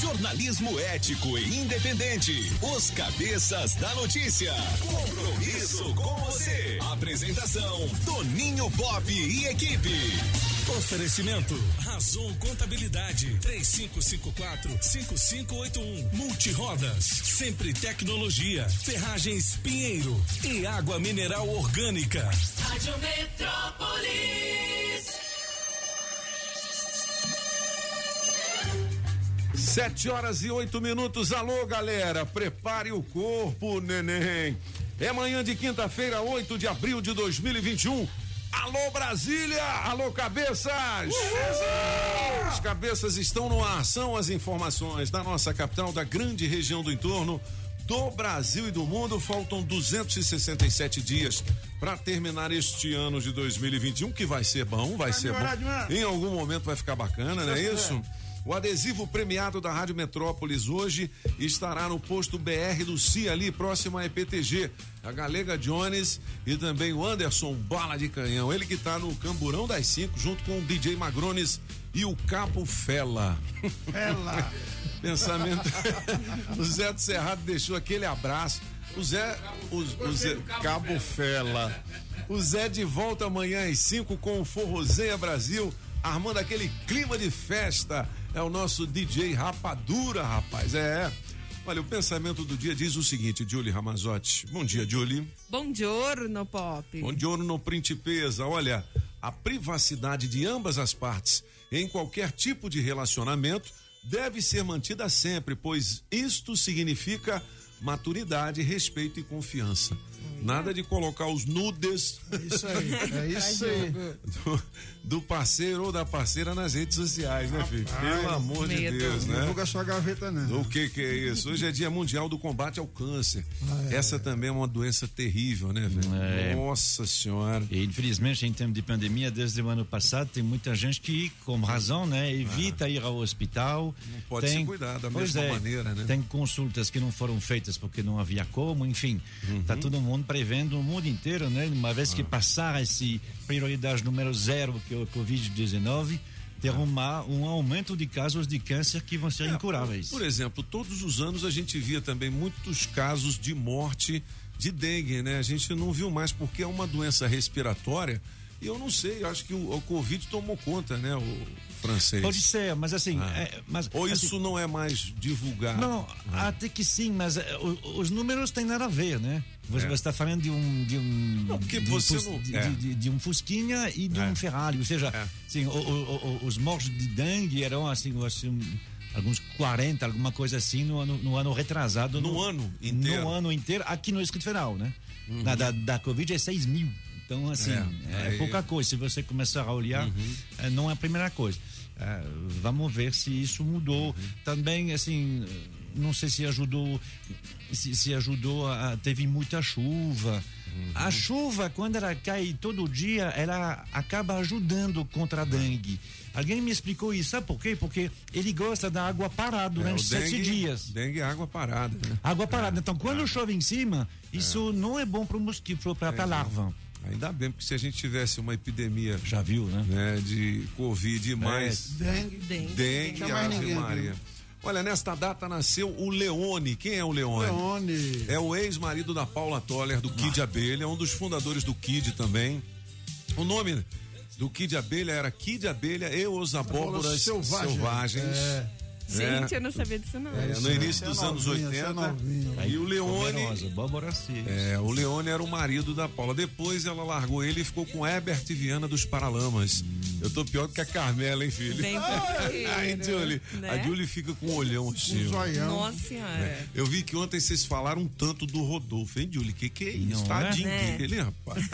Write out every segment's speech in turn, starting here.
Jornalismo ético e independente. Os Cabeças da Notícia. Compromisso com você. Apresentação: Toninho Pop e equipe. Oferecimento: Razon Contabilidade 3554-5581. Multirodas, sempre tecnologia. Ferragens Pinheiro e água mineral orgânica. Rádio Metrópolis. Sete horas e oito minutos. Alô, galera, prepare o corpo, neném. É manhã de quinta-feira, 8 de abril de 2021. Alô, Brasília! Alô, cabeças! As cabeças estão no ar. São as informações da nossa capital, da grande região do entorno do Brasil e do mundo. Faltam 267 dias para terminar este ano de 2021, que vai ser bom, vai ser bom. Em algum momento vai ficar bacana, não é isso? O adesivo premiado da Rádio Metrópolis hoje estará no posto BR do CIA ali, próximo à EPTG. A Galega Jones e também o Anderson Bala de Canhão. Ele que está no Camburão das 5, junto com o DJ Magrones e o Capo Fela. Fela. Pensamento. o Zé do Cerrado deixou aquele abraço. O Zé. O, o Zé Cabo Fela. O Zé de volta amanhã às 5 com o Forrozeia Brasil, armando aquele clima de festa. É o nosso DJ Rapadura, rapaz. É. Olha, o pensamento do dia diz o seguinte, Julie Ramazotti. Bom dia, Julie. Bom giorno, Pop. Bom giorno, Principesa. Olha, a privacidade de ambas as partes em qualquer tipo de relacionamento deve ser mantida sempre, pois isto significa maturidade, respeito e confiança. Nada de colocar os nudes É isso aí, é isso aí. Do, parceiro ou da parceira nas redes sociais, né, filho? Pelo amor de medo. Deus, Não né? divulga sua gaveta, não. O que que é isso? Hoje é dia mundial do combate ao câncer. Ah, é. Essa também é uma doença terrível, né, velho? É. Nossa senhora. E infelizmente, em termos de pandemia, desde o ano passado, tem muita gente que, com razão, né, evita ir ao hospital. Não pode tem, se cuidar da Pois mesma é, maneira, né? Tem consultas que não foram feitas porque não havia como, enfim. Uhum. Tá todo mundo prevendo o mundo inteiro, né? Uma vez Ah. que passar esse prioridade número zero, que o Covid-19, ter uma, um aumento de casos de câncer que vão ser É, incuráveis. Por, por exemplo, todos os anos a gente via também muitos casos de morte de dengue, né? A gente não viu mais porque é uma doença respiratória. E eu não sei, acho que o, o Covid tomou conta, né, o francês. Pode ser, mas assim. Ah. é, mas, Ou assim, isso não é mais divulgado? Não, até que sim, mas eh, o- os números têm nada a ver, né? Você É. está falando de um de um Não, porque de um, você Fus- não- de, é. de- de- um Fusquinha e de É. um Ferrari, ou seja, É. sim, o- o- os mortos de dengue eram assim, assim alguns 40, alguma coisa assim no ano, no ano retrasado. No ano inteiro. No ano inteiro, aqui no Distrito Federal, né? Na, da, da Covid é 6 mil. Então, assim, É, é, Uhum. pouca coisa. Se você começar a olhar, eh, não é a primeira coisa. Eh, vamos ver se isso mudou. Uhum. Também, assim, não sei se ajudou, se, se ajudou, a, teve muita chuva. Uhum. A chuva, quando ela cai todo dia, ela acaba ajudando contra a dengue. Alguém me explicou isso, sabe por quê? Porque ele gosta da água parada É, durante o sete dengue- dias. Dengue é água parada, né? Água parada. Então, quando chove em cima, isso não é bom para o mosquito, para a larva. Ainda bem, porque se a gente tivesse uma epidemia Já viu, né? né, de Covid e mais Dengue. Dengue. dengue, mais Ave Maria. Olha, nesta data nasceu o Leone. Quem é o Leone? Leone. É o ex-marido da Paula Toller, do Kid Abelha, um dos fundadores do Kid também. O nome do Kid Abelha era Kid Abelha e os Abóboras Selvagem. Selvagens. É. Gente, eu não sabia disso não. É, no início é dos anos novinho, esse é 80. novinho. E o Leone. É, o Leone era o marido da Paula. Depois ela largou ele e ficou com Herbert Viana dos Paralamas. Eu tô pior do que a Carmela, hein, filho? Bem Ai, Julie. né? A Julie fica com um olhão assim. Um. Nossa senhora. Eu vi que ontem vocês falaram um tanto do Rodolfo, hein, Julie? Que que é isso? Não Tadinho é? dele, rapaz.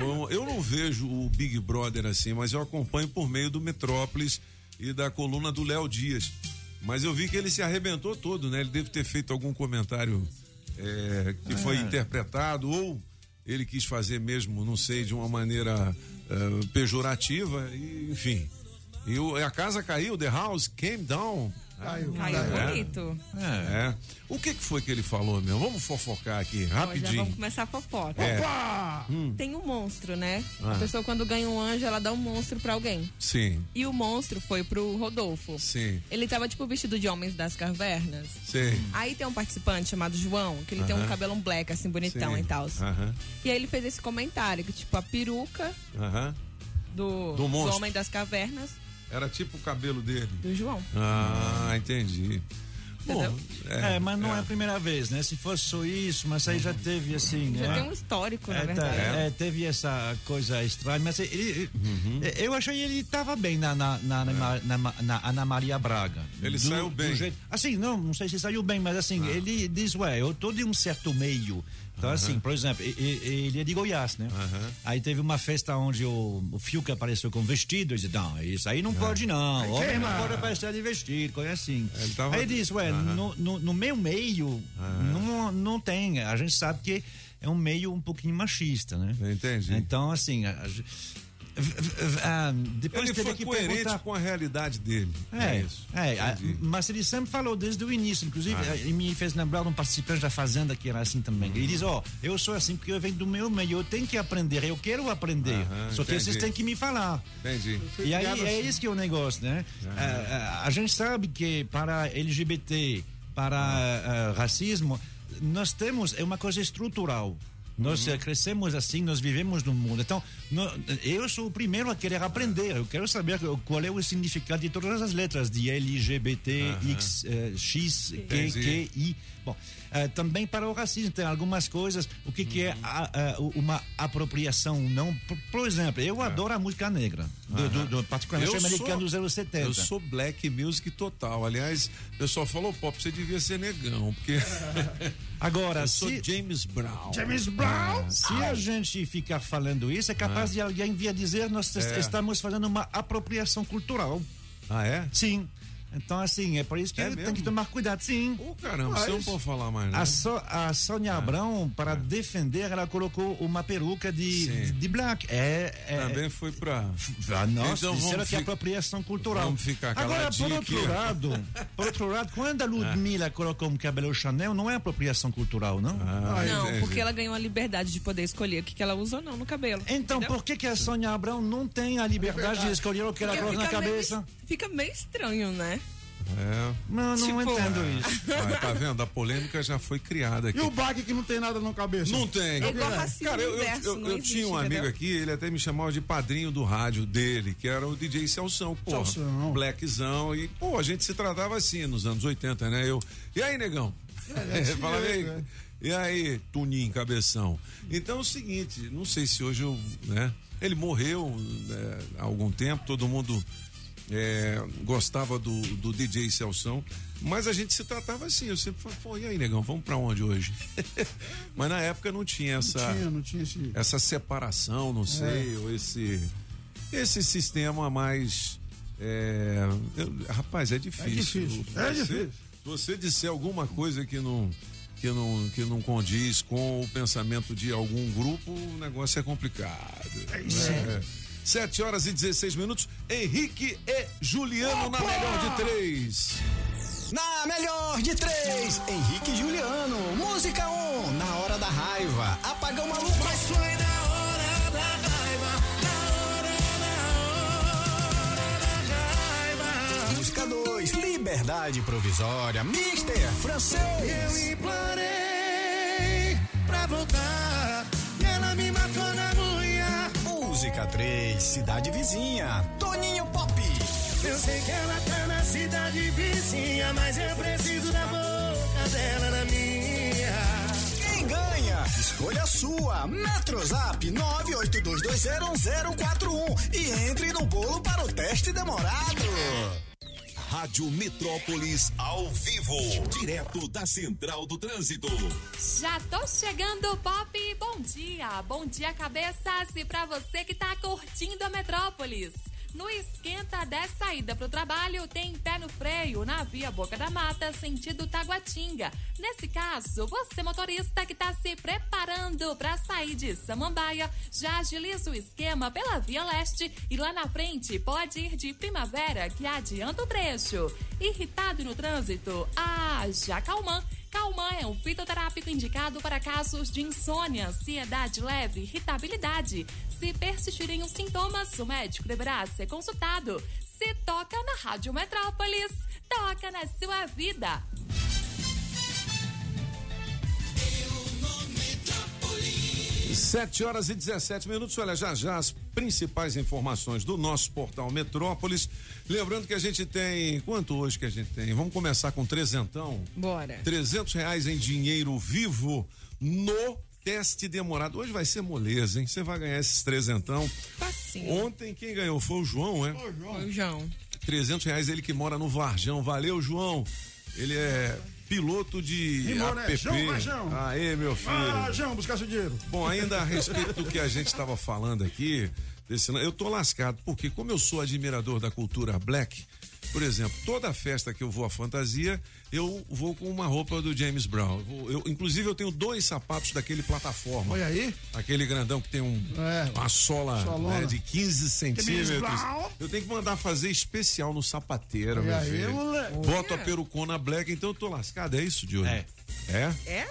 Um- eu não vejo o Big Brother assim, mas eu acompanho por meio do Metrópolis e da coluna do Léo Dias. Mas eu vi que ele se arrebentou todo, né? Ele deve ter feito algum comentário é, que foi interpretado ou ele quis fazer mesmo, não sei, de uma maneira eh, pejorativa, e, enfim. E o- a casa caiu, the house came down. Caiu. Caiu É. bonito. É. O que, que foi que ele falou, meu? Vamos fofocar aqui, Ó, rapidinho. vamos começar a fofoca. É. Opa! Tem um monstro, né? Ah. A pessoa quando ganha um anjo, ela dá um monstro pra alguém. Sim, E o monstro foi pro Rodolfo. sim, Ele tava tipo vestido de homens das cavernas. sim. Aí tem um participante chamado João, que ele tem um Aham. cabelão black, assim, bonitão sim. e tal. Aham, E aí ele fez esse comentário, que tipo, a peruca aham. do, Do do monstro. homem das cavernas Era tipo o cabelo dele. do João. Ah, entendi. Entendeu? É, mas não é. a primeira vez, né? Se fosse só isso, mas aí já teve assim, Já né? tem um histórico, na É, tá, verdade. é, teve essa coisa estranha, mas ele, Uhum. eu achei ele estava bem na, na, na, na, na- na Ana Maria Braga. Ele saiu bem. jeito- assim, não, não sei se saiu bem, mas assim, Ah. ele diz, ué, eu tô de um certo meio. Então, assim, por exemplo, ele é de Goiás, né? Aí teve uma festa onde o, o Fiuk apareceu com vestido, e disse, não, isso aí não pode não, homem não pode aparecer de vestido, coisa assim. Ele tava- Aí ele disse, ué, no, no, no meu meio, não, não tem, a gente sabe que é um meio um pouquinho machista, né? Entendi. Então, assim, a- a- ah, depois Ele teve foi que coerente perguntar... com a realidade dele. É, isso. é, a- mas ele sempre falou desde o início, inclusive, Ah. ele me fez lembrar de um participante da Fazenda que era assim também. Ele diz, ó, eu sou assim porque eu venho do meu meio, eu tenho que aprender, eu quero aprender, Aham, só que entendi. vocês têm que me falar. Entendi. E aí criado é assim. isso que é o negócio, né? Ah, ah, a gente sabe que para LGBT, para ah, racismo, nós temos é uma coisa estrutural. Nós eh, crescemos assim, nós vivemos no mundo. Então, no- eu sou o primeiro a querer aprender. Eu quero saber qual é o significado de todas as letras de LGBT, X, eh, X, Q. Q, I. Bom, eh, também para o racismo tem algumas coisas. O que, que é a- a- uma apropriação não? Por, por exemplo, eu adoro a música negra, do, do, do, particularmente Eu americano sou- dos anos 70. Eu sou black music total. Aliás, o pessoal falou, pop, você devia ser negão, porque Agora, eu sou se, James Brown. James Brown! se a gente ficar falando isso, é capaz de alguém vir dizer nós É. estamos fazendo uma apropriação cultural. Ah, é? Sim. Então, assim, é por isso que É tem mesmo? que tomar cuidado, sim. Ô, caramba, você não Mas- pode falar mais, né? A, so, a Sônia Abrão, para defender, ela colocou uma peruca de, de, de black. É, é, Também foi pra. Ah, nossa, Então disseram que é apropriação cultural. vamos ficar Agora, por outro aqui, lado, por outro lado, quando a Ludmilla colocou um cabelo Chanel, não é apropriação cultural, não? Ah, Não, entendi. porque ela ganhou a liberdade de poder escolher o que, que ela usa ou não no cabelo. Então, entendeu? por que, que a Sônia Abrão não tem a liberdade de escolher o que ela coloca na fica meio- cabeça? fica meio estranho, né? É. Não, não Tipo- entendo isso. Ah, tá vendo? A polêmica já foi criada aqui. E o bag que não tem nada na cabeça? Não tem. É igual racismo Cara, eu, eu, eu- eu existe, tinha um amigo entendeu? aqui, ele até me chamava de padrinho do rádio dele, que era o DJ Celção, pô. Celção. Blackzão. E, pô, a gente se tratava assim nos anos 80, né? Eu. E aí, negão? Falava, e aí? jeito, né? E aí, Tuninho, cabeção? Então é o seguinte, não sei se hoje eu. Né? Ele morreu né, há algum tempo, todo mundo é, gostava do, do DJ Celção, mas a gente se tratava assim. Eu sempre falava, pô, e aí, negão, vamos pra onde hoje? mas na época não tinha essa Não tinha, não tinha esse. essa separação, não sei, ou esse esse sistema mais é, eu- rapaz, é difícil. difícil, é Você- difícil. Se você disser alguma coisa que não que não que não condiz com o pensamento de algum grupo, o negócio é complicado. É isso. É. 7 horas e 16 minutos. Henrique e Juliano na melhor de três. Na melhor de três, Henrique e Juliano. Música 1, um, na hora da raiva. Apagão maluco. Mas foi na hora da raiva. Na hora, na hora da raiva. Música 2, liberdade provisória. Mister Francês. Eu implorei pra voltar. Música 3, cidade vizinha. Toninho Pop. Eu sei que ela tá na cidade vizinha, mas eu preciso da boca dela na minha. Quem ganha? Escolha a sua. Metrozap 982201041 e entre no bolo para o teste demorado. Rádio Metrópolis ao vivo, direto da Central do Trânsito. Já tô chegando, Pop. Bom dia. Bom dia, cabeças. E pra você que tá curtindo a Metrópolis. No esquenta da saída para o trabalho, tem pé no freio na via Boca da Mata, sentido Taguatinga. Nesse caso, você motorista que está se preparando para sair de Samambaia, já agiliza o esquema pela via leste e lá na frente pode ir de primavera que adianta o trecho. Irritado no trânsito? Ah, já Calman. Calman é um fitoterápico indicado para casos de insônia, ansiedade leve, irritabilidade. Se persistirem os sintomas, o médico deverá ser consultado. Se toca na Rádio Metrópolis, toca na sua vida. Sete horas e 17 minutos. Olha, já já as principais informações do nosso portal Metrópolis. Lembrando que a gente tem. Quanto hoje que a gente tem? Vamos começar com trezentão? Bora. Trezentos reais em dinheiro vivo no teste demorado. Hoje vai ser moleza, hein? Você vai ganhar esses trezentão. Facinho. Ontem quem ganhou foi o João, é? Foi o João. 300 reais ele que mora no Varjão. Valeu, João. Ele é piloto de Rimou, né? João. Aê, meu filho. Ah, João, buscar seu dinheiro. Bom, ainda a respeito do que a gente estava falando aqui, desse, eu tô lascado, porque como eu sou admirador da cultura black, por exemplo, toda festa que eu vou à fantasia, eu vou com uma roupa do James Brown. Eu eu- inclusive, eu tenho dois sapatos daquele plataforma. Olha aí. Aquele grandão que tem um, É, uma sola né, de 15 centímetros. Eu tenho que mandar fazer especial no sapateiro, Olha meu aí, filho. moleque. Boto a perucona black, então eu tô lascado. É isso, Diogo? É. É? É?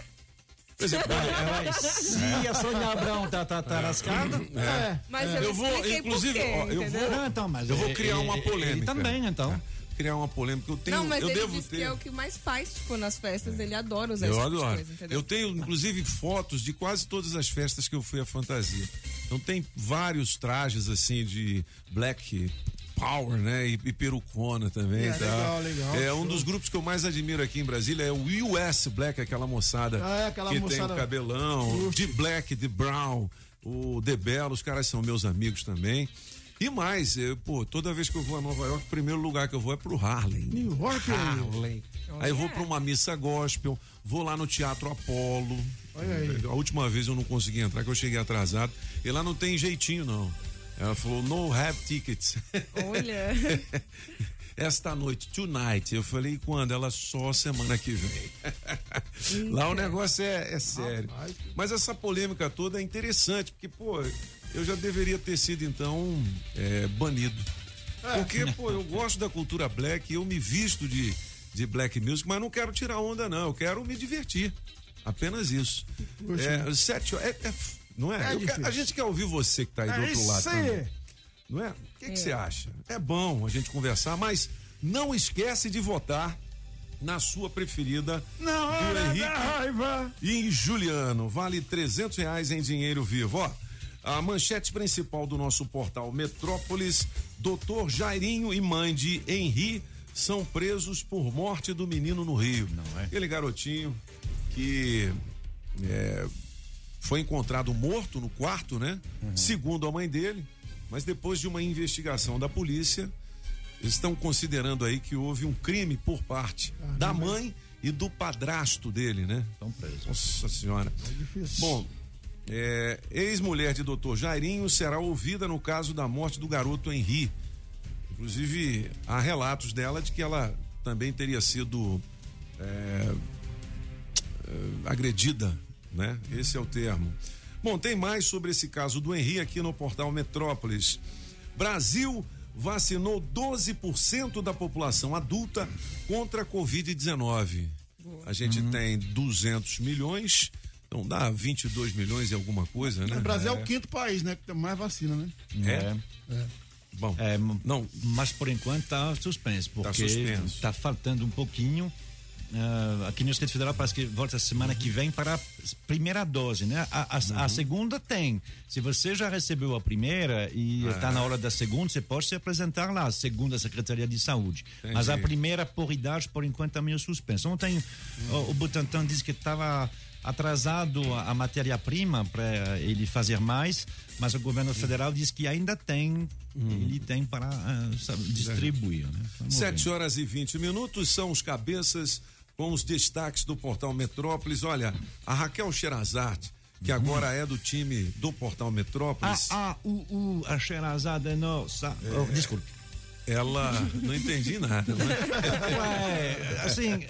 Por exemplo, É, Se a Sônia Abrão tá, tá, tá lascada. É. Mas eu, Eu vou, inclusive, ó, eu vou- Não, então, mas Eu vou é- criar é- uma é- polêmica. Também, então. criar uma polêmica. Eu tenho, Não, mas eu ele devo disse ter. que é o que mais faz, tipo, nas festas. Ele adora usar Eu esse tipo de adoro. coisa, entendeu? eu tenho, inclusive, fotos de quase todas as festas que eu fui à fantasia. Então tem vários trajes assim de black power, né? E, e perucona também. É, tá? legal, legal, É um show. dos grupos que eu mais admiro aqui em Brasília é o US Black, aquela moçada Ah, é, aquela que moçada- tem o cabelão, de black, de brown, o The Bell, os caras são meus amigos também. E mais, eu, pô, toda vez que eu vou a Nova York, o primeiro lugar que eu vou é pro Harlem. New York. Harlem. Aí eu vou pra uma missa gospel, vou lá no Teatro Apolo. Olha aí. A última vez eu não consegui entrar, que eu cheguei atrasado. E lá não tem jeitinho, não. Ela falou, no have tickets. Olha. Esta noite, tonight. Eu falei, quando? Ela só semana que vem. Lá o negócio é, é sério. Mas essa polêmica toda é interessante, porque, pô, eu já deveria ter sido, então, é, banido. Porque, pô, eu gosto da cultura black, eu me visto de, de black music, mas não quero tirar onda, não. Eu quero me divertir. Apenas isso. É, sete horas. É, é, não é? É a gente quer ouvir você que tá aí do É outro lado. isso também. aí. Não é? O que, que você acha? É bom a gente conversar, mas não esquece de votar na sua preferida Na do hora Henrique da raiva. e em Juliano. Vale 300 reais em dinheiro vivo. Ó, a manchete principal do nosso portal Metrópolis: Doutor Jairinho e mãe de Henri são presos por morte do menino no Rio. Não é? Aquele garotinho que é, foi encontrado morto no quarto, né? Segundo a mãe dele, mas depois de uma investigação da polícia, eles estão considerando aí que houve um crime por parte da mãe e do padrasto dele, né? Estão presos. Nossa senhora. difícil. Bom, é, ex-mulher de doutor Jairinho será ouvida no caso da morte do garoto Henri. Inclusive, há relatos dela de que ela também teria sido é, é, agredida, né? Esse é o termo. Bom, tem mais sobre esse caso do Henri aqui no portal Metrópolis. Brasil vacinou 12% da população adulta contra a Covid-19. A gente tem 200 milhões, então dá 22 milhões e alguma coisa, né? O Brasil é o quinto país, né? Que tem mais vacina, né? É? Bom, É, não, mas por enquanto está suspenso, porque suspenso. está faltando um pouquinho. Ah, aqui no Distrito Federal parece que volta semana que vem para a primeira dose, né? A, a- Uhum. a segunda tem. Se você já recebeu a primeira e É. está na hora da segunda, você pode se apresentar lá, segundo a Secretaria de Saúde. Mas a Entendi. primeira, por idade, por enquanto está meio suspenso. Ontem o, o Butantan disse que estava atrasado a, a matéria-prima para ele fazer mais, mas o governo federal diz que ainda tem, ele tem para ah, sabe, distribuir. Né? 7 horas e 20 minutos são os cabeças com os destaques do portal Metrópolis. Olha, a Raquel Sherazade, que agora é do time do Portal Ah, Metrópolis. ah, o, o, a Sherazada é nossa. Oh, desculpe. Ela. Não entendi nada, né? Ué, assim,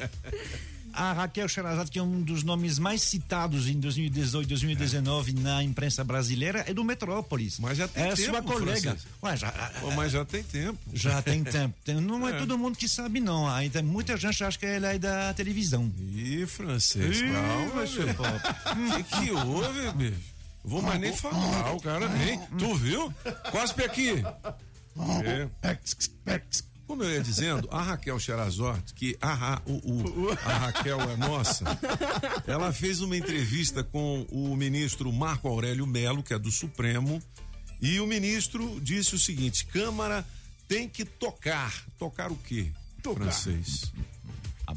a Raquel Sherazade, que é um dos nomes mais citados em 2018, 2019 na imprensa brasileira, é do Metrópolis. Mas já tem é tempo, sua colega. Ué, já, Pô, mas já tem tempo. já tem tempo. Tem- não é, É. todo mundo que sabe, não. Tem muita gente acha que ela é da televisão. Ih, francês, calma, seu O que, que houve, bicho? Vou mais nem falar, o cara nem. Tu viu? Cospe aqui. É. Como eu ia dizendo, a Raquel Sherazort, que a, Ra- o, o- a Raquel é nossa, ela fez uma entrevista com o ministro Marco Aurélio Melo, que é do Supremo, e o ministro disse o seguinte: Câmara tem que tocar. Tocar o quê? Francês. Ah,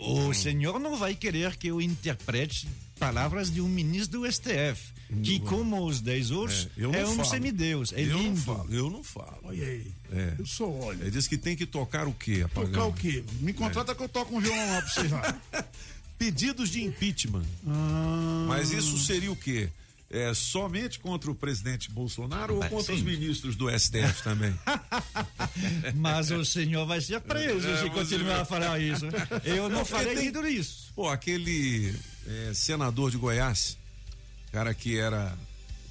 o senhor não vai querer que eu interprete palavras de um ministro do STF, que, como os dez outros, É, é um falo. semideus. É eu não falo, eu não falo. Olha aí. É. Eu sou olha. Ele disse que tem que tocar o quê? Apagão? Tocar o quê? Me contrata que eu toco um violão lá pra vocês lá. Pedidos de impeachment. Ah, Mas isso seria o quê? É, somente contra o presidente Bolsonaro ou contra sim. os ministros do STF também? Mas o senhor vai ser preso É, se você continuar a falar isso. Eu não Porque falei tem- tudo isso. Pô, aquele é, senador de Goiás, cara que era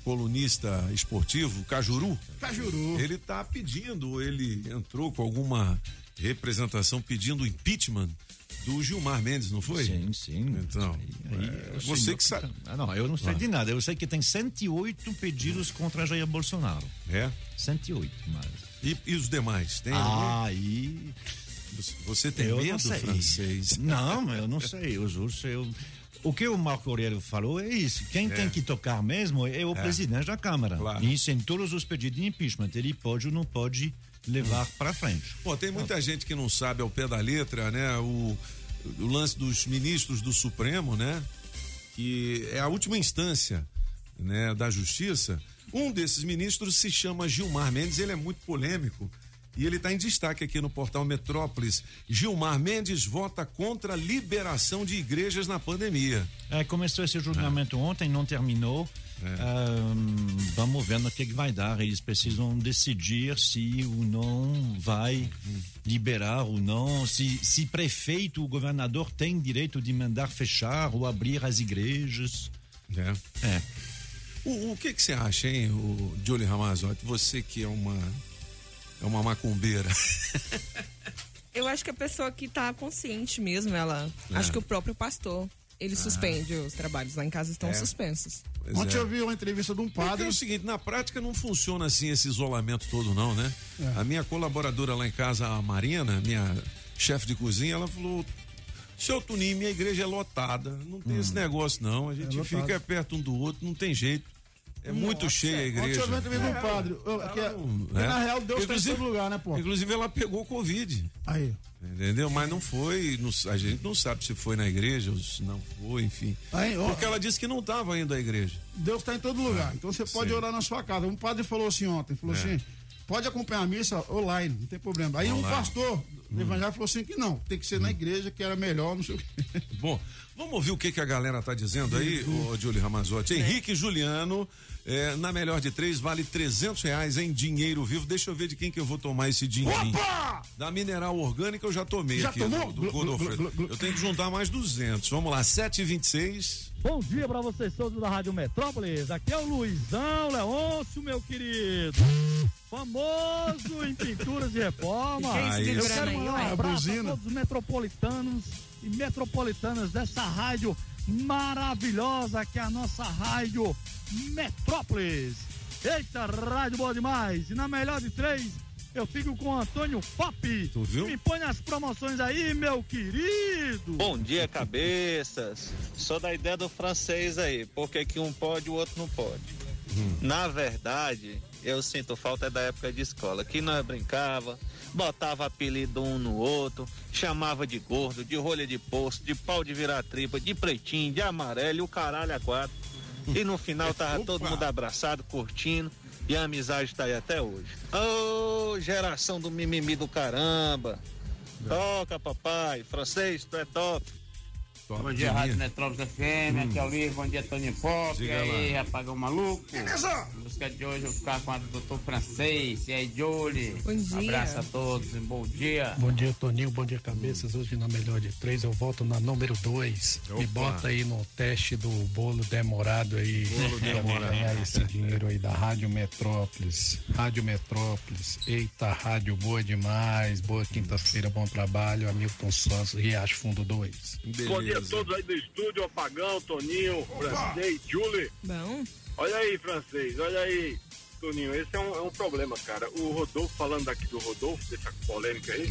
colunista esportivo, Cajuru, Cajuru. ele tá pedindo, ele entrou com alguma representação pedindo o impeachment do Gilmar Mendes, não foi? Sim, sim. Então, Aí, é, o você que sabe. Ah, não, eu não sei Ah. de nada. Eu sei que tem 108 pedidos contra Jair Bolsonaro. É? 108, mas. E, e os demais? Tem algum? Aí. Você tem eu medo, francês? Não, eu não sei. Os outros, eu... O que o Marco Aurélio falou é isso. Quem tem que tocar mesmo é o presidente da Câmara. Claro. Isso em todos os pedidos de impeachment. Ele pode ou não pode levar para frente. Pô, tem muita gente que não sabe ao pé da letra, né? O, o lance dos ministros do Supremo, né? Que é a última instância, né? Da justiça. Um desses ministros se chama Gilmar Mendes, ele é muito polêmico. E ele está em destaque aqui no portal Metrópolis. Gilmar Mendes vota contra a liberação de igrejas na pandemia. É, começou esse julgamento ontem, não terminou. Ahn, vamos ver no que, que vai dar. Eles precisam decidir se ou não vai liberar ou não. Se, se prefeito, o governador tem direito de mandar fechar ou abrir as igrejas. né? É. O, o que que você acha, hein, o Julie Ramazotti? Você que é uma é uma macumbeira. Eu acho que a pessoa que tá consciente mesmo, ela. É. Acho que o próprio pastor. Ele suspende os trabalhos lá em casa, estão É. suspensos. Pois Ontem é. eu vi uma entrevista de um Porque padre. é o seguinte, na prática não funciona assim esse isolamento todo não, né? A minha colaboradora lá em casa, a Marina, minha chefe de cozinha, ela falou, seu Tuninho, minha igreja é lotada, não tem esse negócio não, a gente lotado. fica perto um do outro, não tem jeito. É muito cheia a Ontem igreja. eu entrevista de um padre. Eu- que é- né? Na real, Deus tá em todo lugar, né, pô? Inclusive ela pegou Covid. Aí. Entendeu? Mas não foi, não- a gente não sabe se foi na igreja ou se não foi, enfim. Aí, ó, Porque ela disse que não estava indo à igreja. Deus está em todo lugar. Então você pode sim. orar na sua casa. Um padre falou assim ontem, falou É. assim, pode acompanhar a missa online, não tem problema. Aí um. Hum. pastor do evangelho falou assim que não, tem que ser na igreja, que era melhor, não sei o quê. Bom, vamos ouvir o que, que a galera tá dizendo aí, ô Julie Ramazotti. Henrique Juliano, é, na melhor de três, vale 300 reais em dinheiro vivo. Deixa eu ver de quem que eu vou tomar esse dinheirinho. Opa! Da mineral orgânica eu já tomei Já aqui, tomou? do, do Glu- glu- Eu tenho que juntar mais 200. Vamos lá, 7h26. Bom dia pra vocês todos da Rádio Metrópolis. Aqui é o Luizão Leôncio, meu querido. Famoso em pinturas de reforma. Que que é Ah, isso. Eu quero mandar um abraço a todos os metropolitanos e metropolitanas dessa rádio maravilhosa que é a nossa rádio Metrópolis. Eita, rádio boa demais. E na melhor de três, eu fico com o Antônio Pop. Tu viu? Me põe nas promoções aí, meu querido. Bom dia, cabeças. Sou da ideia do francês aí. Por que, que um pode e o outro não pode? Na verdade, eu sinto falta da época de escola, que nós brincava, botava apelido um no outro, chamava de gordo, de rolha de poço, de pau de virar tripa, de pretinho, de amarelo e o caralho a quatro. E no final tava todo mundo abraçado, curtindo. E a amizade tá aí até hoje. Ô, geração do mimimi do caramba. Toca, papai. Francês, tu é top. Top Bom dia. Rádio Metrópolis FM, aqui é o Livro, bom dia, Toninho Pop, Diga e aí, rapagão maluco. A música de hoje eu vou ficar com a do Doutor Francês, e aí, Jolie. Bom dia. Abraço a todos, bom dia. Bom dia, Toninho. Bom dia, cabeças. Hoje na melhor de três, eu volto na número dois. Me Opa. bota aí no teste do bolo demorado aí. Bolo Pra demorado. ganhar esse dinheiro aí da Rádio Metrópolis. Rádio Metrópolis. Eita, rádio boa demais. Boa quinta-feira, bom trabalho. Hamilton Santos, Riacho Fundo 2. Bom dia a todos aí do estúdio, Apagão, Toninho, Francês, Julie. Bom. Olha aí, Francês, olha aí, Toninho, esse é um, é um problema, cara. O Rodolfo, falando aqui do Rodolfo, dessa polêmica aí,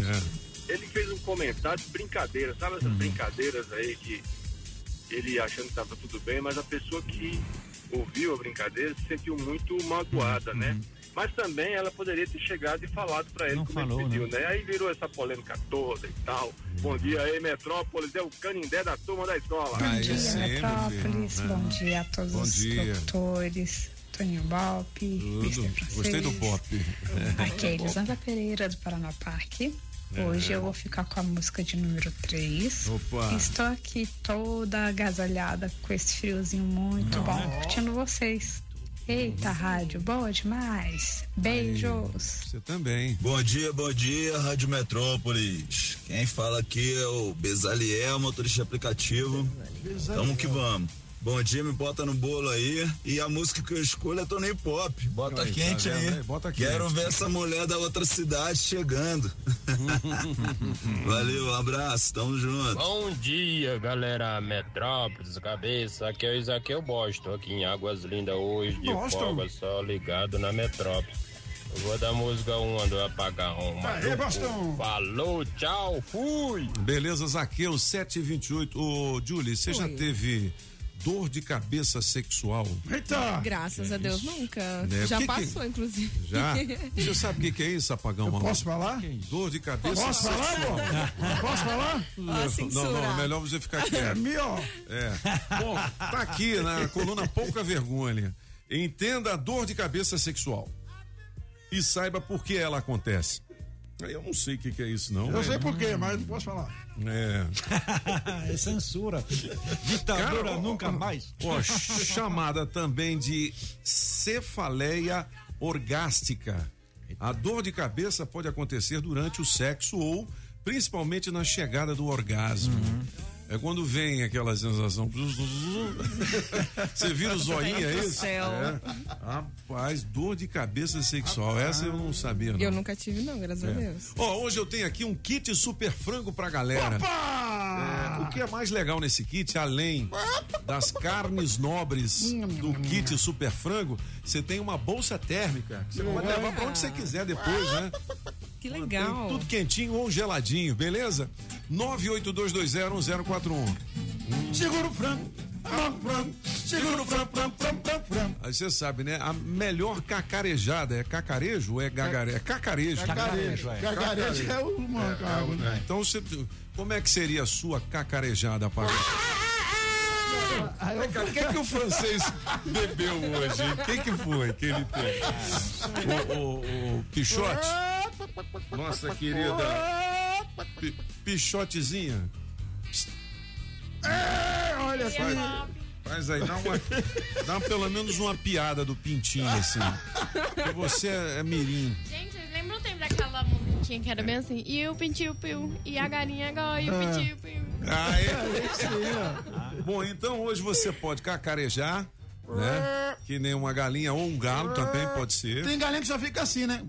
É. ele fez um comentário de brincadeira, sabe essas brincadeiras aí que ele achando que tava tudo bem, mas a pessoa que ouviu a brincadeira se sentiu muito magoada, né? Mas também ela poderia ter chegado e falado pra ele Não como falou, ele pediu, né? né? Aí virou essa polêmica toda e tal. Bom dia aí, Metrópolis, é o canindé da turma da escola. Aí Bom dia, sim, Metrópolis. filho. Bom dia a todos Bom os dia. doutores. Toninho Bop, Tudo. Mr. Francês. Gostei do pop. Aqui é Elisandra Pereira, do Paraná Parque. Hoje eu vou ficar com a música de número 3. Opa. Estou aqui toda agasalhada com esse friozinho muito bom, curtindo vocês. Eita, rádio, boa demais. Beijos. Você também. Bom dia, bom dia, Rádio Metrópolis. Quem fala aqui é o Bezaliel, motorista de aplicativo. Tamo que vamos. Bom dia, me bota no bolo aí. E a música que eu escolho é Tony Pop. Bota Aí, tá quente vendo aí. aí? Bota quente. Quero ver essa mulher da outra cidade chegando. Valeu, um abraço, tamo junto. Bom dia, galera Metrópolis, cabeça. Aqui é o Isaqueu Boston, aqui em Águas Lindas hoje, de Boston. folga, só ligado na Metrópolis. Eu vou dar música 1 do Apagão. Aê, Boston. Falou, tchau, fui! Beleza, Zaqueu, 728. Ô, Julie, você já teve dor de cabeça sexual? Eita! Graças a Deus, nunca. Né, Já que que- passou, inclusive. Já? Você sabe o que, que é isso, apagão? Eu posso falar? Dor de cabeça Posso falar, sexual. pô? Posso falar? Ah, não, censura. não, é melhor você ficar É quieto. melhor. É. Bom, tá aqui na coluna Pouca Vergonha. Entenda a dor de cabeça sexual. E saiba por que ela acontece. Eu não sei o que, que é isso, não. Eu é, sei por quê, mas não posso falar. É. é censura. Ditadura Cara, nunca ó, mais. Ó, chamada também de cefaleia orgástica. A dor de cabeça pode acontecer durante o sexo ou principalmente na chegada do orgasmo. É quando vem aquela sensação. Você vira o zoinho, é Meu Deus do isso? céu. É. Rapaz, dor de cabeça sexual. Essa eu não sabia, não. Eu nunca tive, não, graças a É. Deus. Ó, hoje eu tenho aqui um kit super frango pra galera. É, o que é mais legal nesse kit, além das carnes nobres do kit super frango, você tem uma bolsa térmica. que Você pode levar pra onde você quiser depois, né? Que legal. tudo quentinho ou geladinho, beleza? 982201041. Segura o frango. Ah, frango. Segura o frango, frango, frango, frango, frango. Aí você sabe, né? A melhor cacarejada é cacarejo ou é gagarejo? É cacarejo. Cacarejo. Cacarejo é o macaco, né? Então, você, como é que seria a sua cacarejada, O que, que o francês bebeu hoje? O que, que foi que ele teve? O, o, o Pichote? Nossa querida Pi- Pichotezinha? É, olha só. Faz, faz aí, dá, uma, dá pelo menos uma piada do pintinho assim. Porque você é, é mirim. Gente, vocês lembram o tempo daquela musiquinha que era bem assim? E o pintiu piu, e a galinha agora, e o É. pintiu piu. Ah, é? Bom, então hoje você pode cacarejar, né? Que nem uma galinha ou um galo também pode ser. Tem galinha que só fica assim, né?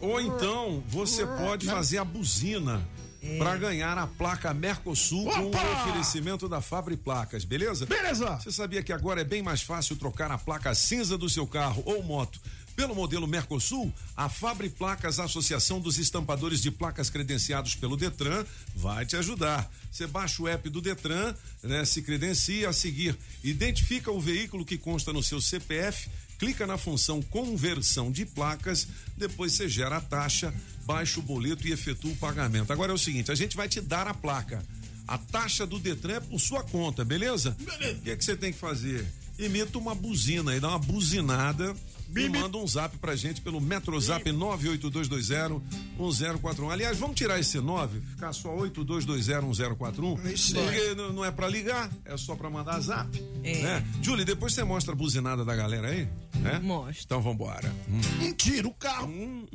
Ou então você pode fazer a buzina É. para ganhar a placa Mercosul com o oferecimento da Fabri Placas, beleza? Beleza! Você sabia que agora é bem mais fácil trocar a placa cinza do seu carro ou moto pelo modelo Mercosul? A Fabri Placas, Associação dos Estampadores de Placas credenciados pelo Detran, vai te ajudar. Você baixa o app do Detran, né, se credencia a seguir, identifica o veículo que consta no seu CPF, clica na função conversão de placas, depois você gera a taxa, baixa o boleto e efetua o pagamento. Agora é o seguinte, a gente vai te dar a placa. A taxa do Detran é por sua conta, beleza? Beleza. O que, é que você tem que fazer? imita uma buzina e dá uma buzinada e manda um zap pra gente pelo Metrozap 982201041. Aliás, vamos tirar esse 9, ficar só 82201041, Isso porque n- não é pra ligar, é só pra mandar zap. É. Né? Julie, depois você mostra a buzinada da galera aí? Né? Mostra. Então vambora. Hum. Um tira o carro, um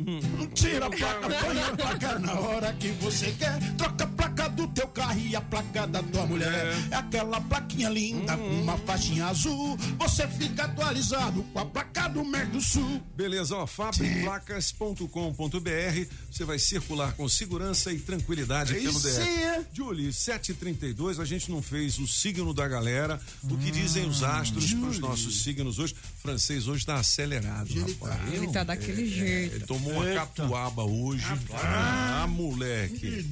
tira a placa, põe a placa na hora que você quer. Troca a placa do teu carro e a placa da tua mulher. É aquela plaquinha linda com uma faixinha azul. Você fica atualizado com a placa do Mercosul. Beleza, ó, fabriplacas.com.br. Você vai circular com segurança e tranquilidade pelo Isso DF. aí. Julie, 732, a gente não fez o signo da galera, o que dizem os astros para os nossos signos hoje. Francês hoje tá acelerado, rapaz. Ele tá daquele jeito. Ele tomou uma Eita. catuaba hoje. Ah, moleque.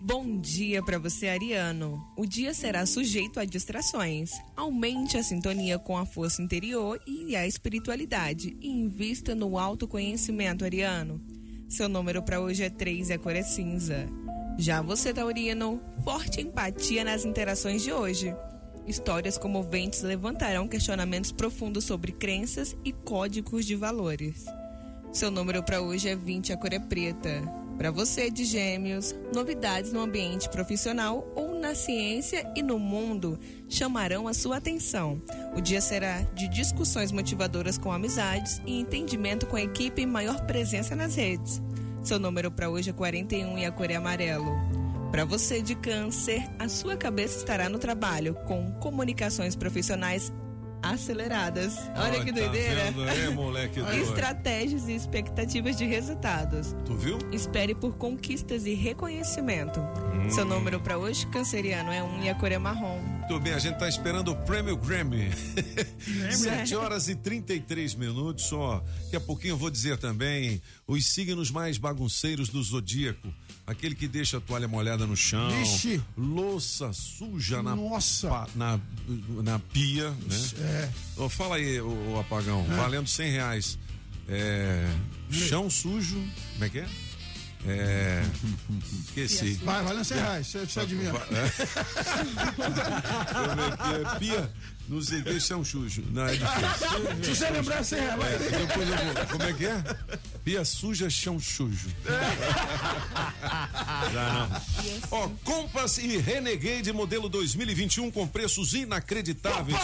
Bom dia para você, Ariano. O dia será sujeito a distrações. Aumente a sintonia com a força interior e a espiritualidade e invista no autoconhecimento, Ariano. Seu número para hoje é 3 e a cor é cinza. Já você, Taurino, forte empatia nas interações de hoje. Histórias comoventes levantarão questionamentos profundos sobre crenças e códigos de valores. Seu número para hoje é 20, a cor é preta. Para você de Gêmeos, novidades no ambiente profissional ou na ciência e no mundo chamarão a sua atenção. O dia será de discussões motivadoras com amizades e entendimento com a equipe e maior presença nas redes. Seu número para hoje é 41 e a cor é amarelo. Para você de câncer, a sua cabeça estará no trabalho com comunicações profissionais aceleradas. Olha que tá doideira. vendo, é, moleque. Estratégias e expectativas de resultados. Tu viu? Espere por conquistas e reconhecimento. Hum. Seu número para hoje, canceriano, é um e a cor é marrom. Muito bem, a gente tá esperando o prêmio Grammy. 7 horas e 33 minutos só. Daqui a pouquinho eu vou dizer também os signos mais bagunceiros do zodíaco. Aquele que deixa a toalha molhada no chão, Vixe. louça suja na, pa- na, na pia, né? É. Ô, fala aí, o, apagão, É. valendo 100 reais. É, chão sujo, como é que é? É, esqueci. Vai, vai lançar reais, você precisa. Como é que é? Pia, não sei o que, chão sujo. Não, é difícil. Se você lembrar, você É, vai. depois eu vou. Como é que é? Pia suja, chão sujo. Já não. Ó, Compass e Renegade modelo 2021 com preços inacreditáveis.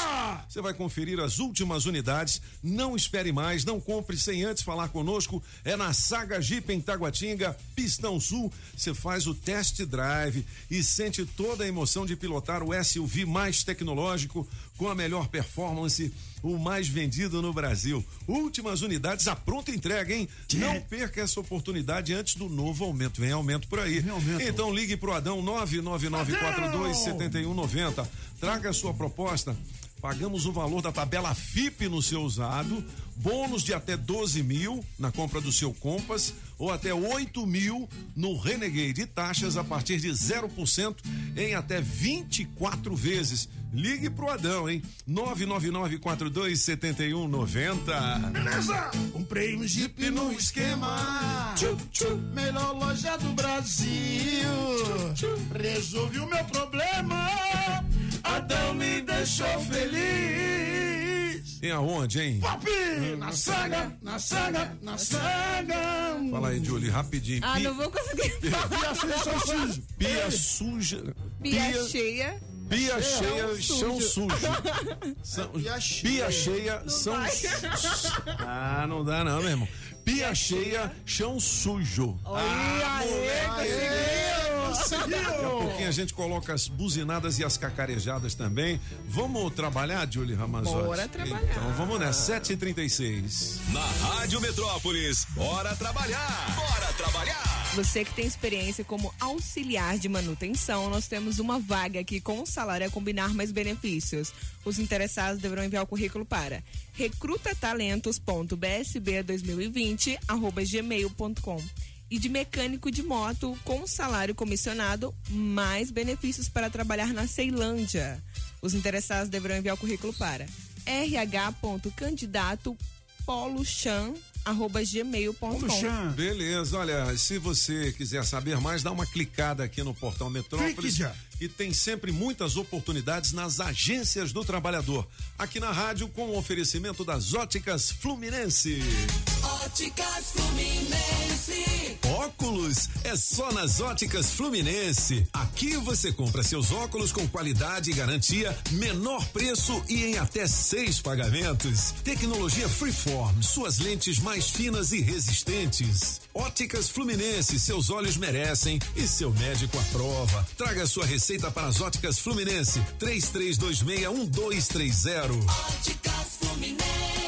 Você vai conferir as últimas unidades. Não espere mais, não compre sem antes falar conosco. É na Saga Jeep em Taguatinga, Pistão Sul. Você faz o test drive e sente toda a emoção de pilotar o SUV mais tecnológico com a melhor performance, o mais vendido no Brasil. Últimas unidades à pronta entrega, hein? Não perca essa oportunidade antes do novo aumento. Vem aumento por aí. Então ligue pro Adão 999427190. Traga a sua proposta. Pagamos o valor da tabela FIP no seu usado, bônus de até 12 mil na compra do seu Compass ou até 8 mil no Renegade e taxas a partir de 0% em até 24 vezes. Ligue pro Adão, hein? 999427190. Beleza? Comprei um Jeep no esquema. Tchup, tchup, melhor loja do Brasil. Resolvi o meu problema. Adão me deixou feliz. Em aonde, hein? Pop! Na saga, na saga, na saga. Fala aí, Julie, rapidinho. Ah, Pi- não vou conseguir Pia falar. suja. Pia suja. Pia cheia. Pia cheia, chão sujo. São- Pia Pia cheia, são. Ah, não dá não, meu irmão. Pia cheia, chão sujo. Ah, Daqui a pouquinho a gente coloca as buzinadas e as cacarejadas também. Vamos trabalhar, Julie Ramazotti? Bora trabalhar. Então vamos nessa, 7h36. Na Rádio Metrópolis, bora trabalhar! Bora trabalhar! Você que tem experiência como auxiliar de manutenção, nós temos uma vaga aqui com salário a combinar mais benefícios. Os interessados deverão enviar o currículo para recrutatalentos.bsb2020@gmail.com e de mecânico de moto com salário comissionado mais benefícios para trabalhar na Ceilândia. Os interessados deverão enviar o currículo para rh.candidatopoluchan@gmail.com. Beleza, olha, se você quiser saber mais, dá uma clicada aqui no portal Metrópolis Clique já. E tem sempre muitas oportunidades nas agências do trabalhador. Aqui na rádio com o oferecimento das Óticas Fluminense. Óticas Fluminense. Óculos é só nas Óticas Fluminense. Aqui você compra seus óculos com qualidade e garantia, menor preço e em até seis pagamentos. Tecnologia Freeform, suas lentes mais finas e resistentes. Óticas Fluminense, seus olhos merecem e seu médico aprova. Traga sua receita para as Óticas Fluminense. 33261230. Óticas Fluminense.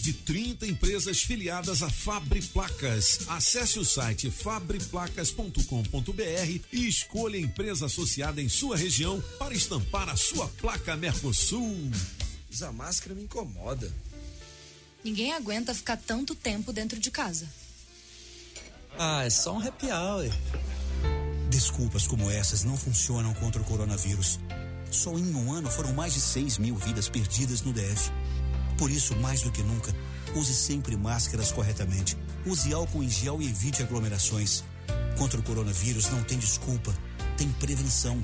de 30 empresas filiadas a Fabre Placas. Acesse o site fabreplacas.com.br e escolha a empresa associada em sua região para estampar a sua placa Mercosul. Usar máscara me incomoda. Ninguém aguenta ficar tanto tempo dentro de casa. Ah, é só um happy hour. Desculpas como essas não funcionam contra o coronavírus. Só em um ano foram mais de 6 mil vidas perdidas no DF. Por isso, mais do que nunca, use sempre máscaras corretamente. Use álcool em gel e evite aglomerações. Contra o coronavírus não tem desculpa, tem prevenção.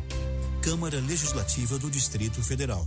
Câmara Legislativa do Distrito Federal.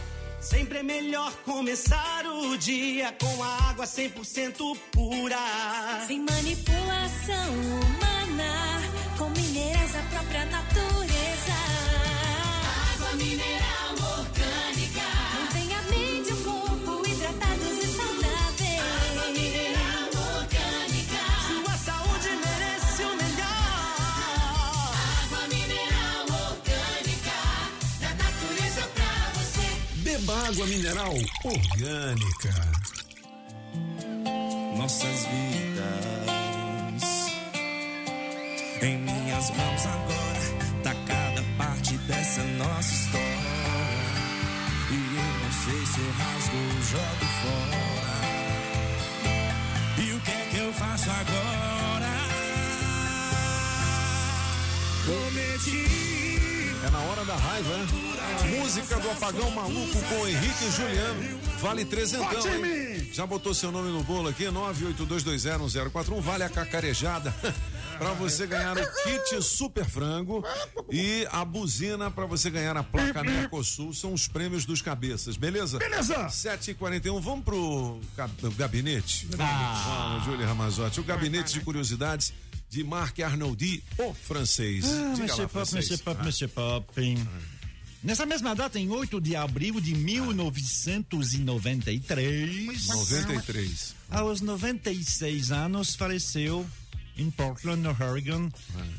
Sempre é melhor começar o dia com a água 100% pura. Sem manipulação humana, água mineral orgânica. Nossas vidas em minhas mãos agora. Tá cada parte dessa nossa história. E eu não sei se eu rasgo ou jogo fora. E o que é que eu faço agora? Cometi. Hora da raiva, né? Música do Apagão Maluco com Henrique e Juliano. Vale trezentão, hein? Já botou seu nome no bolo aqui? 982201041. Vale a cacarejada. pra você ganhar o kit Super Frango e a buzina pra você ganhar a placa Mercosul. São os prêmios dos cabeças, beleza? Beleza. 7h41. Vamos pro gab- gabinete? Ah. Júlia Ramazotti. O gabinete de curiosidades de Marc Arnoldi, o francês. Ah, Diga Monsieur lá, Pop, francês. Monsieur Pop, Ah. Monsieur Pop. Nessa mesma data, em 8 de abril de 1993. 93. Aos 96 anos, faleceu em Portland, no Oregon,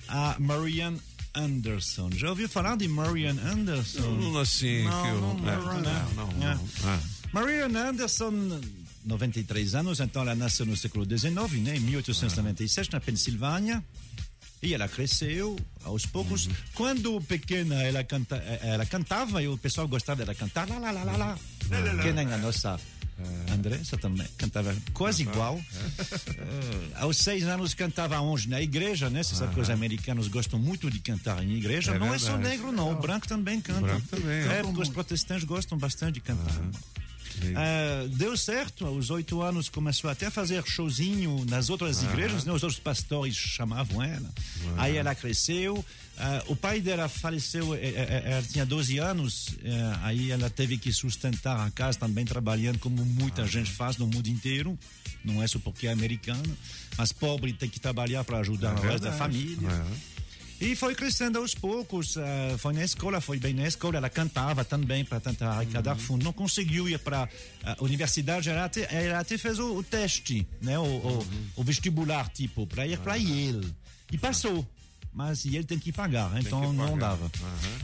a Marian Anderson. Já ouviu falar de Marian Anderson? Não, assim, não, que eu- não, é, não, não, não, É. não. Ah. Marian Anderson, 93 anos, então ela nasceu no século XIX, né, em 1897, na Pensilvânia. E ela cresceu aos poucos. Uhum. Quando pequena, ela, canta, ela cantava e o pessoal gostava dela cantar. Lá, lá, lá, lá, lá. Que nem a nossa Andressa também cantava quase igual. Eh, aos seis anos cantava onde? Na igreja, né? Você sabe que os americanos gostam muito de cantar em igreja. É não é só verdade. negro, não. O branco também canta. branco também, É, é. os protestantes gostam bastante de cantar. Ah, deu certo, aos oito anos começou até a fazer showzinho nas outras Aham. igrejas, né? os outros pastores chamavam ela. Aí ela cresceu, ah, o pai dela faleceu, eh, eh, ela tinha 12 anos, eh, aí ela teve que sustentar a casa também trabalhando como muita gente faz no mundo inteiro, não é só porque é americana, mas pobre tem que trabalhar para ajudar É o resto da família. É. E foi crescendo aos poucos, ah, foi na escola, foi bem na escola, ela cantava também para tentar arrecadar fundo, não conseguiu ir para a universidade, ela até, ela até fez o, o teste, né, o, o- o vestibular, tipo, para ir para Yale. E passou, mas Yale tem que pagar, então não dava.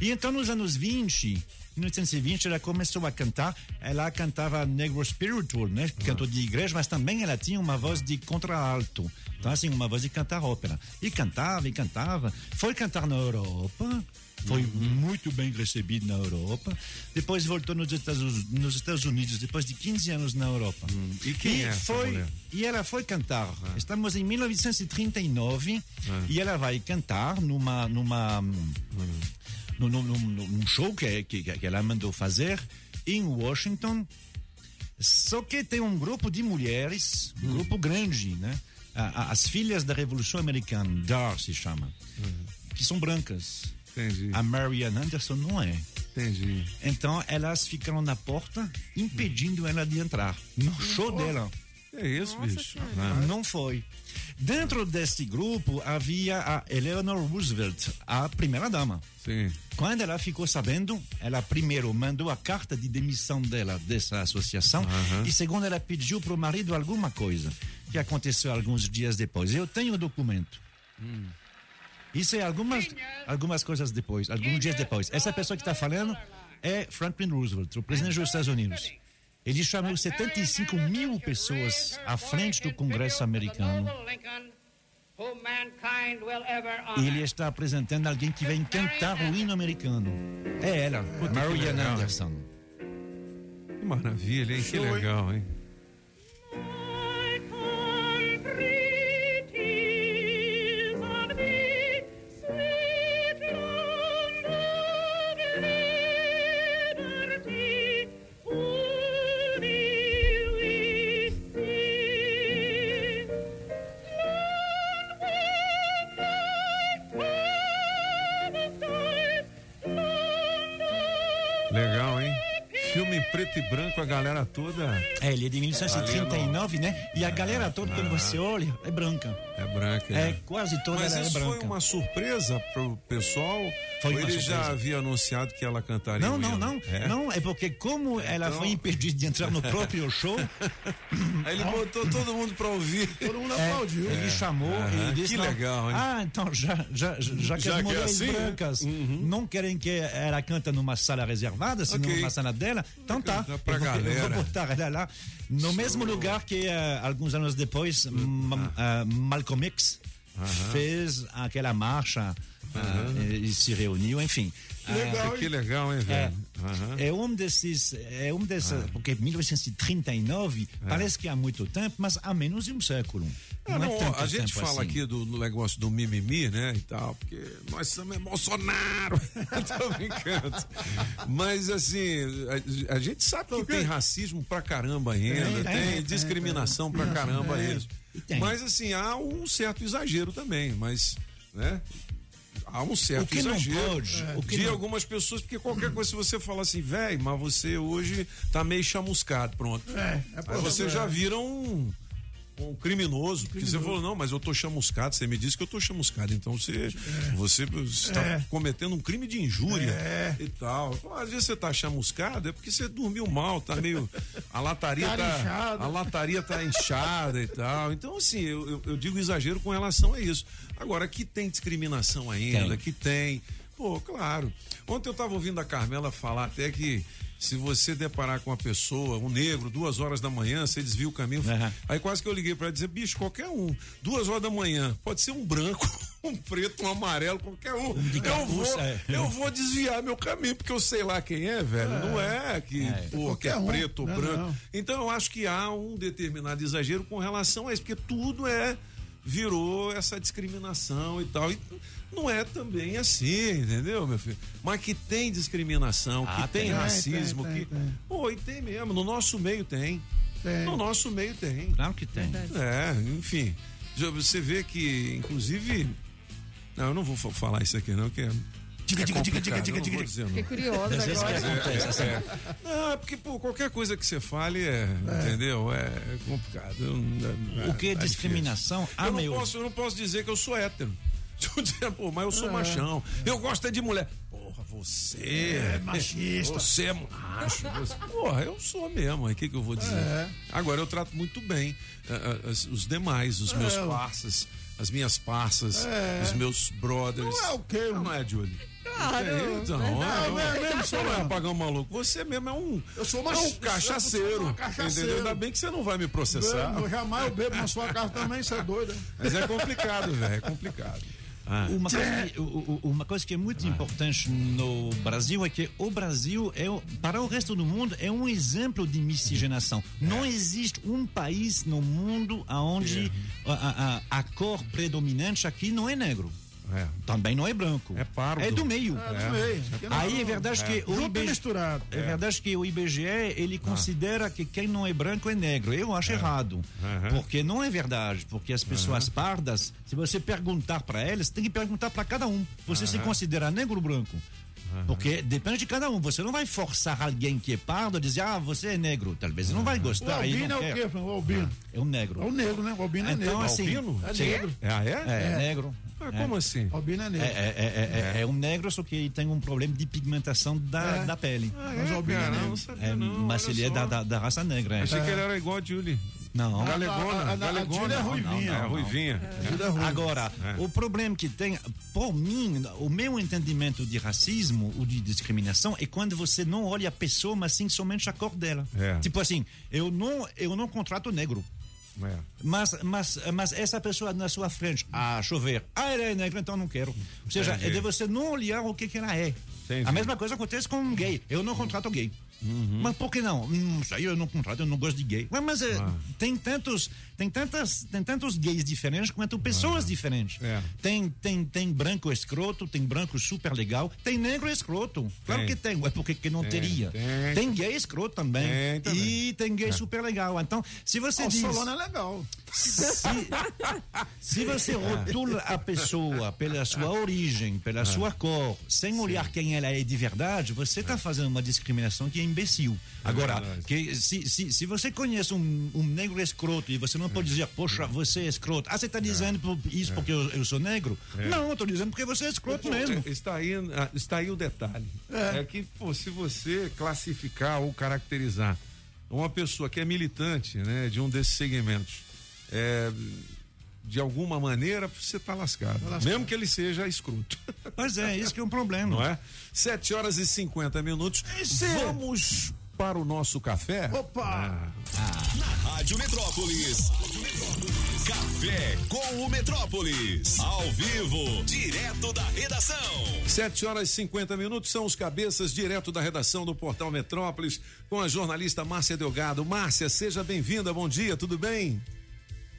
E então nos anos 20, 1920, ela começou a cantar. Ela cantava negro spiritual, né? Cantou de igreja, mas também ela tinha uma voz de contralto. Então, assim, uma voz de cantar ópera. E cantava, e cantava. Foi cantar na Europa. Foi muito bem recebido na Europa. Depois voltou nos Estados, nos Estados Unidos, depois de 15 anos na Europa. E quem é essa foi, mulher? e ela foi cantar. Estamos em 1939 Ah. e ela vai cantar numa numa num, num- num- show que, que, que ela mandou fazer em Washington. Só que tem um grupo de mulheres, um grupo grande, né? As filhas da Revolução Americana, DAR se chama, que são brancas. Entendi. A Marian Anderson não é. Entendi. Então elas ficaram na porta impedindo ela de entrar no show dela. É isso, bicho. Não foi. Dentro deste grupo havia a Eleanor Roosevelt, a primeira dama. Sim. Quando ela ficou sabendo, ela primeiro mandou a carta de demissão dela dessa associação e segundo ela pediu para o marido alguma coisa que aconteceu alguns dias depois. Eu tenho o documento. Isso é algumas algumas coisas depois, alguns dias depois. Essa pessoa que está falando é Franklin Roosevelt, o presidente dos Estados Unidos. Ele chamou 75 mil pessoas à frente do Congresso americano e ele está apresentando alguém que vem cantar o hino americano. É ela, Marian. Anderson. Que maravilha, hein? Que legal, hein? Preto e branco, a galera toda. É, ele é de 1939, né? E a galera toda, quando você olha, é branca. É branca. É, quase toda Mas ela é isso branca. foi uma surpresa pro pessoal? Foi ou ele já surpresa. havia anunciado que ela cantaria? Não, não, não. É? Não, é porque como ela Então- foi impedida de entrar no próprio show, Aí ele botou todo mundo pra ouvir. Todo mundo é, aplaudiu. ele É. chamou e disse... que legal, hein? Ah, então já, já, já que Já as que é mulheres assim, brancas não querem que ela canta numa sala reservada, senão Ok. numa sala dela, então tá. Pra eu, vou, eu vou galera. botar ela lá no mesmo lugar que eh, alguns anos depois ah, Malcolm X fez aquela marcha ah, e se reuniu, enfim. Legal, Ah, que legal, hein, é, velho? É um desses, é um desses, porque 1939 parece que há muito tempo, mas há menos de um século. Não, não, é a gente fala assim. aqui do, do negócio do mimimi, né, e tal, porque nós somos é Bolsonaro. Tô brincando. Mas, assim, a, a gente sabe que tem racismo pra caramba ainda, Tem, discriminação pra caramba É, ainda. tem. Mas, assim, há um certo exagero também, mas, né, há um certo O que não exagero pode, o que de não- algumas pessoas, porque qualquer coisa, se você falar assim, velho, mas você hoje tá meio chamuscado, pronto. É, é Aí pra- você é. já vira um com um criminoso, porque você falou, não, mas eu tô chamuscado, você me disse que eu tô chamuscado, então você você está É. cometendo um crime de injúria É. e tal. Então, às vezes você tá chamuscado, é porque você dormiu mal, tá meio a lataria tá inchada. a lataria tá inchada e tal. Então assim, eu, eu, eu digo exagero com relação a isso. Agora que tem discriminação ainda, Tem. que tem. Pô, claro. Ontem eu tava ouvindo a Carmela falar até que se você deparar com uma pessoa, um negro, duas horas da manhã, você desvia o caminho. Aí quase que eu liguei pra dizer, bicho, qualquer um, duas horas da manhã, pode ser um branco, um preto, um amarelo, qualquer um. de eu, vou, é. eu vou desviar meu caminho, porque eu sei lá quem é, velho. Não é que, É. pô, que Qualquer é um. preto ou Não, branco. não. Então eu acho que há um determinado exagero com relação a isso, porque tudo é virou essa discriminação e tal. E não é também assim, entendeu, meu filho? Mas que tem discriminação, Ah, que tem, tem. racismo, Tem, tem, que. tem. Pô, e tem mesmo. No nosso meio tem. Tem. No nosso meio tem. Claro que tem. É, enfim. Você vê que, inclusive. Não, eu não vou fa- falar isso aqui, não, que é. Diga, é diga, diga, diga, diga, diga. não. Fiquei curiosa Às vezes que agora. acontece assim. Não, é porque, pô, qualquer coisa que você fale é, entendeu? É complicado. Eu não- O que é tá discriminação? Ah, eu, não meu. posso, eu não posso dizer que eu sou hétero. Eu pô, mas eu sou É. machão. Eu gosto é de mulher. Porra, você É machista. Você é macho. Você... Porra, eu sou mesmo. aí O que, que eu vou dizer? É. Agora, eu trato muito bem ah, as- os demais, os meus É. parças, as minhas parças, É. os meus brothers. Não é o quê? Não é, Julie? Claro, É, então, é, Não, é mesmo, sou não é mesmo. apagão maluco. Você mesmo é um, Eu sou é uma- um cachaceiro. eu uma cachaceiro. Entendeu? Ainda bem que você não vai me processar. Eu jamais eu bebo na sua casa também, você é doido. Mas é complicado, velho. É complicado. Ah. Uma coisa, que, uma coisa que é muito importante no Brasil é que o Brasil, é, para o resto do mundo, é um exemplo de miscigenação. Não existe um país no mundo onde a, a- a cor predominante aqui não é negro. É. Também não é branco. É pardo. É do meio. É, do meio. Não- Aí é verdade que o IBGE, misturado. é verdade que o IBGE ele considera que quem não é branco é negro. Eu acho errado, porque não é verdade, porque as pessoas pardas, se você perguntar para elas, tem que perguntar para cada um. Você se considera negro ou branco? Porque depende de cada um. Você não vai forçar alguém que é pardo a dizer, ah, você é negro. Talvez ele não vai O gostar. aí albino não é o quê? O albino. É um negro. É o negro, né? O albino é Então, negro. assim, Albino? É sim. negro. É, ah, é? É, negro. Ah, como assim? O albino é É, negro. é, é, é- é um negro, só que tem um problema de pigmentação da, É. da pele. Ah, Mas o albino é negro. não sabia É, não, mas olha ele é só. da, da, da raça negra. é. Achei que ele era igual a Julie. Não. Galegona, a- a- a galegona. Julie é Não, ruivinha. não, É, ruivinha. É ruim. Agora, É. o problema que tem, por mim, o meu entendimento de racismo ou de discriminação é quando você não olha a pessoa, mas sim somente a cor dela. É. Tipo assim, eu não, eu não contrato negro. É. Mas, mas, mas essa pessoa na sua frente, ah, chover, ah, ela é negra, então não quero. Ou seja, Entendi. é de você não olhar o que, que ela é. Entendi. A mesma coisa acontece com um gay. Eu não contrato gay. Uhum. Mas por que não? Hum, isso aí eu não contrato, eu não gosto de gay. Mas, mas, é, Ah. tem tantos, tem tantas, tem tantos gays diferentes quanto pessoas diferentes. É. Tem, tem, tem branco escroto, tem branco super legal, tem negro escroto. Claro Tem. que tem. É porque que não Tem, teria. tem. Tem gay escroto também. Também. E tem gay super legal. Então, se você O diz Solano é legal. se, se você rotula a pessoa pela sua origem, pela sua cor, sem olhar quem ela é de verdade, você está fazendo uma discriminação que é imbecil. Agora, verdade. que se, se, se você conhece um, um negro escroto e você não pode dizer, poxa, você é escroto. Ah, você está dizendo isso porque eu, eu sou negro? Não, eu estou dizendo porque você é escroto mesmo. É, Está aí, ah, está aí o detalhe. É, que, pô, se você classificar ou caracterizar uma pessoa que é militante né, de um desses segmentos, é, de alguma maneira, você está lascado. Mesmo que ele seja escroto. Pois é, isso que é um problema. Não é? 7 horas e 50 minutos. Vamos para o nosso café? Opa! Na Rádio Metrópolis. Café com o Metrópolis. Ao vivo, direto da redação. 7 horas e 50 minutos são os cabeças direto da redação do Portal Metrópolis com a jornalista Márcia Delgado. Márcia, seja bem-vinda. Bom dia, tudo bem?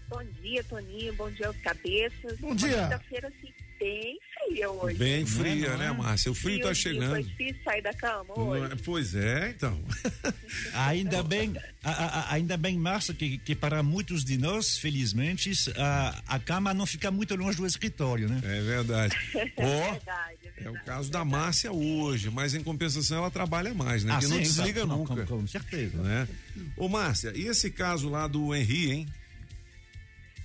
Bom dia, Toninho. Bom dia aos cabeças. Bom dia. Quinta-feira assim, bem fria hoje. Bem fria, né, Márcia? O frio tá Friozinho, chegando. Foi difícil sair da cama Não hoje. é? Pois é, então. Ainda bem, a- a- ainda bem, Márcia, que, que para muitos de nós, felizmente, a, a cama não fica muito longe do escritório, né? É verdade. Ó, verdade, é é o caso da Márcia hoje, mas em compensação ela trabalha mais, né? Ah, que não sim, desliga não, nunca. com- com certeza. Né? Ô, Márcia, e esse caso lá do Henri, hein?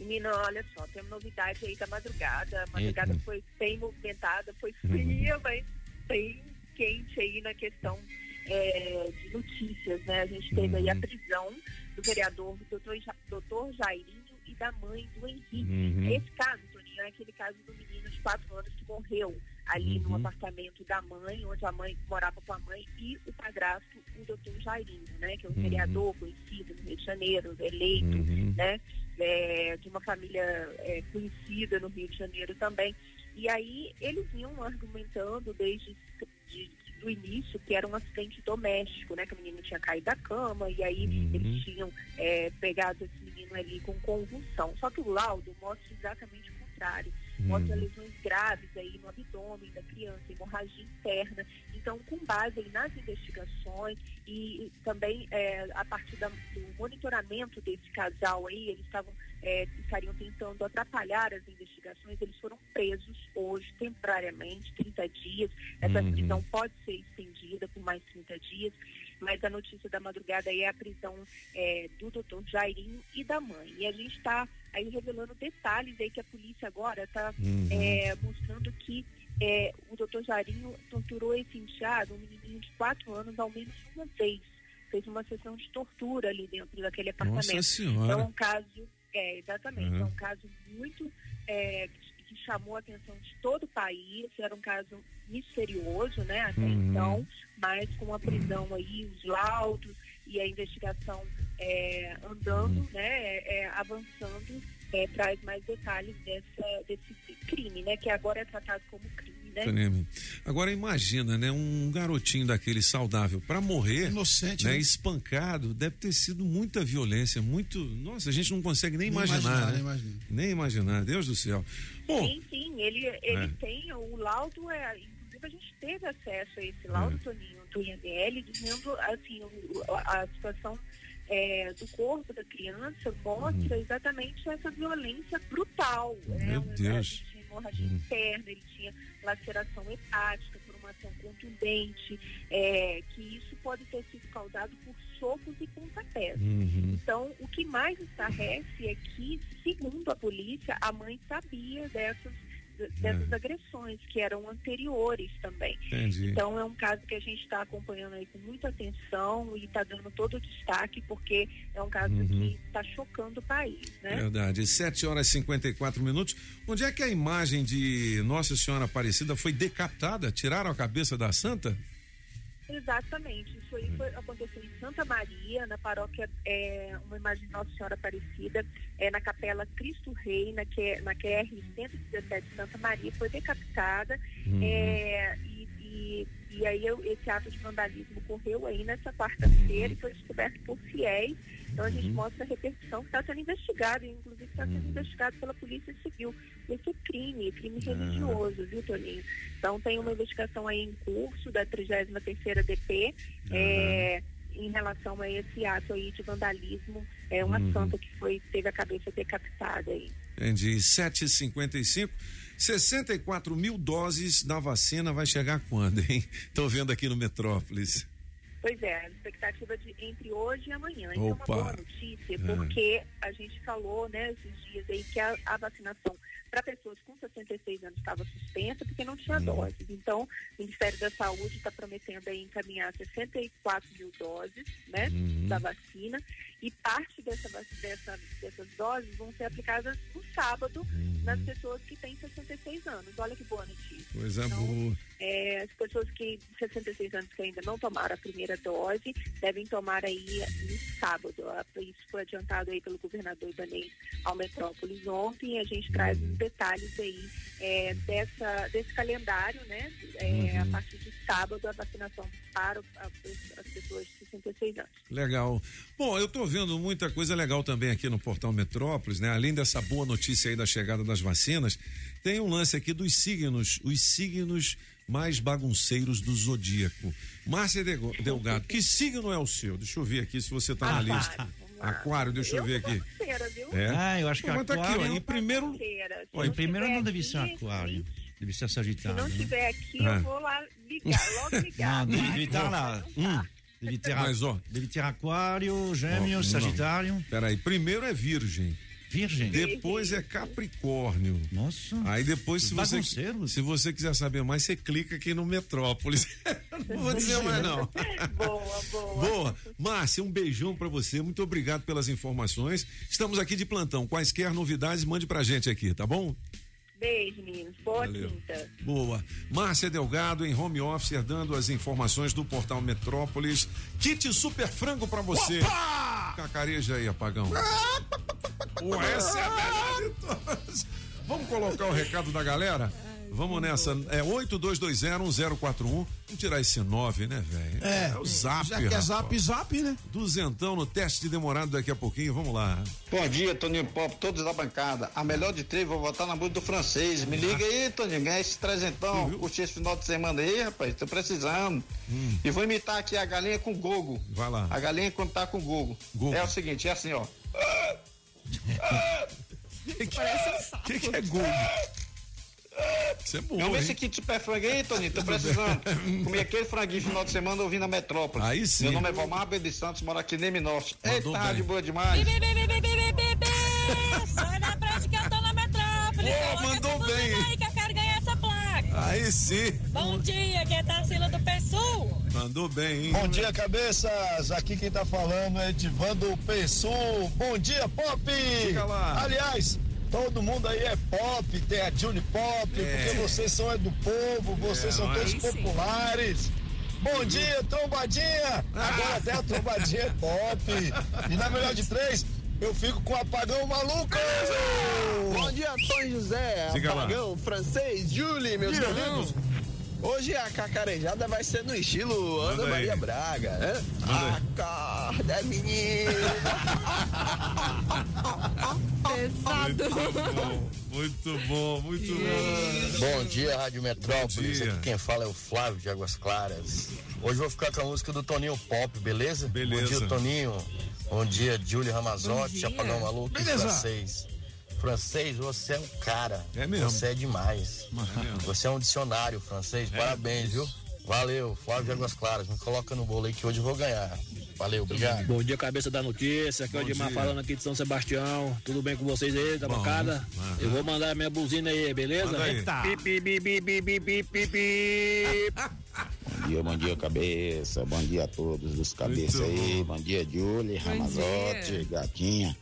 Menina, olha só, tem uma novidade aí da madrugada. A madrugada Eita. foi bem movimentada, foi fria, mas bem quente aí na questão é, de notícias, né? A gente teve aí a prisão do vereador doutor, Ja- doutor Jairinho e da mãe do Henrique. Uhum. Esse caso, Toninho, é aquele caso do menino de quatro anos que morreu ali no apartamento da mãe, onde a mãe morava com a mãe e o padrasto, o doutor Jairinho, né? Que é um Uhum. vereador conhecido no Rio de Janeiro, eleito, Uhum. né? É, de uma família é, conhecida no Rio de Janeiro também. E aí eles vinham argumentando desde de, do início que era um acidente doméstico, né? Que o menino tinha caído da cama e aí eles tinham é, pegado esse menino ali com convulsão. Só que o laudo mostra exatamente o contrário. Mostra Uhum. lesões graves aí no abdômen da criança, hemorragia interna. Então, com base nas investigações e também é, a partir da- do monitoramento desse casal aí, eles estavam é, estariam tentando atrapalhar as investigações, eles foram presos hoje, temporariamente, 30 dias. Essa Uhum. prisão pode ser estendida por mais 30 dias, mas a notícia da madrugada aí é a prisão é, do doutor Jairinho e da mãe. E a gente está aí revelando detalhes aí que a polícia agora está Uhum. é, mostrando que é, o doutor Jairinho torturou esse enteado, um menininho de quatro anos, ao menos uma vez. Fez uma sessão de tortura ali dentro daquele apartamento. Senhora. Então, é um caso, é, exatamente, Uhum. é um caso muito é, que, que chamou a atenção de todo o país, era um caso misterioso, né, até Uhum. então, mas com a prisão aí, os laudos e a investigação é, andando, Uhum. né, é, é, avançando, é, traz mais detalhes dessa, desse crime, né, que agora é tratado como crime, né? Agora imagina, né, um garotinho daquele saudável para morrer, Inocente, né, né? espancado, deve ter sido muita violência, muito, nossa, a gente não consegue nem, Nem imaginar, imaginar, né? nem imaginar. Nem imaginar, Deus do céu. Bom, Sim, sim, ele, ele É. tem, o laudo é, inclusive a gente teve acesso a esse laudo, É. Toninho, do IML, dizendo assim, o- a, a situação é, do corpo da criança mostra exatamente essa violência brutal. né? Uhum. Meu Um- Deus. Ele tinha hemorragia Uhum. interna, ele tinha laceração hepática por uma ação contundente, é, que isso pode ter sido causado por socos e pontapés. Uhum. Então, o que mais estarrece é que, segundo a polícia, a mãe sabia dessas, dessas agressões, que eram anteriores também. Entendi. Então, é um caso que a gente está acompanhando aí com muita atenção e está dando todo o destaque, porque é um caso Uhum. que está chocando o país, né? Verdade. 7 horas e 54 minutos. Onde é que a imagem de Nossa Senhora Aparecida foi decapitada? Tiraram a cabeça da santa? Exatamente, isso aí foi, aconteceu em Santa Maria, na paróquia, é, uma imagem de Nossa Senhora Aparecida, é, na capela Cristo Rei, na, Q- na QR 117 Santa Maria, foi decapitada, Uhum. é, e, aí eu- esse ato de vandalismo ocorreu aí nessa quarta-feira e foi descoberto por fiéis, então a gente Uhum. mostra a repercussão que está sendo investigada, e inclusive está sendo investigado pela Polícia Civil, esse é crime, crime religioso, viu, Toninho? Então tem uma investigação aí em curso da 33ª DP, é, em relação a esse ato aí de vandalismo, é uma Uhum. santa que foi, teve a cabeça decapitada aí. Entendi. 7h55. 64 mil doses da vacina vai chegar quando, hein? Tô vendo aqui no Metrópolis. Pois é, a expectativa de entre hoje e amanhã. Isso é Opa. uma boa notícia, É. porque a gente falou, né, esses dias aí que a, a vacinação para pessoas com 66 anos estava suspensa porque não tinha doses. Então, o Ministério da Saúde está prometendo aí encaminhar 64 mil doses, né, Uhum. da vacina, e parte dessa, dessa, dessas doses vão ser aplicadas no sábado nas pessoas que têm 66 anos. Olha que boa notícia. Coisa Então, boa. é, as pessoas que 66 anos que ainda não tomaram a primeira dose devem tomar aí no sábado. A- Isso foi adiantado aí pelo governador Ibanez ao Metrópolis ontem a gente traz os detalhes aí é, dessa, desse calendário, né? É, A Uhum. partir de sábado a vacinação para a- as pessoas de 66 anos. Legal. Bom, eu tô vendo muita coisa legal também aqui no portal Metrópolis, né? Além dessa boa notícia aí da chegada das vacinas, tem um lance aqui dos signos, os signos mais bagunceiros do zodíaco. Márcia Delgado, que signo é o seu? Deixa eu ver aqui se você tá na lista. Aquário, deixa eu, ver aqui. Bagunceira, viu? É? Ah, eu acho que Pô, tá aqui, ó, aquário- em primeiro. Se Ó, em não primeiro não deve ser aqui, aquário. Deve ser Se sagitário. não né? tiver aqui, Ah. eu vou lá ligar, logo ligar. Não, deve, deve estar lá. Hum, deve, ter, Mas, ó. deve ter aquário, gêmeos, sagitário. Peraí, primeiro é virgem. Virgem. Depois é Capricórnio. Nossa. Aí depois, se você, Bagunceiro. se você quiser saber mais, você clica aqui no Metrópolis. não vou dizer mais não. boa, boa. Boa. Márcia, um beijão pra você. Muito obrigado pelas informações. Estamos aqui de plantão. Quaisquer novidades, mande pra gente aqui, tá bom? Meninos. Boa Valeu. quinta. Boa. Márcia Delgado em home office dando as informações do portal Metrópolis. Kit super frango pra você. Cacareja aí, apagão. Pô, essa é a melhor de todas. Vamos colocar o recado da galera? Vamos nessa. É 82201041. Vamos tirar esse 9, né, velho? É, o zap. já que é rapaz. zap, zap, né? Duzentão no teste de demorado daqui a pouquinho. Vamos lá. Bom dia, Toninho Pop, todos da bancada. A melhor de três, vou votar na música do francês. Me liga aí, Toninho, ganha esse trezentão. Curti esse final de semana aí, rapaz, tô precisando. E vou imitar aqui a galinha com gogo. Vai lá. A galinha quando tá com gogo. Gogo. É o seguinte, é assim, ó. O que, que é Google? Você é burro, Vamos ver esse kit super frango aí, Toninho, tô precisando. Comi aquele franguinho final de semana ouvindo a Metrópole. Aí sim. Meu nome é Valmar Bento de Santos, moro aqui em Neme Norte. Eita, bem. rádio boa demais. Sai da frente que eu tô na metrópole. Ô, mandou bem. Aí que eu quero ganhar essa placa. Aí sim. Bom dia, aqui é Tarsila do Pessul. Mandou bem, hein? Bom dia, cabeças. Aqui quem tá falando é Edivando Pessoa. Bom dia, Pop! Diga lá. Aliás, todo mundo aí é pop, tem a Juni Pop, É. porque vocês são é do povo, vocês É, são mas- todos sim. populares. Bom dia, trombadinha! Agora até a trombadinha é pop. E na melhor de três, eu fico com o apagão maluco! Bom dia, Antônio José, apagão, francês, Julie, meus queridos. Hoje a cacarejada vai ser no estilo Ana Manda aí. Maria Braga, né? Acorda, menino. Pesado. Muito bom, muito bom. Bom dia, Rádio Metrópolis. Bom dia. Aqui quem fala é o Flávio de Águas Claras. Hoje eu vou ficar com a música do Toninho Pop, beleza? Beleza. Bom dia, Toninho. Bom dia, Júlio Ramazotti, dia. Apagão Maluco Beleza. francês francês, você é um cara. É mesmo. Você é demais. É você é um dicionário francês. É Parabéns, isso. viu? Valeu, Flávio de Águas Claras. Me coloca no bolo aí que hoje eu vou ganhar. Valeu, obrigado. Bom dia, cabeça da notícia. Aqui é o Edmar falando aqui de São Sebastião. Tudo bem com vocês aí da bancada? Uhum. Eu vou mandar minha buzina aí, beleza? Aí. Eita. Pi, pi, Bom dia, bom dia, cabeça. Bom dia a todos dos cabeças aí. Bom dia, Julie, Ramazotti, Gatinha.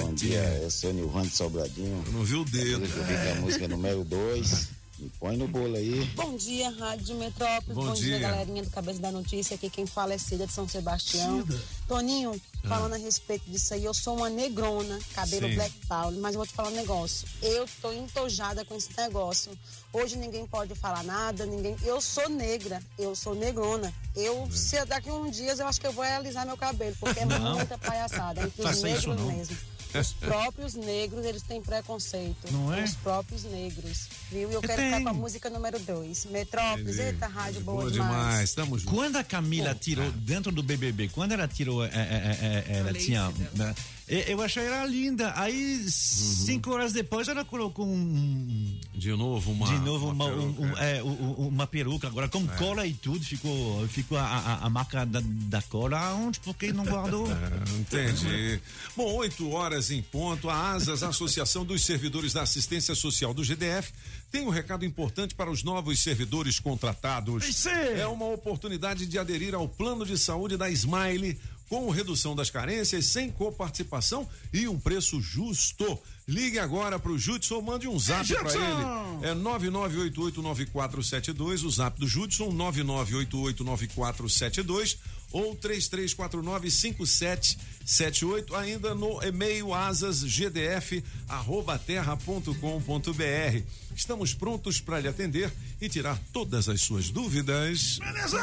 Bom dia, eu sou Nilvando Sobradinho. Eu não vi o dedo. Eu vi que a música é número 2. Me põe no bolo aí. Bom dia, Rádio Metrópolis. Bom Bom, dia. dia. galerinha do Cabeça da Notícia. Aqui quem fala é Cida de São Sebastião. Cida. Toninho, Ah. falando a respeito disso aí, eu sou uma negrona, cabelo Sim. Black Power, mas eu vou te falar um negócio. Eu tô entojada com esse negócio. Hoje ninguém pode falar nada, ninguém. Eu sou negra, eu sou negrona. Eu, se daqui a uns dias, eu acho que eu vou alisar meu cabelo, porque é Não. muita palhaçada. Entre os negros mesmo. Os próprios negros, eles têm preconceito. Não é? Os próprios negros. Viu? E eu Eu quero ficar com a música número 2. Metrópolis, eita, rádio boa, Boa demais. demais, tamo junto. Quando a Camila tirou dentro do BBB, quando ela tirou, é, é, é, é, ela tinha, né, eu- achei ela linda. Aí cinco horas depois ela colocou um, De novo uma. de novo uma, um- peruca. um- é, um- um- uma peruca agora com É. cola e tudo ficou, ficou a, a- a marca da, da cola onde porque não guardou. É, entendi. Bom, 8 horas em ponto. A ASAS, Associação dos Servidores da Assistência Social do GDF, tem um recado importante para os novos servidores contratados. É uma oportunidade de aderir ao plano de saúde da Smile com redução das carências, sem coparticipação e um preço justo. Ligue agora para o Judson, mande um zap para ele. É 99889472, o zap do Judson, 99889472 ou 33495778, ainda no e-mail asasgdf@terra.com.br. Estamos prontos para lhe atender e tirar todas as suas dúvidas. Beleza!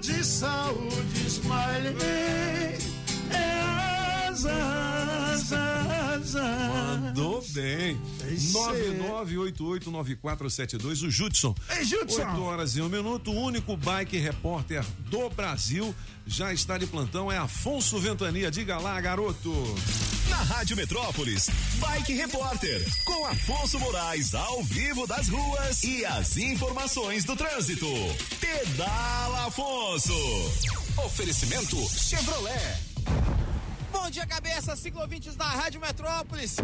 de saúde, Smiley. É asa, asa asas. Mandou bem. isso aí. 99889472, o Judson. Ei, Judson. 8 horas e um minuto, o único bike repórter do Brasil já está de plantão, é Afonso Ventania. Diga lá, garoto. Na Rádio Metrópolis, Bike Repórter, com Afonso Moraes ao vivo das ruas e as informações do trânsito. Pedala Afonso. Oferecimento Chevrolet. Bom dia, cabeça, ciclovintes da Rádio Metrópolis.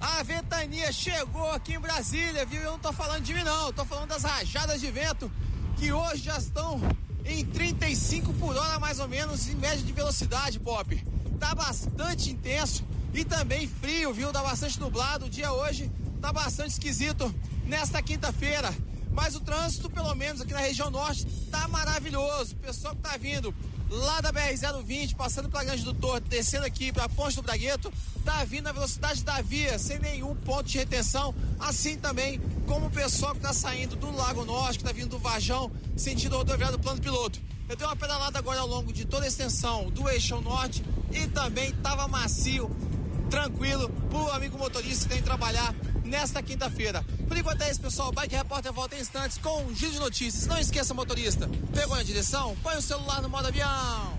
A ventania chegou aqui em Brasília, viu? Eu não tô falando de mim, não. Tô falando das rajadas de vento que hoje já estão em 35 por hora, mais ou menos, em média de velocidade, Pop. Tá bastante intenso e também frio, viu? Tá bastante nublado. O dia hoje tá bastante esquisito nesta quinta-feira. Mas o trânsito, pelo menos aqui na região norte, tá maravilhoso. O pessoal que tá vindo lá da BR-020, passando pela Grande do Torto, descendo aqui para Ponte do Bragueto, tá vindo na velocidade da via, sem nenhum ponto de retenção, assim também como o pessoal que tá saindo do Lago Norte, que tá vindo do Vajão, sentido rodoviário do plano piloto. Eu dei uma pedalada agora ao longo de toda a extensão do Eixão Norte e também tava macio, tranquilo, pro amigo motorista que tem que trabalhar nesta quinta-feira. Por enquanto é isso, pessoal. Bike Repórter volta em instantes com um giro de notícias. Não esqueça, motorista, pegou a direção? Põe o celular no modo avião.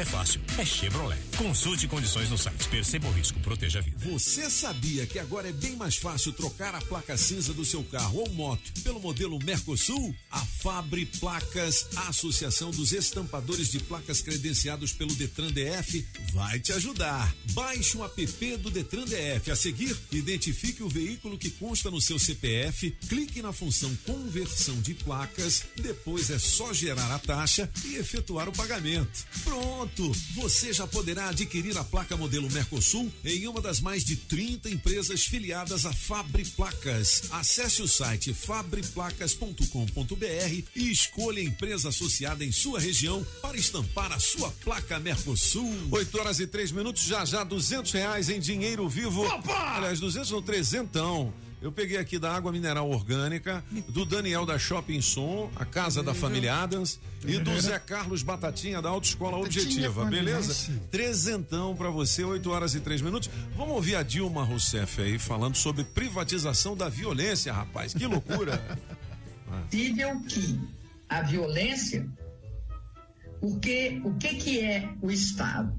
é fácil, é Chevrolet. Consulte condições no site. Perceba o risco, proteja a vida. Você sabia que agora é bem mais fácil trocar a placa cinza do seu carro ou moto pelo modelo Mercosul? A Fabre Placas, a Associação dos Estampadores de Placas credenciados pelo Detran DF, vai te ajudar. Baixe um app do Detran DF. A seguir, identifique o veículo que consta no seu CPF, clique na função conversão de placas, depois é só gerar a taxa e efetuar o pagamento. Pronto! Você já poderá adquirir a placa modelo Mercosul em uma das mais de 30 empresas filiadas a Fabre Placas. Acesse o site fabreplacas.com.br e escolha a empresa associada em sua região para estampar a sua placa Mercosul. 8 horas e 3 minutos, já já 200 reais em dinheiro vivo. Opa! Aliás, 200 ou 300. Eu peguei aqui da água mineral orgânica, do Daniel da Shopping Som, a casa da família Adams, e do Zé Carlos Batatinha da Autoescola Objetiva, beleza? Trezentão pra você, 8 horas e 3 minutos. Vamos ouvir a Dilma Rousseff aí falando sobre privatização da violência, rapaz. Que loucura! possível que a violência, porque o que que é o Estado?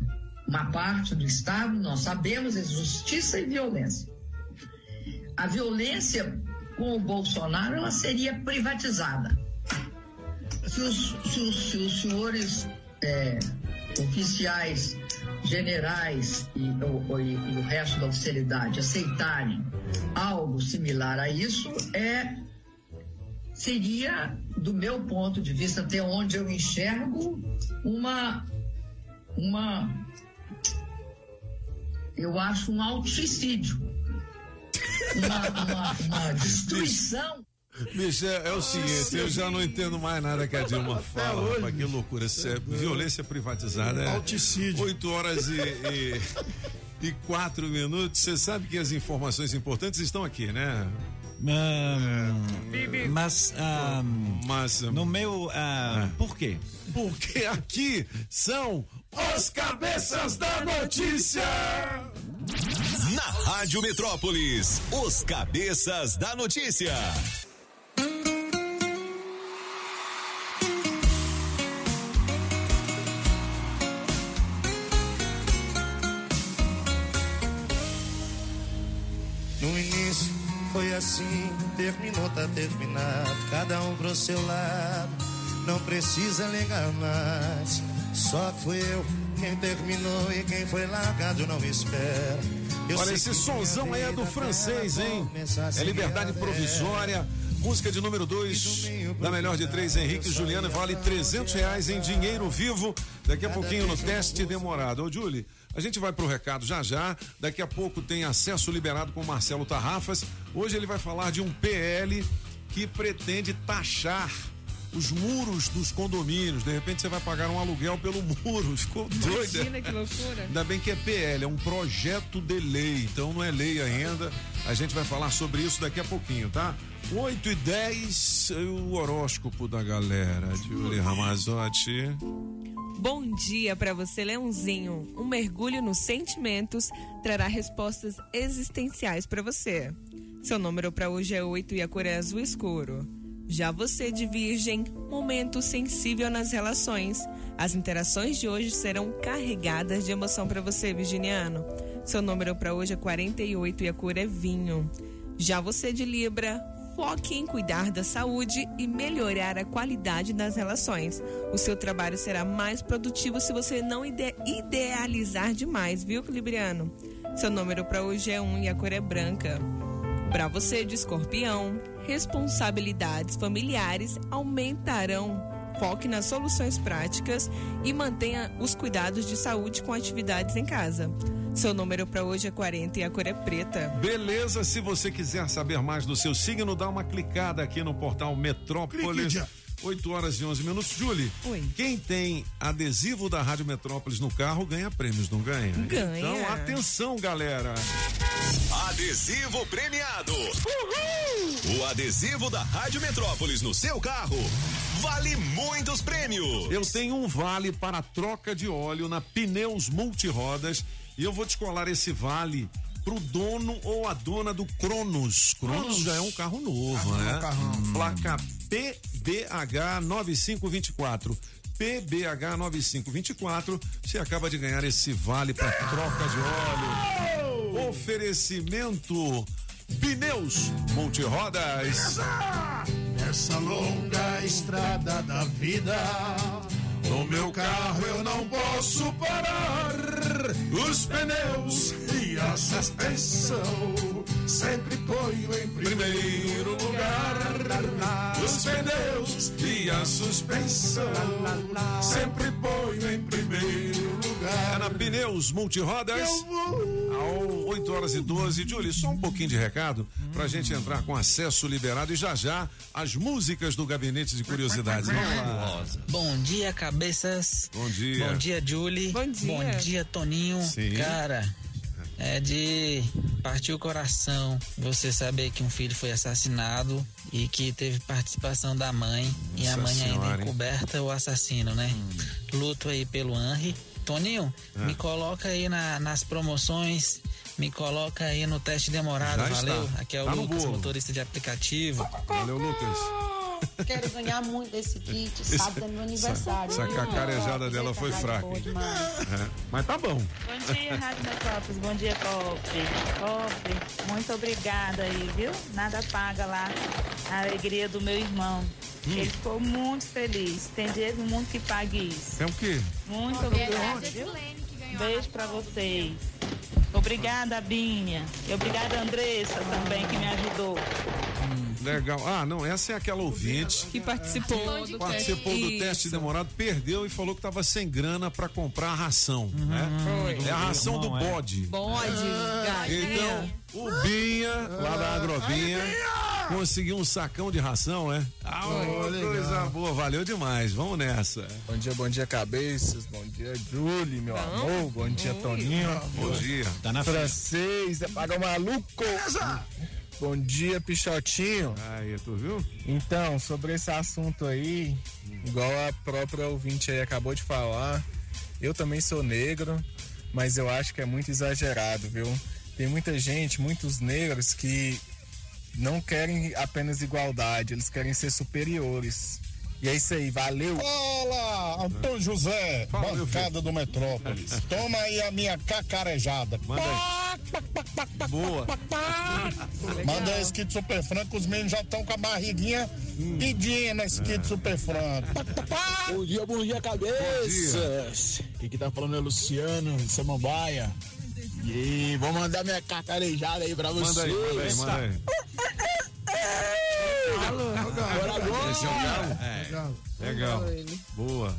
Uma parte do Estado, nós sabemos, é justiça e violência. A violência com o Bolsonaro, ela seria privatizada. Se os, se os, se os senhores é, oficiais, generais e o, e- o resto da oficialidade aceitarem algo similar a isso, é seria, do meu ponto de vista, até onde eu enxergo, uma, uma, eu acho um auticídio, uma, uma, uma destruição. Bicho, é, é o seguinte, eu já não entendo mais nada que a Dilma fala, rapaz, que loucura. Isso é violência privatizada. É Auticídio. 8 horas e, e, e quatro minutos. Você sabe que as informações importantes estão aqui, né? Ahn, mas, ahn, mas no meu. ahn, Por quê? Porque aqui são os cabeças da notícia. Na Rádio Metrópolis, os cabeças da notícia. Assim, terminou, tá terminado. Cada um pro seu lado, não precisa ligar mais. Só fui eu quem terminou e quem foi largado não espera. Eu Olha, esse sonzão aí é do vida francês, hein? É Liberdade. Provisória. Música de número 2, da melhor de três, Henrique e Juliana, vale 300 reais em dinheiro vivo. Daqui a pouquinho no teste demorado. Ô, Julie, a gente vai pro recado já já. Daqui a pouco tem acesso liberado com Marcelo Tarrafas. Hoje ele vai falar de um PL que pretende taxar os muros dos condomínios. De repente você vai pagar um aluguel pelo muro. Ficou doido. Imagina que loucura. Ainda bem que é PL, é um projeto de lei, então não é lei ainda. A gente vai falar sobre isso daqui a pouquinho, tá? 8 e 10, o horóscopo da galera. Julie Ramazotti. Bom dia para você, Leãozinho. Um mergulho nos sentimentos trará respostas existenciais para você. Seu número para hoje é 8 e a cor é azul escuro. Já você de Virgem, momento sensível nas relações. As interações de hoje serão carregadas de emoção para você, virginiano. Seu número para hoje é 48 e a cor é vinho. Já você de Libra, foque em cuidar da saúde e melhorar a qualidade das relações. O seu trabalho será mais produtivo se você não ide idealizar demais, viu, Libriano? Seu número para hoje é 1 e a cor é branca. Para você de escorpião, responsabilidades familiares aumentarão. Foque nas soluções práticas e mantenha os cuidados de saúde com atividades em casa. Seu número para hoje é 40 e a cor é preta. Beleza, se você quiser saber mais do seu signo, dá uma clicada aqui no portal Metrópolis. Clique, 8 horas e 11 minutos. Julie, Oi. quem tem adesivo da Rádio Metrópolis no carro ganha prêmios, não ganha? Ganha. Então, atenção, galera. Adesivo premiado. O adesivo da Rádio Metrópolis no seu carro vale muitos prêmios. Eu tenho um vale para troca de óleo na Pneus Multirodas e eu vou descolar esse vale pro dono ou a dona do Cronos. Cronos, já é um carro novo, Carrão, né? carrão. Placa PBH 9524. PBH 9524, você acaba de ganhar esse vale para troca de óleo. Oferecimento Pneus Multirodas. Nessa longa estrada da vida, no meu carro eu não posso parar. Os pneus e a suspensão sempre ponho em primeiro lugar. Os pneus e a suspensão sempre ponho em primeiro lugar. É na Pneus Multirodas. Ao 8 horas e 12. Julie, só um pouquinho de recado pra gente entrar com acesso liberado e já já as músicas do Gabinete de Curiosidades. Vamos lá. Bom dia, cabeças. Bom dia. Bom dia, Julie. Bom dia. Bom dia, Toninho. Sim. Cara, é de partir o coração você saber que um filho foi assassinado e que teve participação da mãe e a Nossa mãe Senhora, ainda hein? encoberta o assassino, né? Hum. Luto aí pelo Henry. Toninho, É. me coloca aí na- nas promoções, me coloca aí no teste demorado, Já está. valeu? Aqui é o Tá Lucas, motorista de aplicativo. Valeu, Lucas. Quero ganhar muito desse kit. Sábado é meu aniversário. Essa viu? cacarejada dela foi fraca. É, Mas tá bom. Bom dia, Rádio Metrópolis. Bom dia, Pop. Pop, muito obrigada aí, viu? Nada paga lá a alegria do meu irmão. Hum. Ele ficou muito feliz. Tem dinheiro no mundo que pague isso. É o quê? Muito ganhou Beijo pra vocês. Obrigada, Binha. E obrigada, Andressa, também, que me ajudou. Legal. Ah, não, essa é aquela ouvinte Que participou do participou do Isso. teste demorado, perdeu e falou que tava sem grana pra comprar a ração, né? Foi. É a ração do é. bode. Bode, galinha. Então, o Binha, lá da Agrobinha, conseguiu um sacão de ração, é? Ah, coisa boa, valeu demais. Vamos nessa. Bom dia, bom dia, cabeças. Bom dia, Julie, meu amor. Bom dia, Toninho. Bom dia. Tá na frente. Francês, é paga maluco. Bom dia, Pichotinho. Aí, tu viu? Então, sobre esse assunto aí, igual a própria ouvinte aí acabou de falar, eu também sou negro, mas eu acho que é muito exagerado, viu? Tem muita gente, muitos negros que não querem apenas igualdade, eles querem ser superiores. E é isso aí, valeu! Fala, Antônio José, Fala, bancada do Metrópolis. Toma aí a minha cacarejada. Manda Boa. Manda esse kit super franco, os meninos já estão com a barriguinha pedindo esse kit super franco. Bom dia, bom dia, cabeças. Aqui que tá falando é Luciano, de Samambaia. E vou mandar minha cacarejada aí pra Manda vocês. aí, manda aí, manda aí. Agora. Esse é o galo? Legal. Boa.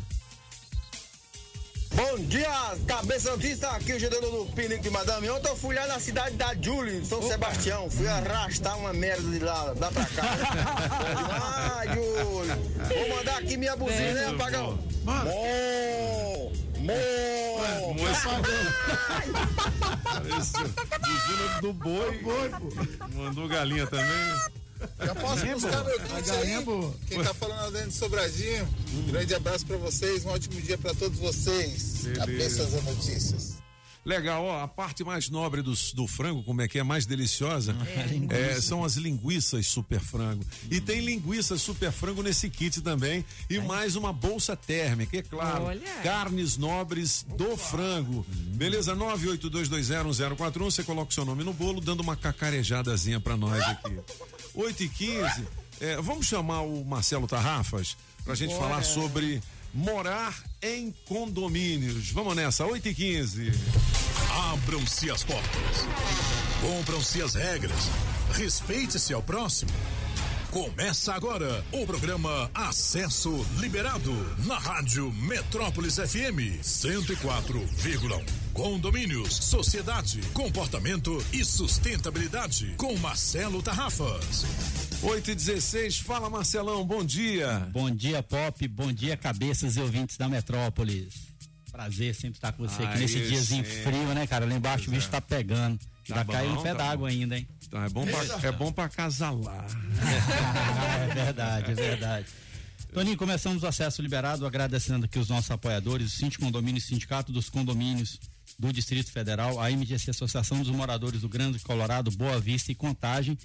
Bom dia, cabeça antista, aqui o Gedano do Pinico de Madame. Ontem eu fui lá na cidade da Julie, São Sebastião. Fui arrastar uma merda de lá, dá pra cá. Ah, Julie. Vou mandar aqui minha buzina, né, apagão? Bom, bom. Parece buzina do boi. Mandou galinha também. Já posso buscar meu kit aí? Quem tá falando é dentro de Sobradinho. Um grande abraço pra vocês, um ótimo dia pra todos vocês. Beleza. Cabeças e notícias. Legal, ó, a parte mais nobre do, do frango, como é que é, mais deliciosa, É. é, são as linguiças super frango. E tem linguiça super frango nesse kit também. E mais uma bolsa térmica, é claro. Olha. Carnes nobres do frango. Beleza? 982201041. Você coloca o seu nome no bolo, dando uma cacarejadazinha pra nós aqui. 8 e 15 é, vamos chamar o Marcelo Tarrafas pra gente Bora. falar sobre morar em condomínios. Vamos nessa, 8 e 15 Abram-se as portas. Cumpram-se as regras. Respeite-se ao próximo. Começa agora o programa Acesso Liberado na Rádio Metrópolis FM 104,1. Condomínios, sociedade, comportamento e sustentabilidade com Marcelo Tarrafas. 8 e 16 fala Marcelão, bom dia. Bom dia, Pop, bom dia, cabeças e ouvintes da Metrópolis. Prazer sempre estar com você aqui nesse diazinho sim. frio, né, cara? Lá embaixo o Pois bicho é. tá pegando. Tá bom, cair no pé tá d'água ainda, hein? Então é bom pra, é bom pra casalar. é verdade, é verdade. Toninho, começamos o acesso liberado, agradecendo aqui os nossos apoiadores, o Síndico Condomínio e Sindicato dos Condomínios do Distrito Federal, a MGC Associação dos Moradores do Grande Colorado, Boa Vista e Contagem,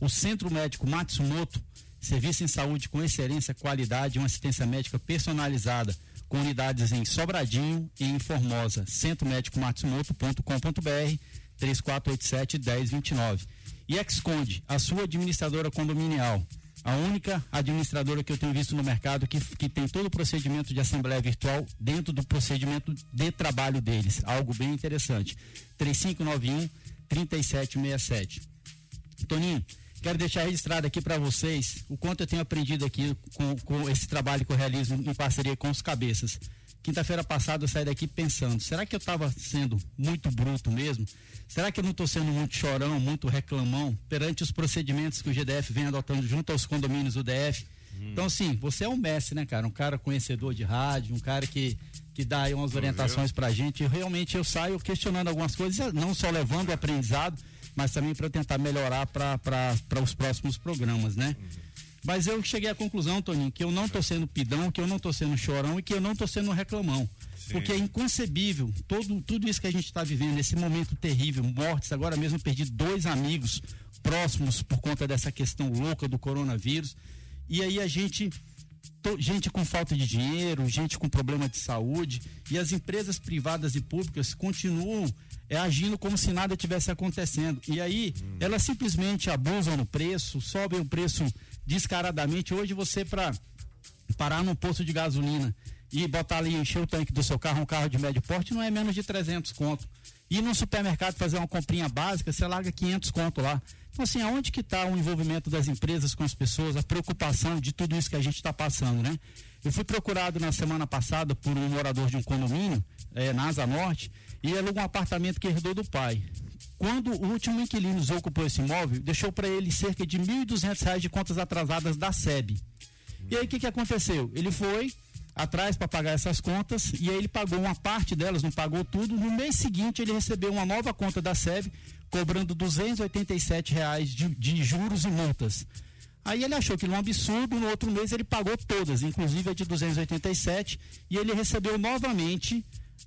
o Centro Médico Matsumoto, serviço em saúde com excelência, qualidade e uma assistência médica personalizada, com unidades em Sobradinho e em Formosa, centromédicomatsumoto.com.br 3487-1029. E Exconde, a sua administradora condominial. A única administradora que eu tenho visto no mercado que, que tem todo o procedimento de assembleia virtual dentro do procedimento de trabalho deles. Algo bem interessante. 3591 3767. Toninho, quero deixar registrado aqui para vocês o quanto eu tenho aprendido aqui com, com esse trabalho que eu realizo em parceria com os cabeças. Quinta-feira passada eu saí daqui pensando, será que eu estava sendo muito bruto mesmo? Será que eu não estou sendo muito chorão, muito reclamão perante os procedimentos que o GDF vem adotando junto aos condomínios do DF? Então, sim, você é um mestre, né, cara? Um cara conhecedor de rádio, um cara que, que dá aí umas orientações pra gente. E realmente eu saio questionando algumas coisas, não só levando o aprendizado, mas também para tentar melhorar para os próximos programas, né? Mas eu cheguei à conclusão, Toninho, que eu não estou sendo pidão, que eu não estou sendo chorão e que eu não estou sendo reclamão. Porque é inconcebível todo, tudo isso que a gente está vivendo, esse momento terrível, mortes. Agora mesmo perdi dois amigos próximos por conta dessa questão louca do coronavírus. E aí a gente gente com falta de dinheiro, gente com problema de saúde e as empresas privadas e públicas continuam é, agindo como se nada tivesse acontecendo. E aí elas simplesmente abusam no preço, sobem o preço descaradamente. Hoje você para parar num posto de gasolina e botar ali encher o tanque do seu carro, um carro de médio porte, não é menos de 300 conto. Ir no supermercado fazer uma comprinha básica, você larga 500 conto lá. Então, assim, aonde que está o envolvimento das empresas com as pessoas, a preocupação de tudo isso que a gente está passando, né? Eu fui procurado na semana passada por um morador de um condomínio, eh, na Asa Norte, e alugou um apartamento que herdou do pai. Quando o último inquilino ocupou esse imóvel, deixou para ele cerca de 1.200 reais de contas atrasadas da SEB. E aí o que, que aconteceu? Ele foi atrás para pagar essas contas e aí ele pagou uma parte delas, não pagou tudo. No mês seguinte ele recebeu uma nova conta da SEB cobrando 287 reais de, de juros e multas. Aí ele achou que era um absurdo, no outro mês ele pagou todas, inclusive a de 287, e ele recebeu novamente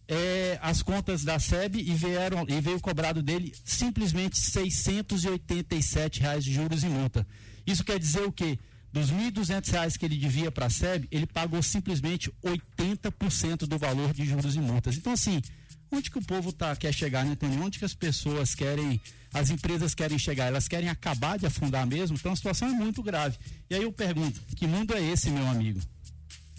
eh, as contas da SEB e, vieram, e veio cobrado dele simplesmente 687 reais de juros e multa. Isso quer dizer o quê? Dos 1.200 reais que ele devia para a SEB, ele pagou simplesmente 80% do valor de juros e multas. Então, assim, onde que o povo tá, quer chegar, né, Tony? Onde que as pessoas querem, as empresas querem chegar? Elas querem acabar de afundar mesmo? Então a situação é muito grave. E aí eu pergunto, que mundo é esse, meu amigo?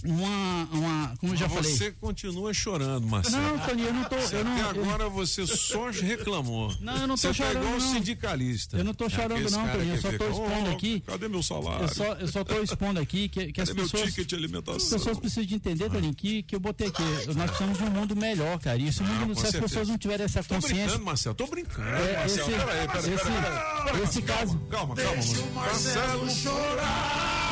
Uma, uma como eu já Mas falei. Você continua chorando, Marcelo. Não, Toninho, eu não tô- Você eu não- Até eu- agora você só reclamou. Não, eu não tô você chorando, Você pegou não. o sindicalista. Eu não tô chorando, Aquele não, Toninho. Eu só tô fica, expondo "Oh, aqui. Cadê meu salário? Eu só, eu só tô expondo aqui que, que as Cadê meu pessoas. ticket de alimentação? As pessoas precisam de entender, Toninho, que, que eu botei aqui. Nós precisamos de um mundo melhor, cara. E se, o mundo- se as pessoas não tiverem essa Tô consciência. brincando, Marcelo. Tô brincando, É, Marcelo. esse- Peraí, peraí, esse- peraí. esse caso- Calma, calma, Deixa o Marcelo tem?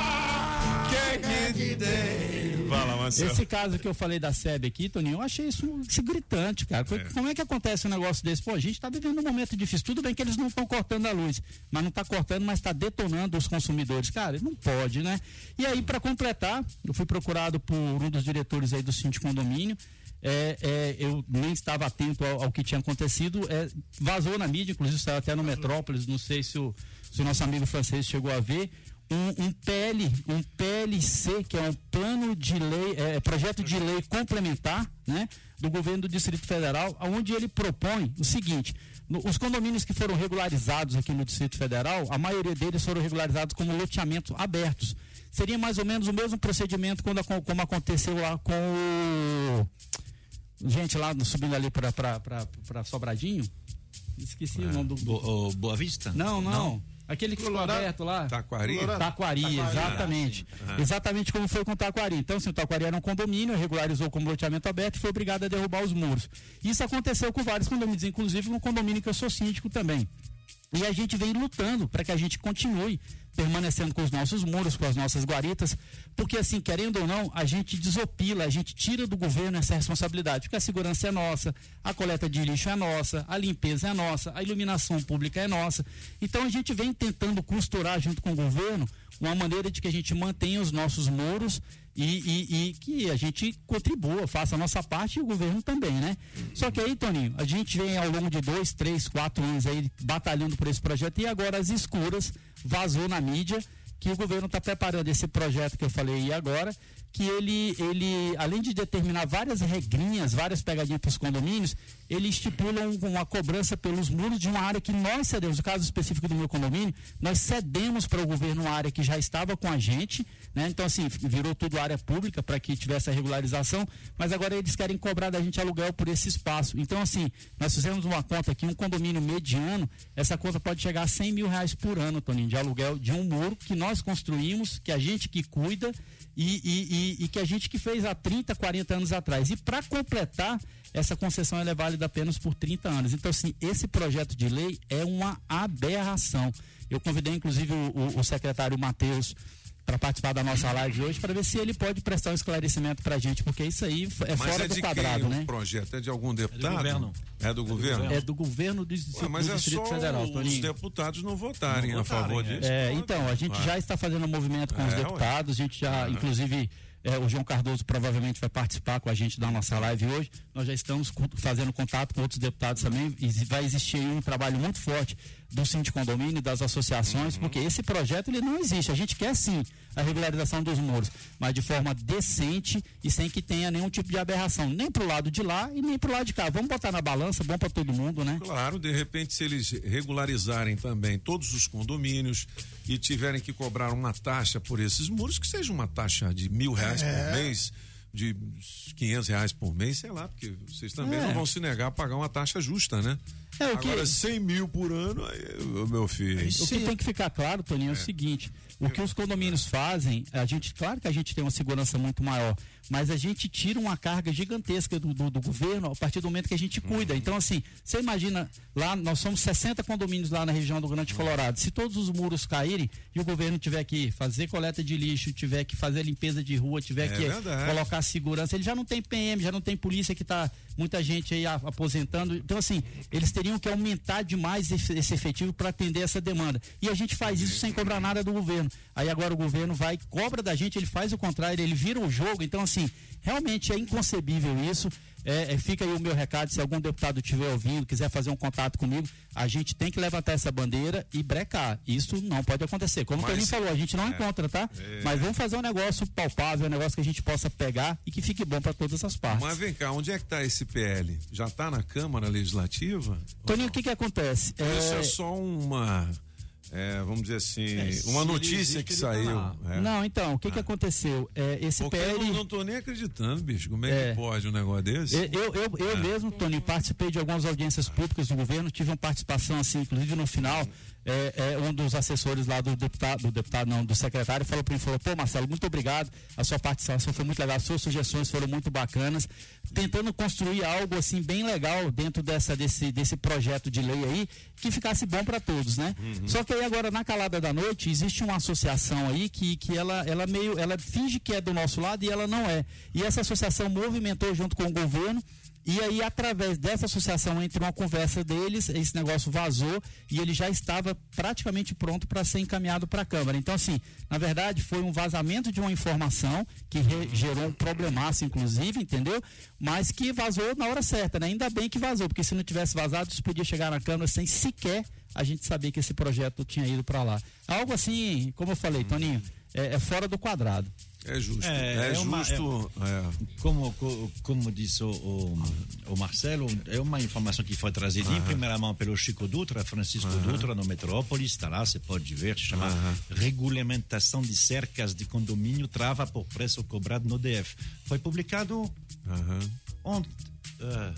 Fala, Marcelo. Esse caso que eu falei da SEB aqui, Toninho, eu achei isso, isso gritante, cara. Co- Como é que acontece um negócio desse? Pô, a gente tá vivendo um momento difícil. Tudo bem que eles não estão cortando a luz, mas não tá cortando, mas tá detonando os consumidores. Cara, não pode, né? E aí, para completar, eu fui procurado por um dos diretores aí do Cinti Condomínio. é, é, eu nem estava atento ao, ao que tinha acontecido, é, vazou na mídia, inclusive saiu até no Metrópolis, não sei se o, se o nosso amigo francês chegou a ver, um, um, PL, um PLC, que é um plano de lei, é, projeto de lei complementar, né, do governo do Distrito Federal, onde ele propõe o seguinte: no, os condomínios que foram regularizados aqui no Distrito Federal, a maioria deles foram regularizados como loteamentos abertos. Seria mais ou menos o mesmo procedimento quando, como aconteceu lá com o. Gente, lá subindo ali para Sobradinho. Esqueci é. o nome do. Bo, Boa Vista? Não, não. não. Aquele que ficou aberto lá. Taquari? Taquari, Taquari exatamente. Ah. Exatamente como foi com o Taquari. Então, assim, o Taquari era um condomínio, regularizou como loteamento aberto e foi obrigado a derrubar os muros. Isso aconteceu com vários condomínios, inclusive no condomínio que eu sou síndico também. E a gente vem lutando para que a gente continue permanecendo com os nossos muros, com as nossas guaritas, porque assim, querendo ou não, a gente desopila, a gente tira do governo essa responsabilidade, porque a segurança é nossa, a coleta de lixo é nossa, a limpeza é nossa, a iluminação pública é nossa. Então a gente vem tentando costurar junto com o governo uma maneira de que a gente mantenha os nossos muros e, e, e, que a gente contribua, faça a nossa parte e o governo também, né? Só que aí, Toninho, a gente vem ao longo de dois, três, quatro anos aí batalhando por esse projeto e agora as escuras vazou na mídia que o governo está preparando esse projeto que eu falei aí agora, que ele, ele, além de determinar várias regrinhas, várias pegadinhas para os condomínios, ele estipula um, uma cobrança pelos muros de uma área que nós cedemos. No caso específico do meu condomínio, nós cedemos para o governo uma área que já estava com a gente, né? Então, assim, virou tudo área pública para que tivesse a regularização, mas agora eles querem cobrar da gente aluguel por esse espaço. Então, assim, nós fizemos uma conta aqui, um condomínio mediano, essa conta pode chegar a 100 mil reais por ano, Toninho, de aluguel de um muro que nós construímos, que a gente que cuida e, e, e, e que a gente que fez há 30, 40 anos atrás. E para completar, essa concessão é válida apenas por 30 anos. Então, assim, esse projeto de lei é uma aberração. Eu convidei, inclusive, o, o, o secretário Matheus para participar da nossa live hoje para ver se ele pode prestar um esclarecimento para a gente, porque isso aí é mas fora é do quadrado, né? O projeto é de algum deputado? É do governo. É do governo? É do governo do, Ué, mas do é Distrito só Federal. Os deputados não votarem, não votarem a favor é. disso. É, então, a gente já está fazendo um movimento com é, os deputados, ué. a gente já, inclusive é, o João Cardoso provavelmente vai participar com a gente da nossa live hoje. Nós já estamos fazendo contato com outros deputados também. E vai existir um trabalho muito forte do síndico condomínio, das associações, uhum. porque esse projeto ele não existe. A gente quer sim a regularização dos muros, mas de forma decente e sem que tenha nenhum tipo de aberração, nem para o lado de lá e nem para o lado de cá. Vamos botar na balança, bom para todo mundo, né? Claro, de repente, se eles regularizarem também todos os condomínios e tiverem que cobrar uma taxa por esses muros, que seja uma taxa de mil reais é. por mês de 500 reais por mês, sei lá, porque vocês também é. não vão se negar a pagar uma taxa justa, né? É, o que... Agora, 100 mil por ano, aí, meu filho. O que tem que ficar claro, Toninho, é, é o seguinte: o que os condomínios fazem, a gente, claro que a gente tem uma segurança muito maior, mas a gente tira uma carga gigantesca do, do, do governo a partir do momento que a gente cuida. Uhum. Então, assim, você imagina, lá nós somos 60 condomínios lá na região do Grande Colorado. Se todos os muros caírem e o governo tiver que fazer coleta de lixo, tiver que fazer limpeza de rua, tiver é que verdade. colocar segurança, ele já não tem PM, já não tem polícia que está muita gente aí aposentando. Então, assim, eles teriam que aumentar demais esse efetivo para atender essa demanda. E a gente faz isso sem cobrar nada do governo. Aí agora o governo vai, cobra da gente, ele faz o contrário, ele vira o jogo. Então, assim, realmente é inconcebível isso. É, é, fica aí o meu recado, se algum deputado estiver ouvindo, quiser fazer um contato comigo, a gente tem que levantar essa bandeira e brecar. Isso não pode acontecer. Como o Toninho falou, a gente não é, encontra, tá? É. Mas vamos fazer um negócio palpável, um negócio que a gente possa pegar e que fique bom para todas as partes. Mas vem cá, onde é que está esse PL? Já está na Câmara Legislativa? Toninho, o que que acontece? Isso é, é só uma é, vamos dizer assim, é, uma notícia que saiu. É. Não, então, o que que ah. aconteceu? É, esse Porque PL... Eu não, não tô nem acreditando, bicho, como é, que é. pode um negócio desse? Eu, eu, eu, eu é. mesmo, Tony, participei de algumas audiências públicas do governo, tive uma participação assim, inclusive no final, é, é, um dos assessores lá do deputado, do deputado não, do secretário, falou para mim, falou, pô Marcelo, muito obrigado, a sua participação foi muito legal, as suas sugestões foram muito bacanas, tentando construir algo assim bem legal dentro dessa, desse, desse projeto de lei aí, que ficasse bom para todos, né? Uhum. Só que aí agora, na calada da noite, existe uma associação aí que, que ela, ela meio, ela finge que é do nosso lado e ela não é. E essa associação movimentou junto com o governo E aí, através dessa associação, entre uma conversa deles, esse negócio vazou e ele já estava praticamente pronto para ser encaminhado para a Câmara. Então, assim, na verdade, foi um vazamento de uma informação que gerou um problemaço, inclusive, entendeu? Mas que vazou na hora certa, né? Ainda bem que vazou, porque se não tivesse vazado, isso podia chegar na Câmara sem sequer a gente saber que esse projeto tinha ido para lá. Algo assim, como eu falei, Toninho, é, é fora do quadrado. É justo. É, É, é uma- justo. é. Como, co- como disse o, o, Marcelo, é uma informação que foi trazida em primeira mão pelo Chico Dutra, Francisco. Dutra, no Metrópolis, está lá, você pode ver, se chama Regulamentação de Cercas de Condomínio Trava por Preço Cobrado no DF. Foi publicado ont- ah,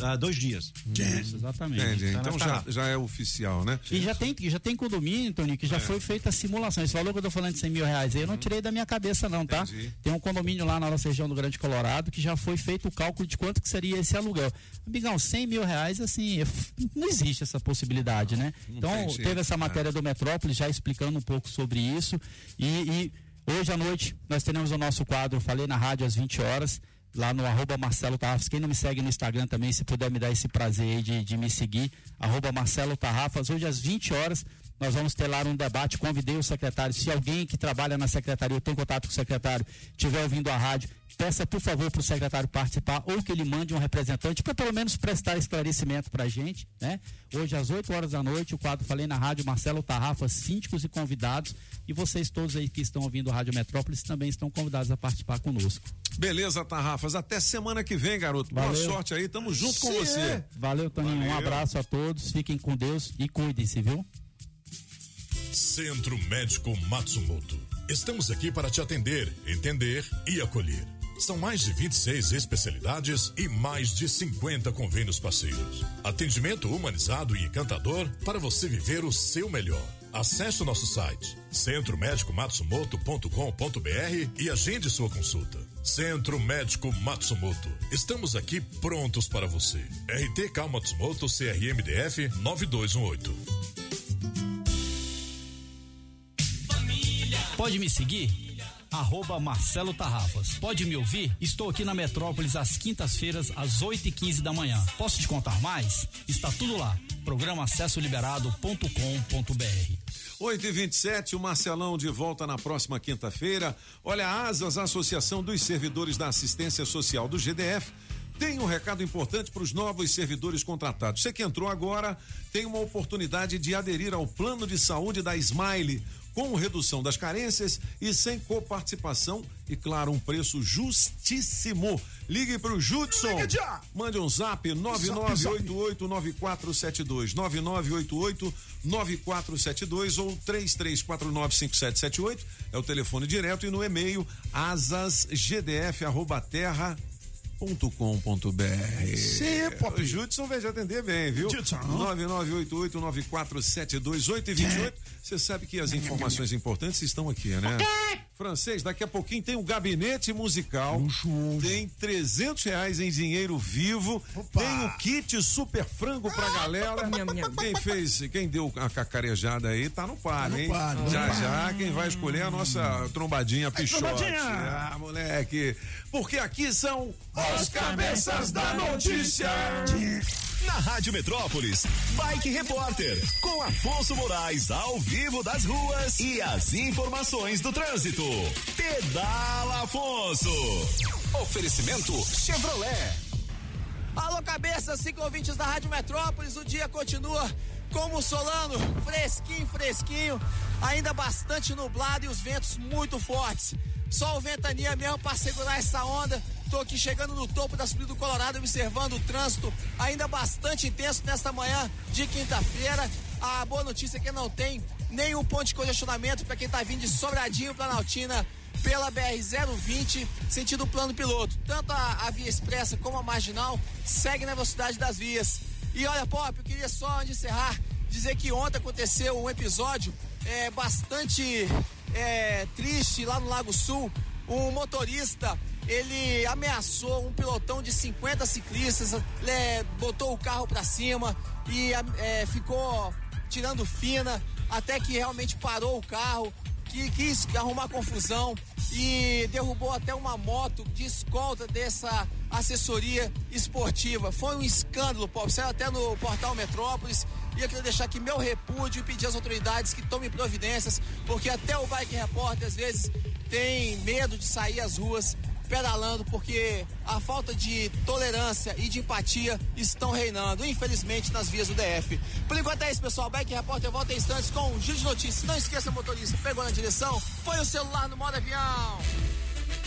há dois dias. Isso, exatamente. Entendi. Tá Então tá já, já é oficial, né? E já tem, já tem condomínio, Toninho, que já É. foi feita a simulação. Esse valor que eu tô falando de 100 mil reais aí, eu não tirei da minha cabeça, não, tá? Entendi. Tem um condomínio lá na nossa região do Grande Colorado que já foi feito o cálculo de quanto que seria esse aluguel. Amigão, 100 mil reais, assim, é não existe essa possibilidade, né? Não Então, teve essa é. matéria do Metrópolis já explicando um pouco sobre isso. E, e hoje à noite nós teremos o nosso quadro, eu falei na rádio às 20 horas. Lá no arroba Marcelo Tarrafas. Quem não me segue no Instagram também, se puder me dar esse prazer aí de, de me seguir, arroba Marcelo Tarrafas. Hoje às 20 horas nós vamos ter lá um debate. Convidei o secretário. Se alguém que trabalha na secretaria, eu tenho contato com o secretário, estiver ouvindo a rádio, peça por favor para o secretário participar ou que ele mande um representante para pelo menos prestar esclarecimento para a gente, né? Hoje às 8 horas da noite, o quadro Falei na Rádio, Marcelo Tarrafa, síndicos e convidados. E vocês todos aí que estão ouvindo a Rádio Metrópolis também estão convidados a participar conosco. Beleza, Tarrafas. Até semana que vem, garoto. Boa Valeu. sorte aí. Tamo junto com Sim, você. é. Valeu, Toninho. Um abraço a todos. Fiquem com Deus e cuidem-se, viu? Centro Médico Matsumoto. Estamos aqui para te atender, entender e acolher. São mais de 26 especialidades e mais de 50 convênios parceiros. Atendimento humanizado e encantador para você viver o seu melhor. Acesse o nosso site centromédicomatsumoto.com.br e agende sua consulta. Centro Médico Matsumoto. Estamos aqui prontos para você. RTK Matsumoto CRMDF 9218. Pode me seguir? Arroba Marcelo Tarrafas. Pode me ouvir? Estou aqui na Metrópolis às quintas-feiras, às 8 e 15 da manhã. Posso te contar mais? Está tudo lá. Programa acessoliberado.com.br. 8 e 27 o Marcelão de volta na próxima quinta-feira. Olha, a ASAS, Associação dos Servidores da Assistência Social do GDF, tem um recado importante para os novos servidores contratados. Você que entrou agora tem uma oportunidade de aderir ao plano de saúde da Smile, com redução das carências e sem coparticipação e, claro, um preço justíssimo. Ligue para o Judson. Mande um zap 99889472 99889472 ou 33495778 é o telefone direto e no e-mail asasgdf@terra .com.br. Sim, Pop. Judson vai te atender bem, viu? Judson. 99889472 8 e 28. Você sabe que as informações importantes estão aqui, né? Francês, daqui a pouquinho tem um gabinete musical. Tem 300 reais em dinheiro vivo. Tem o kit super frango pra galera. Quem fez, quem deu a cacarejada aí, tá no par, no hein? par, já, par. já, quem vai escolher é a nossa trombadinha pichote. trombadinha! Ah, moleque. Porque aqui são os cabeças da notícia. Na Rádio Metrópolis, Bike Repórter, com Afonso Moraes ao vivo das ruas e as informações do trânsito. Pedala Afonso. Oferecimento Chevrolet. Alô, cabeça, cinco ouvintes da Rádio Metrópolis. O dia continua como solano, fresquinho, fresquinho, ainda bastante nublado e os ventos muito fortes. Só o ventania mesmo para segurar essa onda. Tô aqui chegando no topo da subida do Colorado, observando o trânsito ainda bastante intenso nesta manhã de quinta-feira. A boa notícia é que não tem nenhum ponto de congestionamento para quem tá vindo de Sobradinho, Planaltina, pela BR-020, sentido plano piloto. Tanto a, a via expressa como a marginal segue na velocidade das vias. E olha, Pop, eu queria só, antes de encerrar, dizer que ontem aconteceu um episódio é, bastante é, triste lá no Lago Sul. Um motorista, ele ameaçou um pilotão de 50 ciclistas, é, botou o carro para cima e é, ficou tirando fina até que realmente parou o carro que quis arrumar confusão e derrubou até uma moto de escolta dessa assessoria esportiva. Foi um escândalo, Pop. Saiu até no portal Metrópolis. E eu queria deixar aqui meu repúdio e pedir às autoridades que tomem providências, porque até o Bike Repórter às vezes tem medo de sair às ruas pedalando, porque a falta de tolerância e de empatia estão reinando, infelizmente, nas vias do DF. Por enquanto é isso, pessoal. Bike Repórter volta em instantes com um giro de notícias. Não esqueça, motorista, pegou na direção, põe o celular no modo avião.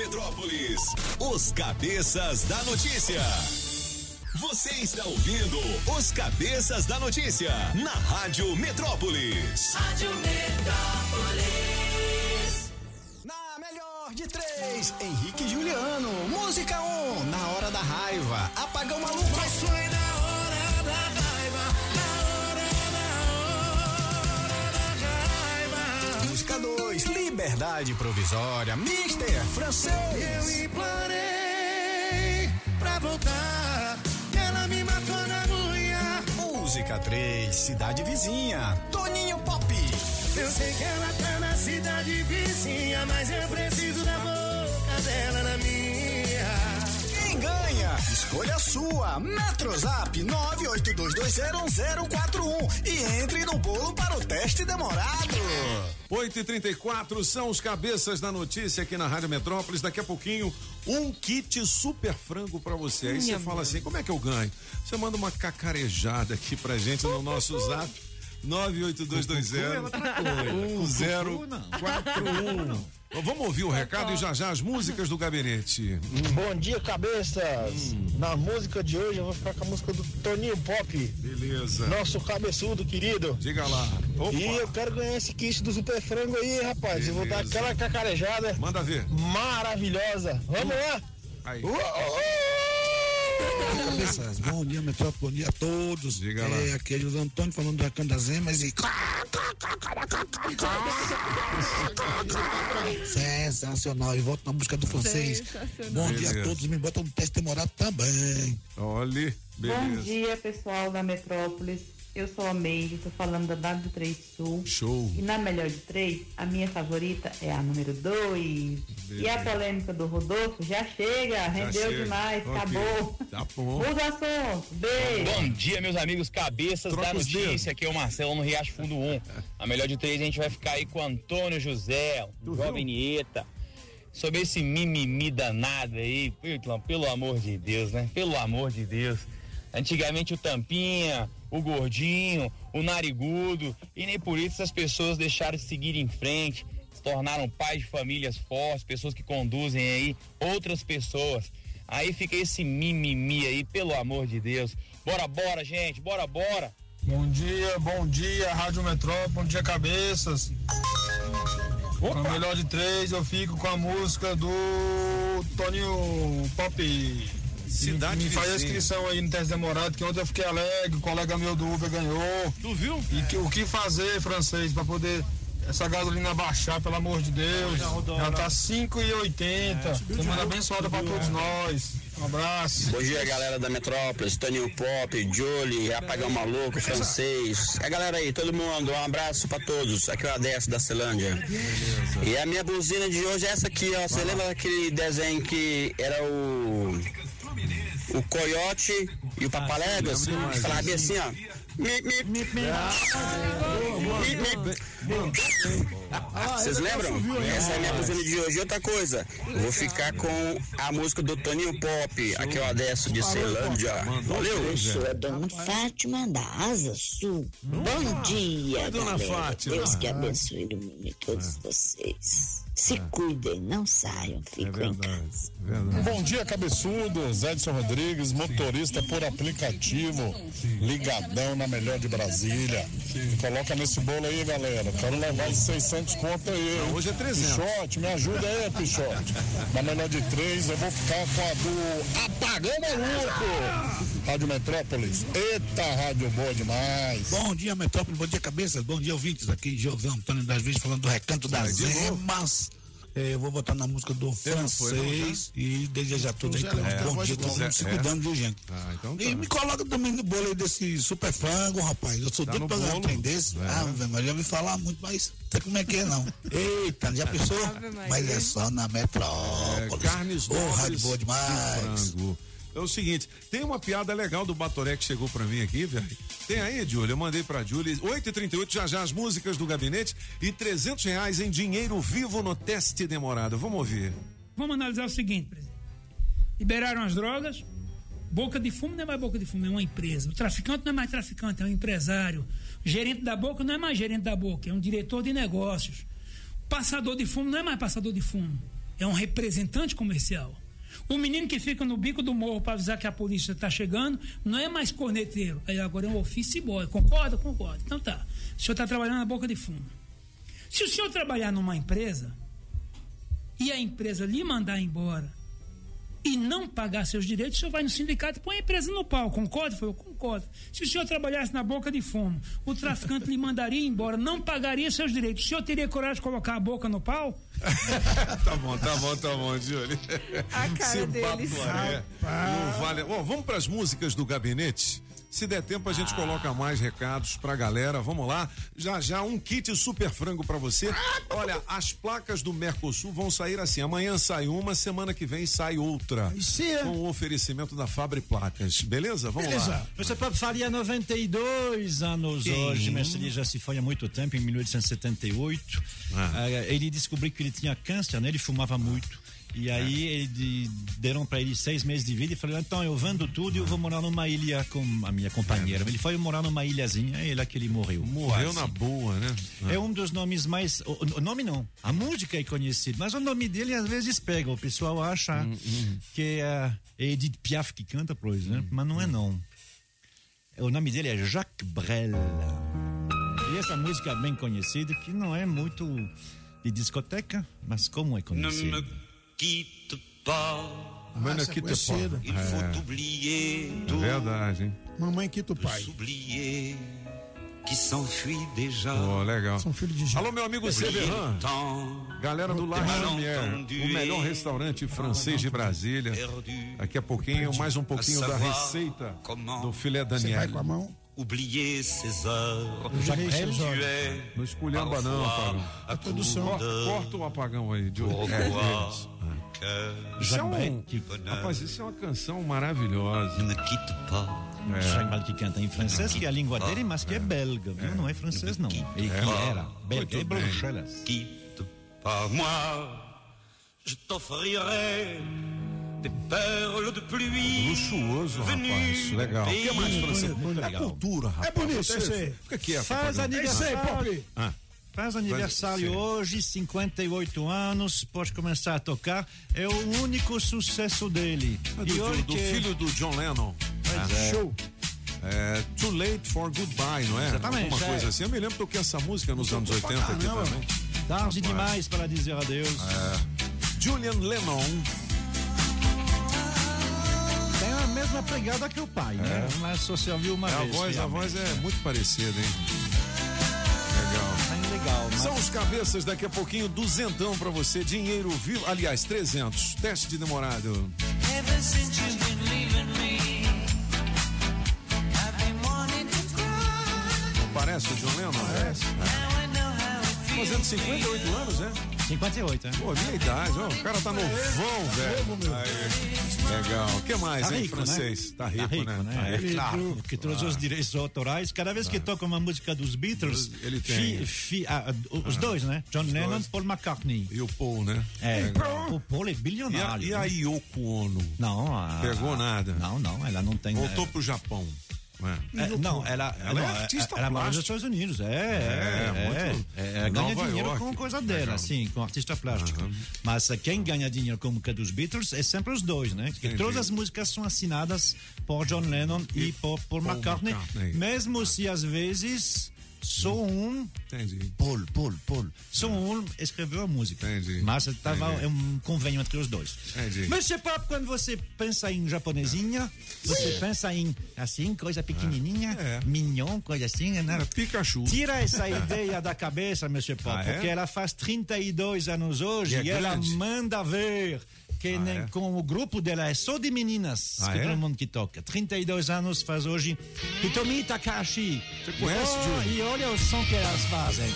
Metrópolis, os cabeças da notícia. Você está ouvindo os cabeças da notícia na Rádio Metrópolis. Rádio Metrópolis. Na melhor de três, Henrique e Juliano. Música 1, um, na hora da raiva. Apagão maluco. Mas foi Liberdade Provisória. Mister Francês. Eu implorei pra voltar. Ela me matou na unha. Música 3, Cidade Vizinha. Toninho Pop. Eu sei que ela tá na cidade vizinha, mas eu preciso da boca dela na minha. Escolha a sua. Metrozap 982201041 e entre no bolo para o teste demorado. 8 e 34 são os cabeças da notícia aqui na Rádio Metrópolis. Daqui a pouquinho, um kit super frango para você. Aí você fala assim: como é que eu ganho? Você manda uma cacarejada aqui pra gente no nosso zap. 98220 1041. Vamos ouvir o recado e já já as músicas do gabinete. Hum. Bom dia, cabeças. Na música de hoje eu vou ficar com a música do Toninho Pop. Beleza. Nosso cabeçudo querido. Diga lá. Opa. E eu quero ganhar esse kit do Super Frango aí, rapaz. Eu vou dar aquela cacarejada. Manda ver. Maravilhosa. Vamos lá. Aí. Cabeças, bom dia, Metrópole, bom dia a todos. Diga é, lá. Aqui é José Antônio falando do Recanto das Emas e. Sensacional. E volto na busca do francês. Bom dia Beleza. a todos. Me botam no teste demorado também. Olhe, Bom beleza. dia, pessoal da Metrópolis. Eu sou a Meire, tô falando da W3 Sul. Show. E na melhor de três, a minha favorita é a número 2. E a polêmica do Rodolfo já chega, rendeu chega. demais, Ok. acabou. Tá bom. Muda assunto. Beijo. Bom dia, meus amigos cabeças Troca da notícia. Aqui é o Marcelo no Riacho Fundo 1. A melhor de três a gente vai ficar aí com o Antônio José, o jovem Nieta. Sobre esse mimimi danado aí, pelo amor de Deus, né? Pelo amor de Deus. Antigamente o Tampinha, o Gordinho, o Narigudo, e nem por isso as pessoas deixaram de seguir em frente, se tornaram pais de famílias fortes, pessoas que conduzem aí outras pessoas. Aí fica esse mimimi aí, pelo amor de Deus. Bora, bora, gente, bora, bora. Bom dia, bom dia, Rádio Metrópole, bom dia, cabeças. Com a melhor de três, eu fico com a música do Toninho Pop. Cidade Me, me faz a inscrição aí no teste demorado, que ontem eu fiquei alegre, o colega meu do Uber ganhou. Tu viu? E que- o que fazer, francês, pra poder essa gasolina baixar, pelo amor de Deus. Já tá 5,80. Semana abençoada pra todos nós. Um abraço. Bom dia, galera da Metrópolis, Toninho Pop, Julie, Apagão Maluco, Francês. É a galera aí, todo mundo, um abraço pra todos. Aqui é o Adesso da Celândia. E a minha buzina de hoje é essa aqui, ó. Você lembra daquele desenho que era o. O Coiote e o Papaléguas? Que falava bem assim, ó. Mi, mi, mi, mi. Vocês lembram? Essa é a minha buzina de hoje. E outra coisa, eu vou ficar com a música do Toninho Pop. Aqui é o Adesso de Ceilândia. Valeu! Eu sou a dona Fátima da Asa Sul. Bom dia, Oi, dona galera. Fátima. Deus que abençoe e ilumine todos vocês. Se cuidem, não saiam, fiquem em casa. Bom dia, cabeçudos. Edson Rodrigues, motorista por aplicativo, ligadão na melhor de Brasília. Coloca nesse bolo aí, galera. Quero levar esses 600 conto aí. Não, hoje é 300. Pichote, me ajuda aí, Pichote. Na melhor de três, eu vou ficar com a do Apagão Maluco. Rádio Metrópolis. Eita, rádio boa demais. Bom dia, Metrópole, bom dia, cabeças, bom dia, ouvintes. Aqui, José Antônio das Vezes, falando do Recanto das. Emas. É, eu vou botar na música do foi, não, francês e desejar tudo aí. Zé, pra- é, bom dia, do todo mundo se é. cuidando, viu, gente? Ah, então tá. E me coloca também no bolo aí desse super frango, rapaz. Eu sou Tá doido pra ganhar um bolo. trem desse. É. Ah, velho, mas já ouvi falar muito, mas não sei como é que é, não. Eita, já pensou? Mas é só na metrópole. É, carnes Ô, nobres rádio boa de demais. frango. É o seguinte, tem uma piada legal do Batoré que chegou pra mim aqui, velho. Tem aí, Júlio? Eu mandei pra Júlia. 8h38, já já as músicas do gabinete e 300 reais em dinheiro vivo no teste demorado. Vamos ouvir. Vamos analisar o seguinte, presidente. Liberaram as drogas, boca de fumo não é mais boca de fumo, é uma empresa. O traficante não é mais traficante, é um empresário. O gerente da boca não é mais gerente da boca, é um diretor de negócios. O passador de fumo não é mais passador de fumo, é um representante comercial. O menino que fica no bico do morro para avisar que a polícia está chegando não é mais corneteiro, aí agora é um office boy. Concorda? Concorda. Então tá. O senhor está trabalhando na boca de fumo. Se o senhor trabalhar numa empresa e a empresa lhe mandar embora e não pagar seus direitos, o senhor vai no sindicato e põe a empresa no pau. Concorda? Foi, concordo. Se o senhor trabalhasse na boca de fumo, o traficante lhe mandaria embora, não pagaria seus direitos. O senhor teria coragem de colocar a boca no pau? tá bom, tá bom, tá bom, Júlio. A cara Se deles. Batoré não vale. Ó, vamos pras músicas do gabinete? Se der tempo, a gente coloca mais recados pra galera. Vamos lá. Já já um kit super frango pra você. Olha, as placas do Mercosul vão sair assim. Amanhã sai uma, semana que vem sai outra. Com o oferecimento da Fabre Placas. Beleza? Vamos lá. Você faria 92 anos Sim. hoje, ele já se foi há muito tempo, em 1878. Ah, ele descobriu que ele tinha câncer, né? Ele fumava muito. E aí ele de- deram para ele seis meses de vida e falou: então eu vendo tudo e eu vou morar numa ilha com a minha companheira. Ele foi morar numa ilhazinha e é lá que ele morreu. Morreu Quase. na boa, né? É um dos nomes mais. O, o nome não. A música é conhecida, mas o nome dele às vezes pega. O pessoal acha que é Edith Piaf que canta, por exemplo, mas não é não. O nome dele é Jacques Brel. E essa música bem conhecida, que não é muito de discoteca, mas como é conhecida? Quitte pas. Mas não é quitte pas. Il É. faut oublier É tout. verdade, hein? Mamãe quita o pai. S'oublier qui s'enfuit déjà. Pô, legal. São filhos de Alô, meu amigo Severan. Galera do Lar Lumière, o melhor restaurante francês de Brasília. Daqui a pouquinho, mais um pouquinho da receita do filé Daniel. mão? Oublier ces heures. Eu já es Não esculhamba não, apagão. à Corta, court corta o apagão aí. Pourquoi É, que Isso é um, rapaz, isso é uma canção maravilhosa. É. Jacques que canta em francês, que é a língua dele, mas que é belga, viu? Não é francês, não. Ele que era belga, é Bruxelas. Quitte pas moi. Je t'offrirai des perles de pluie. Luxuoso, rapaz. Legal. O que mais francês? É cultura, rapaz. É bonito. Fica quieto. Faz aniversário. Ah. Faz aniversário Sim. hoje, 58 anos, pode começar a tocar. É o único sucesso dele. É do, do que- filho do John Lennon. Pois é. Show. É, Too Late for Goodbye, não é? Exatamente, Alguma é. coisa assim. Eu me lembro que toquei essa música nos anos 80 aqui também. Tarde demais para dizer adeus. É. Julian Lennon. Tem a mesma pegada que o pai, né? Mas só se ouviu uma É, a vez. voz, a voz é muito parecida, hein? Legal. Mas- São os cabeças, daqui a pouquinho, duzentão pra você, dinheiro vivo, aliás, 300, teste de demorado. Ever since you've been leaving me, I've been wanting to cry. Não parece o John Lennon? Parece. Feels. Fazendo 58 anos, né? 58, é? Pô, minha idade, ó, o cara tá novão, velho. Aí, legal. O que mais, Tá hein, rico, francês? né? Tá rico, né? Tá É rico. claro, porque todos os direitos autorais, cada vez que toca uma música dos Beatles, Ele tem. fi- fi- ah, os dois, né? John Lennon dois. Paul McCartney. E o Paul, né? É, Legal. o Paul é E a, bilionário. e a né? Yoko Ono? Não, a- Pegou nada? Não, não, ela não tem. Voltou pro Japão. É, não, ela, Ela não, é artista ela mora nos plástica. Estados Unidos. É, é, É, é, muito- é, ela ganha Nova dinheiro York. com coisa dela, Legal. sim, com artista plástico. Mas eh, quem ganha dinheiro com música dos Beatles é sempre os dois, né? Porque Entendi. todas as músicas são assinadas por John Lennon e, por, por Paul McCartney, McCartney. mesmo se às vezes Só um. Entendi. Paul, Paul, Paul. Só um escreveu a música. Entendi. Mas tava, Entendi. é um convênio entre os dois. Entendi. Monsieur Pop, quando você pensa em japonesinha, você pensa em assim, coisa pequenininha, mignon, coisa assim, né? Pikachu. Tira essa ideia da cabeça, Monsieur Pop, Ah, é? porque ela faz 32 anos hoje E é e, ela manda ver que Ah, nem é? com o grupo dela é só de meninas Ah, que é? todo mundo que toca. 32 anos faz hoje. Hitomi Takahashi. Você conhece, oh, Júlio? E olha o som que elas fazem.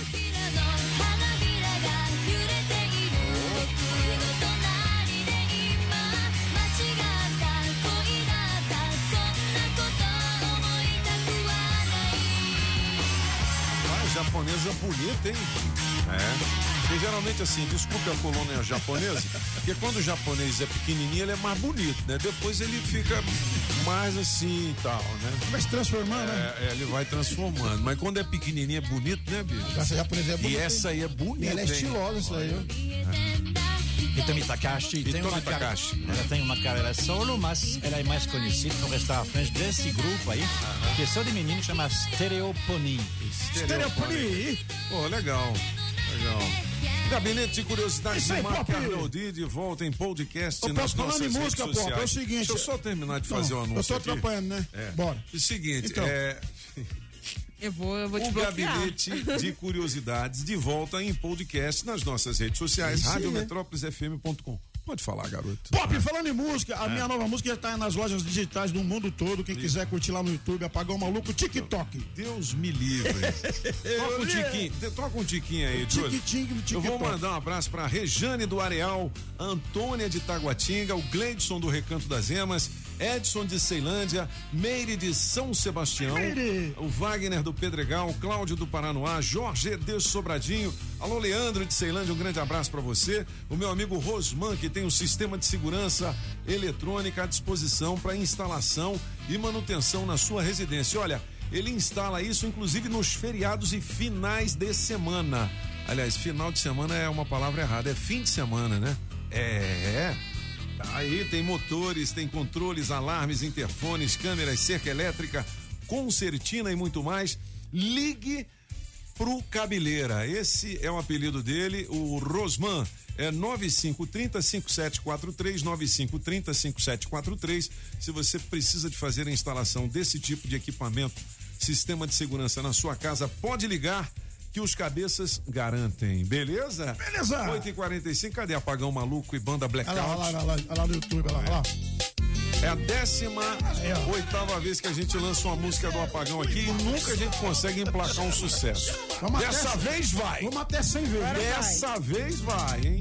Ah, japonesa bonita, hein? É. Geralmente assim, desculpe a colônia japonesa, porque quando o japonês é pequenininho, ele é mais bonito, né? Depois ele fica mais assim e tal, né? Vai se transformando, né? É, é, ele vai transformando. Mas quando é pequenininho é bonito, né, bicho? Essa japonesa é E bonita, essa aí é bonita, E ela é estilosa, isso aí, ó. Hitomi Takahashi tem Hitomi uma, cara- Takahashi. ela tem uma carreira solo, mas ela é mais conhecida por estar à frente desse grupo aí, que é só de menino, chama Stereopony. Stereopony. Pô, legal. Legal. Gabinete de Curiosidades de Marco Pop. Arnoldi de volta em podcast Ô, nas nossas em redes música, Pop, sociais. é o seguinte- Deixa eu só terminar de Não, fazer o eu anúncio tô aqui. atrapalhando, né? É. Bora. O seguinte, Então. é... Eu vou, eu vou te O bloquear. Gabinete de Curiosidades de volta em podcast nas nossas redes sociais, radiometrópolisfm.com. Pode falar, garoto. Pop, falando em música, a É. minha nova música já tá nas lojas digitais do mundo todo. Quem quiser curtir lá no YouTube, apagou o maluco, TikTok. Deus me livre. Toca um tiquinho, toca um tiquinho aí, Júlio. Eu vou mandar um abraço pra Rejane do Areal, Antônia de Taguatinga, o Gleidson do Recanto das Emas, Edson de Ceilândia, Meire de São Sebastião, Meire. o Wagner do Pedregal, Cláudio do Paranoá, Jorge de Sobradinho, alô Leandro de Ceilândia, um grande abraço pra você, o meu amigo Rosman, que tem um sistema de segurança eletrônica à disposição para instalação e manutenção na sua residência. Olha, ele instala isso inclusive nos feriados e finais de semana. Aliás, final de semana é uma palavra errada, é fim de semana, né? É, é. Aí tem motores, tem controles, alarmes, interfones, câmeras, cerca elétrica, concertina e muito mais. Ligue pro Cabeleira. Esse é o apelido dele, o Rosman. É 9530 5743 9530 5743. Se você precisa de fazer a instalação desse tipo de equipamento, sistema de segurança na sua casa, pode ligar que os cabeças garantem. Beleza? Beleza. 8h45, cadê Apagão Maluco e Banda Blackout? Olha lá, olha lá, olha lá, olha lá no YouTube, olha lá, olha lá. É a décima oitava vez que a gente lança uma música do Apagão aqui e nunca a gente consegue emplacar um sucesso. Vamos até Dessa cem- vez vai. Vamos até 100 vezes. Dessa vez vai, hein?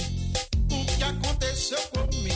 O que aconteceu comigo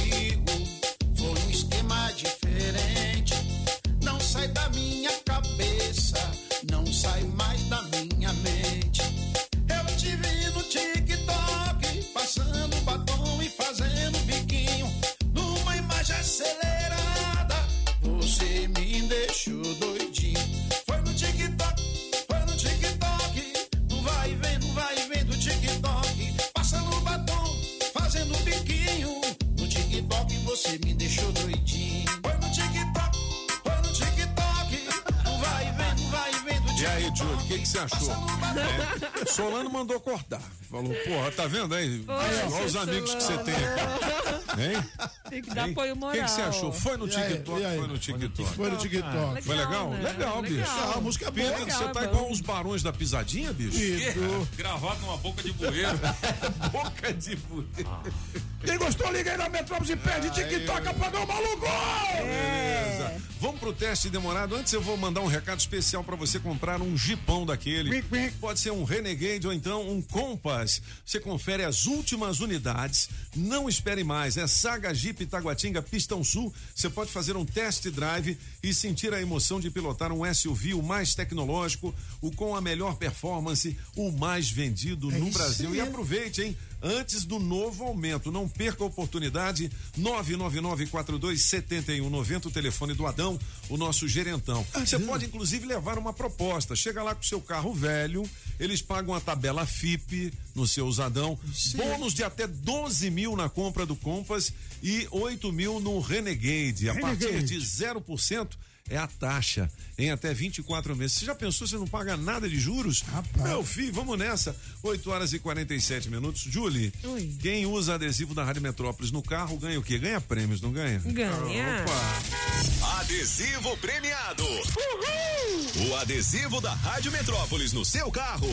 acelerada, você me deixou doidinho. Foi no TikTok, foi no TikTok. Não vai vendo, vai vendo TikTok. Passando batom, fazendo biquinho. No TikTok você me deixou doidinho. Foi no TikTok, foi no TikTok. Não vai vendo, vai vendo E aí, TikTok. Júlio, o que que você achou? É. Solano mandou cortar. Falou, porra, tá vendo aí? Olha os amigos que você tem aqui. Hein? Tem que dar Hein? apoio O moral. que que você achou? Foi no TikTok? aí? Foi no TikTok. Foi no TikTok. Foi legal? né? Legal, bicho. Legal. Ah, a música é boa. Pedro, você é tá bom. igual os barões da pisadinha, bicho? Isso. Gravado numa boca de bueiro. Boca de bueiro. Quem gostou, liga aí na Metrópole e perde TikTok, apagou o maluco! Beleza. Vamos pro teste demorado. Antes eu vou mandar um recado especial para você comprar um jipão daquele. Pode ser um Renegade ou então um Você confere as últimas unidades. Não espere mais. É Saga Jeep Taguatinga Pistão Sul. Você pode fazer um test drive e sentir a emoção de pilotar um SUV o mais tecnológico, o com a melhor performance, o mais vendido no isso Brasil. E aí. aproveite, hein? Antes do novo aumento. Não perca a oportunidade. 999-42-7190, o telefone do Adão, o nosso gerentão. Você pode, inclusive, levar uma proposta. Chega lá com seu carro velho Eles pagam a tabela FIP no seu usadão, bônus de até 12 mil na compra do Compass e 8 mil no Renegade. A partir Renegade. de 0% é a taxa em até 24 meses. Você já pensou, você não paga nada de juros? Meu filho, vamos nessa. 8 horas e 47 minutos. Julie, quem usa adesivo da Rádio Metrópolis no carro ganha o quê? Ganha prêmios, não ganha? Ganha. Opa! Adesivo premiado. O adesivo da Rádio Metrópolis no seu carro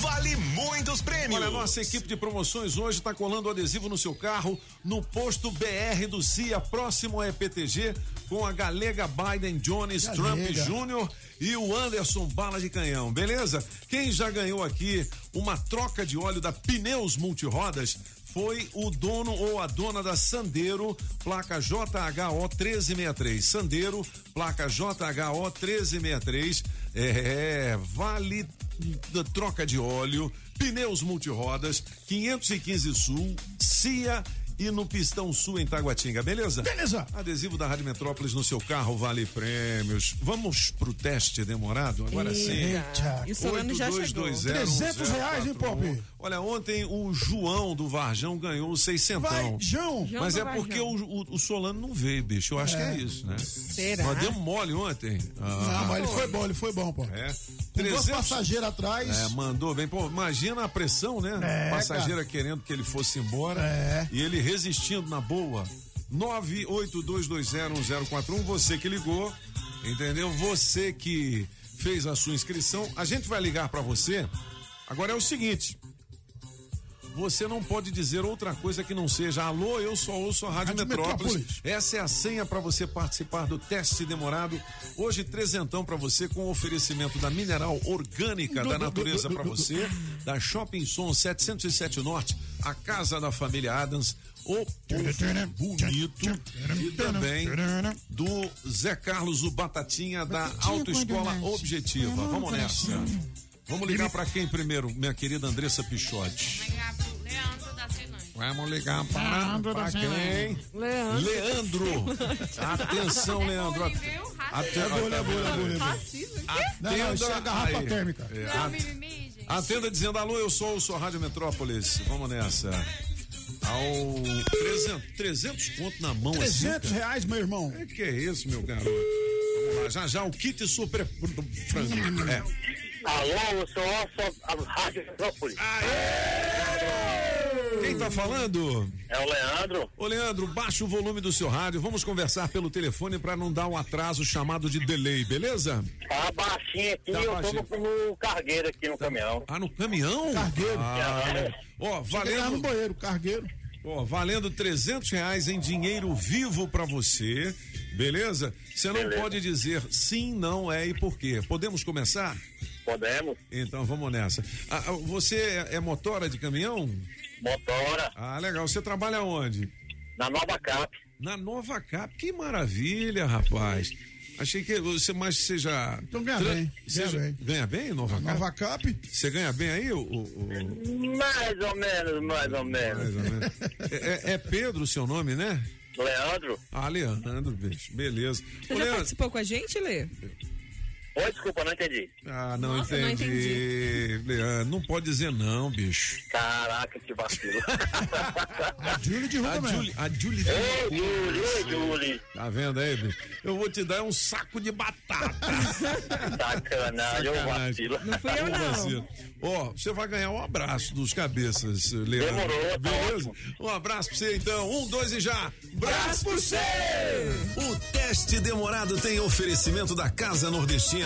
vale muitos prêmios. Olha, a nossa equipe de promoções hoje está colando adesivo no seu carro no posto BR do CIA, próximo ao EPTG, com a galega Biden Jones Trump Galega. Jr. e o Anderson Bala de Canhão, beleza? Quem já ganhou aqui uma troca de óleo da Pneus Multirodas foi o dono ou a dona da Sandeiro, placa JHO 1363. Sandeiro, placa JHO 1363. É, vale da troca de óleo, pneus multirodas, 515 Sul, CIA e no Pistão Sul em Taguatinga, beleza? Beleza. Adesivo da Rádio Metrópolis no seu carro vale prêmios. Vamos pro teste demorado? Agora sim. Eita. E o Solano já chegou. 300 reais, hein, Pop? Olha, ontem o João do Varjão ganhou o seiscentão. Varjão. Mas João é porque o, o- o Solano não veio, bicho. Eu acho que é isso, né? Será? Nós demos mole ontem. Ah, Não, mas ele foi bom, ele foi bom, pô. É. Com duas 300 passageiras atrás. É, mandou bem. Pô, imagina a pressão, né? É, Passageira querendo que ele fosse embora. É. E ele resistindo na boa. 982201041. Você que ligou, entendeu? Você que fez a sua inscrição. A gente vai ligar pra você. Agora é o seguinte. Você não pode dizer outra coisa que não seja alô, eu só ouço a Rádio, Rádio Metrópolis. Metrópolis. Essa é a senha para você participar do teste demorado. Hoje, trezentão para você com oferecimento da Mineral Orgânica da Natureza para você, da Shopping Som 707 Norte, a Casa da Família Adams, o Povo Bonito e também do Zé Carlos, o Batatinha da Autoescola Objetiva. Vamos nessa. Vamos ligar para quem primeiro, minha querida Andressa Pichotti? Vamos ligar para, para quem? Leandro. Leandro. Atenção, Leandro. At- Levou, levou, levou, levou. Não, não, isso é garrafa térmica. É, at- Atenda dizendo alô, eu sou, eu sou a Rádio Metrópolis. Vamos nessa. Ao 300, 300 pontos na mão 300 assim. reais, meu irmão. É que é isso, meu garoto? Vamos lá, já já o kit super. É. Alô, eu sou a Rádio Metrópolis. Quem tá falando? É o Leandro. Ô Leandro, baixa o volume do seu rádio. Vamos conversar pelo telefone para não dar um atraso chamado de delay, beleza? Tá baixinho aqui, Tá eu baixinho. tô no, no cargueiro aqui no caminhão. Ah, no caminhão? Cargueiro. Ah, É. Ó, Chega lá no valendo, banheiro, cargueiro. ó, valendo 300 reais em dinheiro vivo pra você, beleza? Você não Beleza. pode dizer sim, não, é e por quê. Podemos começar? Podemos? Então vamos nessa. Ah, ah, você é, é motora de caminhão? Motora. Ah, legal. Você trabalha onde? Na Nova Cap. Na Nova Cap. Que maravilha, rapaz. Achei que você mais seja. Então ganha Tra- bem, seja- ganha bem. Ganha bem, Nova Cap? Nova Cap. Você ganha bem aí, o. o- o- Mais ou menos, mais ou menos. mais ou menos. É, é Pedro o seu nome, né? Leandro? Ah, Leandro, bicho. Beleza. Você Ô, já Leandro. participou com a gente, Lê? Oi, desculpa, não entendi. Ah, não Nossa, não entendi. Leandro, não pode dizer não, bicho. Caraca, que vacilo. A Júlia de A Rua mesmo. Julie, a Julie. Ei, Júlio, oi, Júlio. Tá vendo aí, bicho? Eu vou te dar um saco de batata. Sacanagem, Sacanagem. vacilo. Não fui eu, não. Ó, você vai ganhar um abraço dos cabeças, Leandro. Demorou, tá Beleza? Um abraço pra você então. Um, dois e já. Abraço pra você! O teste demorado tem oferecimento da Casa Nordestina,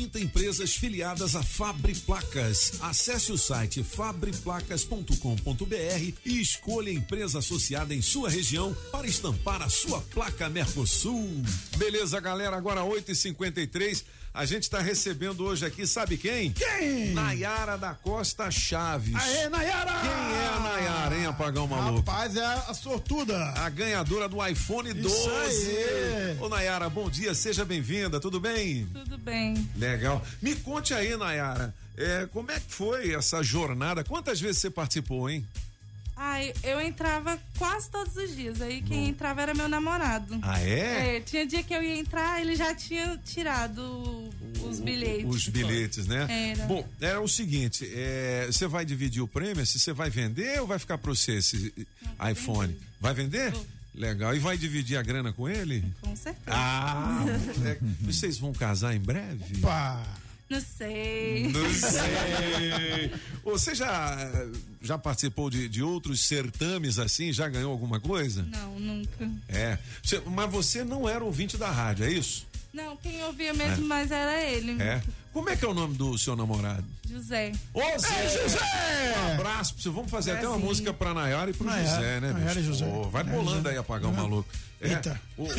empresas filiadas à Fabre Placas. Acesse o site fabreplacas.com.br e escolha a empresa associada em sua região para estampar a sua placa Mercosul. Beleza, galera, agora 8h53. A gente está recebendo hoje aqui, sabe quem? Quem? Nayara da Costa Chaves. Aê, Nayara! Quem é a Nayara, hein, apagão maluco? Rapaz, é a sortuda. A ganhadora do iPhone 12. aí. Ô, Nayara, bom dia, seja bem-vinda, tudo bem? Tudo bem. Legal. Me conte aí, Nayara, é, como é que foi essa jornada? Quantas vezes você participou, hein? Ai, eu entrava quase todos os dias. Aí quem entrava era meu namorado. Ah, é? tinha dia que eu ia entrar, ele já tinha tirado os bilhetes. Os bilhetes, né? Era. Bom, era o seguinte, é, você vai dividir o prêmio, se você vai vender ou vai ficar para você esse iPhone? Vai vender? Legal. E vai dividir a grana com ele? Com certeza. Ah, é, vocês vão casar em breve? Não sei. Não sei. Você já, já participou de, de outros certames assim? Já ganhou alguma coisa? Não, nunca. É. Você- mas você não era ouvinte da rádio, é isso? Não, quem ouvia mesmo É. mais era ele. É. Como é que é o nome do seu namorado? José. Ô, Zé! José! Um abraço pra você. Vamos fazer até uma música pra Nayara e pro Nayara, José, né, Nayara bicho? e José. Pô, vai e bolando aí apagar o maluco. É, Eita. o- o-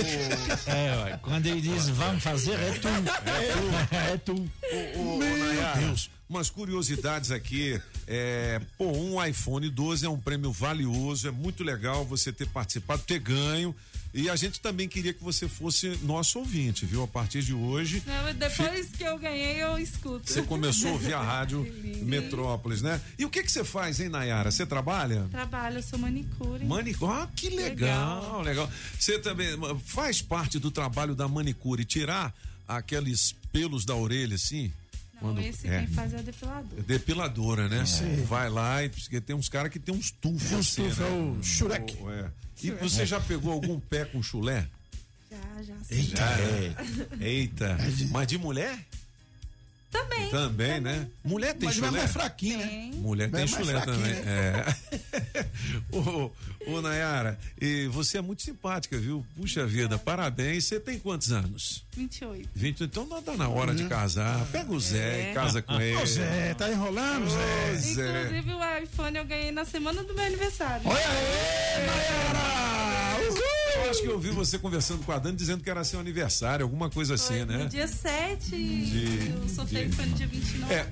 É, quando ele diz vamos fazer, é tu. É tu. É tu. Ô, ô, Nayara, Umas curiosidades aqui. É, pô, um iPhone 12 é um prêmio valioso, é muito legal você ter participado, ter ganho. E a gente também queria que você fosse nosso ouvinte, viu? A partir de hoje. Não, depois que eu ganhei, eu escuto. Você começou a ouvir a rádio Metrópolis, né? E o que que você faz, hein, Nayara? Você trabalha? Trabalho, eu sou manicure. Manicure, ah, que legal, legal. Você também faz parte do trabalho da manicure, tirar aqueles pelos da orelha, assim? Não, esse é. quem faz é a depiladora. Depiladora, né? Sim. Vai lá e porque tem uns caras que tem uns tufos. Tem uns assim, tufos, né? é o Shurek. O- é. E você já pegou algum pé com chulé? Já, já. Eita. Já. Eita. Mas de mulher? Também. Também, né? Mulher tem Mas chulé? é mais fraquinho, né? Mulher tem Mas é mais chulé também. É. ô, ô, Nayara, e você é muito simpática, viu? Puxa vida, parabéns. Você tem quantos anos? 28. 20, então não tá na hora de casar. Pega o Zé É. e casa com ele. Ô, Zé, tá enrolando, Zé? Ô, Zé. Inclusive, o iPhone eu ganhei na semana do meu aniversário. Olha aí, Nayara! Eu acho que eu ouvi você conversando com a Dani dizendo que era seu aniversário, alguma coisa assim, né? No dia 7 De- eu soltei de- foi no dia 29. É.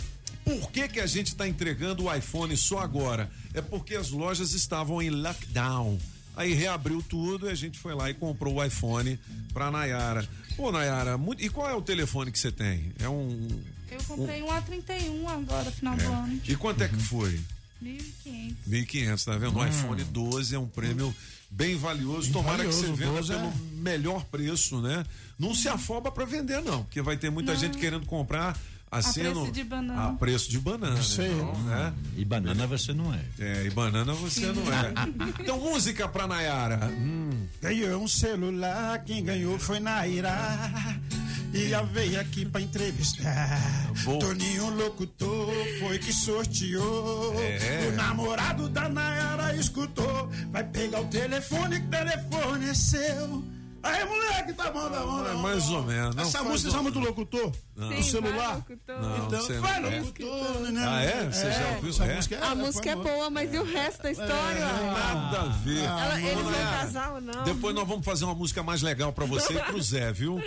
Por que, que a gente está entregando o iPhone só agora? É porque as lojas estavam em lockdown. Aí reabriu tudo e a gente foi lá e comprou o iPhone pra Nayara. Pô, Nayara, muito- e qual é o telefone que você tem? É um. Eu comprei um A31 agora, final do É. ano. E quanto é que foi? 1.500. 1.500, tá vendo? O Hum. iPhone 12 é um prêmio bem valioso. Bem Tomara valioso, que você venda 12 é- pelo melhor preço, né? Não se afoba para vender, não, porque vai ter muita Não. gente querendo comprar assim preço no- de banana. A preço de banana. Sei. então, né? E banana você não é. É, e banana você não é. Então, música pra Nayara. Hum. Ganhou um celular, quem ganhou foi Naira. E ela veio aqui pra entrevistar. Toninho locutor foi que sorteou. É. O namorado da Nayara escutou. Vai pegar o telefone, que o telefone é seu. Aí, moleque, tá bom, tá bom. tá É mais tá ou menos. Não, Essa música sabe do locutor? Não. Do celular? Não, então, você não vai é. locutor, né? Ah, é? Você já ouviu? Essa É? música é, A música é famosa. boa, mas e o resto da história? Nada a ver. Eles vão casar ou não? Depois nós vamos fazer uma música mais legal pra você e pro Zé, viu?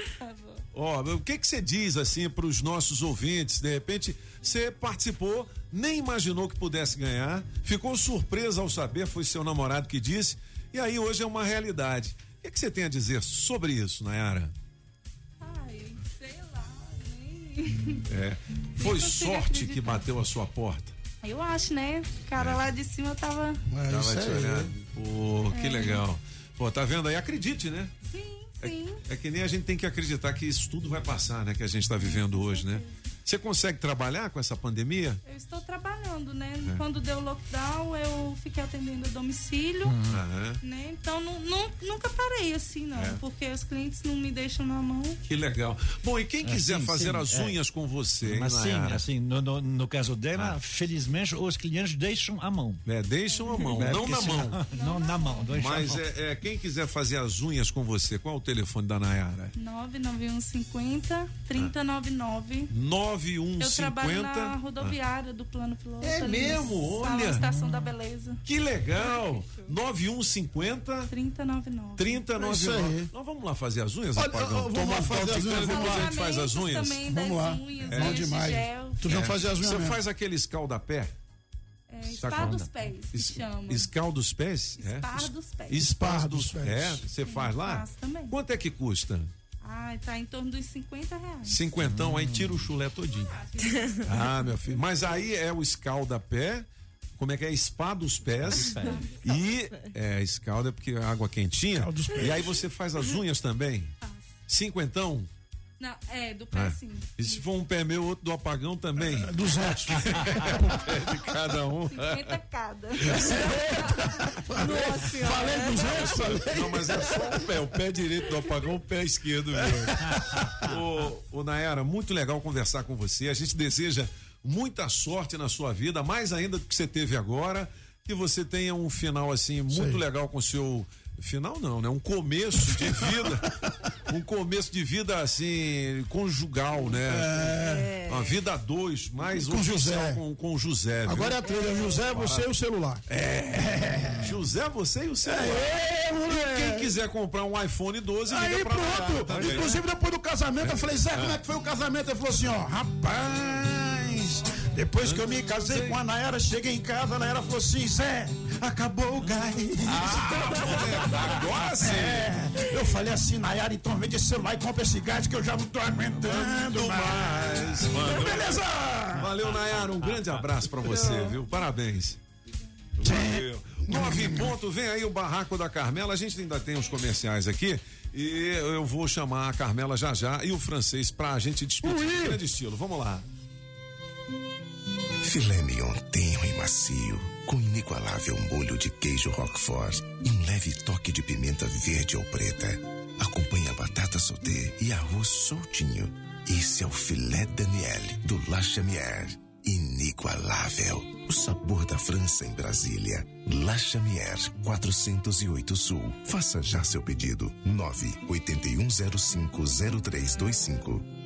Ó, o que que você diz assim pros nossos ouvintes? De repente, você participou, nem imaginou que pudesse ganhar, ficou surpresa ao saber, foi seu namorado que disse, e aí hoje é uma realidade. O que que você tem a dizer sobre isso, Nayara? Ai, sei lá, nem. É. Foi sorte que bateu a sua porta. Eu acho, né? O cara lá de cima tava. Tava te olhando. Pô, que É. legal. Pô, tá vendo aí? Acredite, né? Sim, É- sim. É, que nem a gente tem que acreditar que isso tudo vai passar, né? Que a gente tá vivendo hoje, né? Você consegue trabalhar com essa pandemia? Eu estou trabalhando, né? É. Quando deu o lockdown, eu fiquei atendendo a domicílio. Aham. Né? Então nu- nu- nunca parei assim, não, É. porque os clientes não me deixam na mão. Que legal. Bom, e quem quiser Assim, fazer sim, as é. unhas com você, hein, Mas sim, assim, no, no, no caso dela, Ah. felizmente os clientes deixam a mão. É, deixam a mão, É, não na mão. Não na mão, a Mas é, é, quem quiser fazer as unhas com você, qual é o telefone da Nayara? 99150 3099. 9150. Eu trabalho na rodoviária do Plano Piloto. É ali, mesmo? Olha. Estação da Beleza. Que legal! 9150 3099. 3099. Isso aí. Nós vamos lá fazer as unhas, Olha, Apagão? vamos lá fazer as unhas, vamos depois lá. a gente faz as unhas. também Vamos das lá. unhas, É. unhas Bom de demais. Tu já fazia as unhas Você mesmo. faz aquele escaldapé? É, Spa com- dos pés, que Es- chama. Escal dos pés? É. Spar dos pés. Spar dos pés. É, você faz lá? Faço também. Quanto é que custa? Ai, tá em torno dos 50 reais. Cinquentão, aí tira o chulé todinho. Ah, meu filho. Mas aí é o escaldapé. Como é que é? Spa dos pés. E é, escalda porque é água quentinha. E aí você faz as unhas também? Cinquentão? Não, é, do pé É. sim. E se for um pé meu, outro do apagão também? 200. um pé de cada um. 50 cada. Falei 200, falei. Não, mas é só o pé, o pé direito do apagão, o pé esquerdo mesmo. ô, ô, Nayara, muito legal conversar com você. A gente deseja muita sorte na sua vida, mais ainda do que você teve agora. Que você tenha um final assim muito Sei. legal com o seu. Final não, né? Um começo de vida. um começo de vida assim, conjugal, né? É. Uma vida a dois, mais Com José. com, com o José. viu? Agora é a trilha. José, você e o celular. É. José, você e o celular. É, moleque. Quem quiser comprar um iPhone 12, liga Aí pra Nayara pronto. também. Inclusive depois do casamento, eu falei, Zé, como é que foi o casamento? Ele falou assim, ó, rapaz, depois que eu me casei com a Nayara, cheguei em casa, a Nayara falou assim, Zé, acabou o gás. Ah, agora sim. É, eu falei assim, Nayara, então vende esse celular e compra esse gás que eu já não tô aguentando mais. Mas, mano, Beleza? Valeu, Nayara. Um grande abraço pra você, viu? Parabéns. Valeu. Nove ponto, vem aí o Barraco da Carmela. A gente ainda tem os comerciais aqui. E eu vou chamar a Carmela já já e o francês pra gente discutir em grande estilo. Vamos lá. Filé mignon tenro e macio, com inigualável molho de queijo roquefort e um leve toque de pimenta verde ou preta. Acompanhe a batata sauté e arroz soltinho. Esse é o filé Daniel do La Chamière. Inigualável. O sabor da França em Brasília. La Chamière 408 Sul. Faça já seu pedido. 981050325.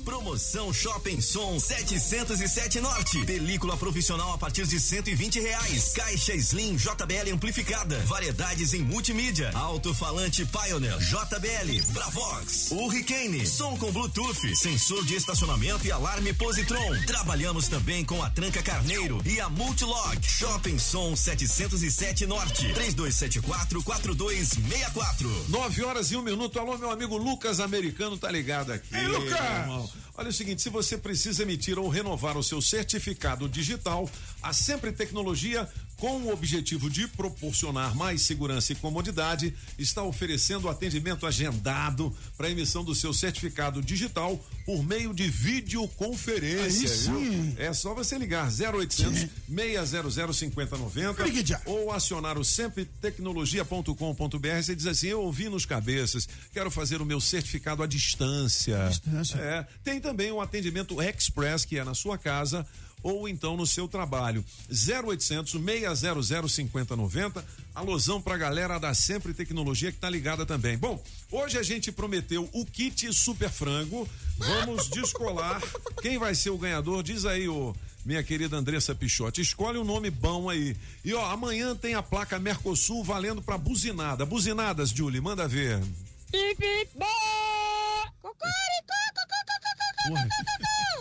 Promoção Shopping Som 707 Norte. Película profissional a partir de 120 reais. Caixa Slim JBL amplificada. Variedades em multimídia. Alto-falante Pioneer JBL. Bravox. Hurricane. Som com Bluetooth. Sensor de estacionamento e alarme Positron. Trabalhamos também com a Tranca Carneiro e a Multilog. Shopping Som 707 Norte. 3274 4264. Nove horas e um minuto. Alô, meu amigo Lucas Americano tá ligado aqui. Ei, Lucas! irmão. Olha o seguinte, se você precisa emitir ou renovar o seu certificado digital, a Sempre Tecnologia, com o objetivo de proporcionar mais segurança e comodidade, está oferecendo atendimento agendado para emissão do seu certificado digital por meio de videoconferência. Aí sim. É só você ligar 0800 600 5090 Ligue já. ou acionar o sempretecnologia.com.br e diz assim: Eu ouvi nos cabeças, quero fazer o meu certificado à distância. distância. É, tem também o atendimento express, que é na sua casa ou então no seu trabalho. 0800 600 5090. Alusão pra galera da Sempre Tecnologia que tá ligada também. Bom, hoje a gente prometeu o kit Super Frango. Vamos descolar. Quem vai ser o ganhador? Diz aí, ô. Minha querida Andressa Pichotti, escolhe um nome bom aí. E ó, amanhã tem a placa Mercosul valendo pra buzinada. Buzinadas, Julie, manda ver.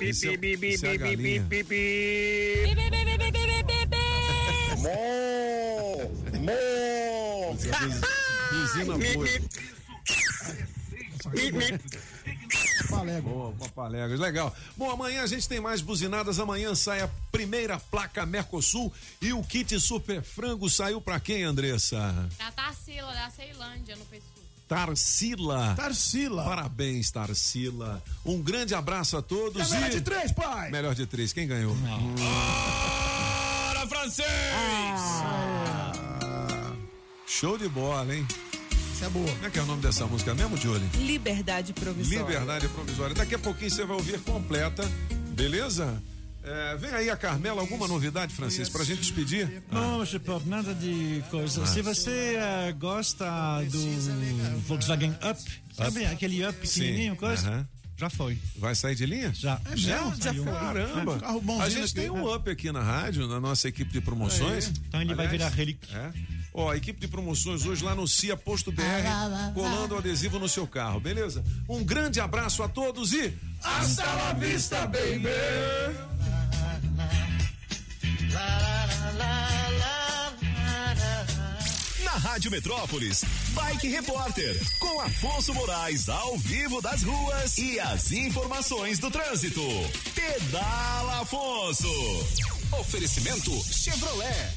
Isso é- isso é a galinha. Buzina boa. Papaléguas. Boa, Papaléguas, legal. Bom, amanhã a gente tem mais buzinadas. Amanhã sai a primeira placa Mercosul e o kit Super Frango saiu pra quem, Andressa? Da Tarsila, da Ceilândia, no pessoal. Tarsila. Tarsila. Parabéns, Tarsila. Um grande abraço a todos. É melhor de três, pai. Melhor de três. Quem ganhou? Bora, francês! Show de bola, hein? Isso é boa. Como é que é o nome dessa música mesmo, Julie? Liberdade provisória. Liberdade provisória. Daqui a pouquinho você vai ouvir completa, beleza? É, vem aí a Carmela, alguma novidade, Francisco, pra gente despedir? Não, Chipop, nada de coisa. Ah. Se você eh, gosta do Volkswagen Up, sabe aquele Up pequenininho, Sim, coisa? aham. Já foi. Vai sair de linha? Já. É? Já saiu. foi. Caramba! É, a gente tem um né? up aqui na rádio, na nossa equipe de promoções. Então ele vai virar relíquia. É. Ó, a equipe de promoções hoje lá no CIA Posto BR, colando o adesivo no seu carro, beleza? Um grande abraço a todos e hasta la vista, baby! Na Rádio Metrópolis, Bike Repórter, com Afonso Moraes ao vivo das ruas e as informações do trânsito. Pedala Afonso. Oferecimento Chevrolet.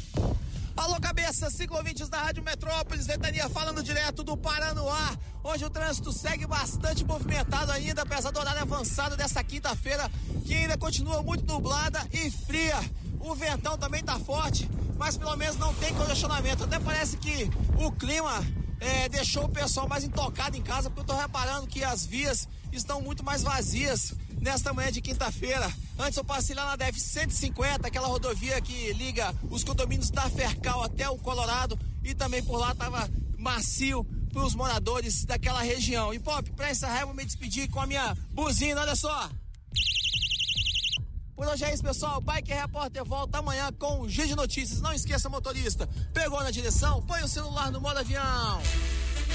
Alô, cabeça, ciclovintes da Rádio Metrópolis, Ventania falando direto do Paranoá. Hoje o trânsito segue bastante movimentado ainda, apesar do horário avançado dessa quinta-feira, que ainda continua muito nublada e fria. O ventão também tá forte, mas pelo menos não tem congestionamento. Até parece que o clima é, deixou o pessoal mais intocado em casa, porque eu tô reparando que as vias estão muito mais vazias nesta manhã de quinta-feira. Antes eu passei lá na DF 150, aquela rodovia que liga os condomínios da Fercal até o Colorado e também por lá tava macio para os moradores daquela região. E Pop, pra encerrar eu vou me despedir com a minha buzina, olha só. Por hoje é isso, pessoal. Bike Repórter volta amanhã com o Giro de Notícias. Não esqueça, motorista, pegou na direção, põe o celular no modo avião.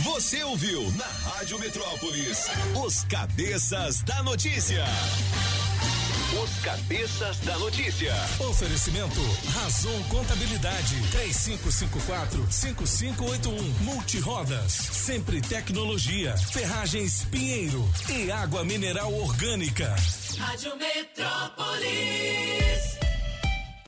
Você ouviu na Rádio Metrópolis os cabeças da notícia. Os cabeças da notícia. Oferecimento Razon Contabilidade 3554-5581 Multirodas Sempre Tecnologia Ferragens Pinheiro e Água Mineral Orgânica Rádio Metrópolis.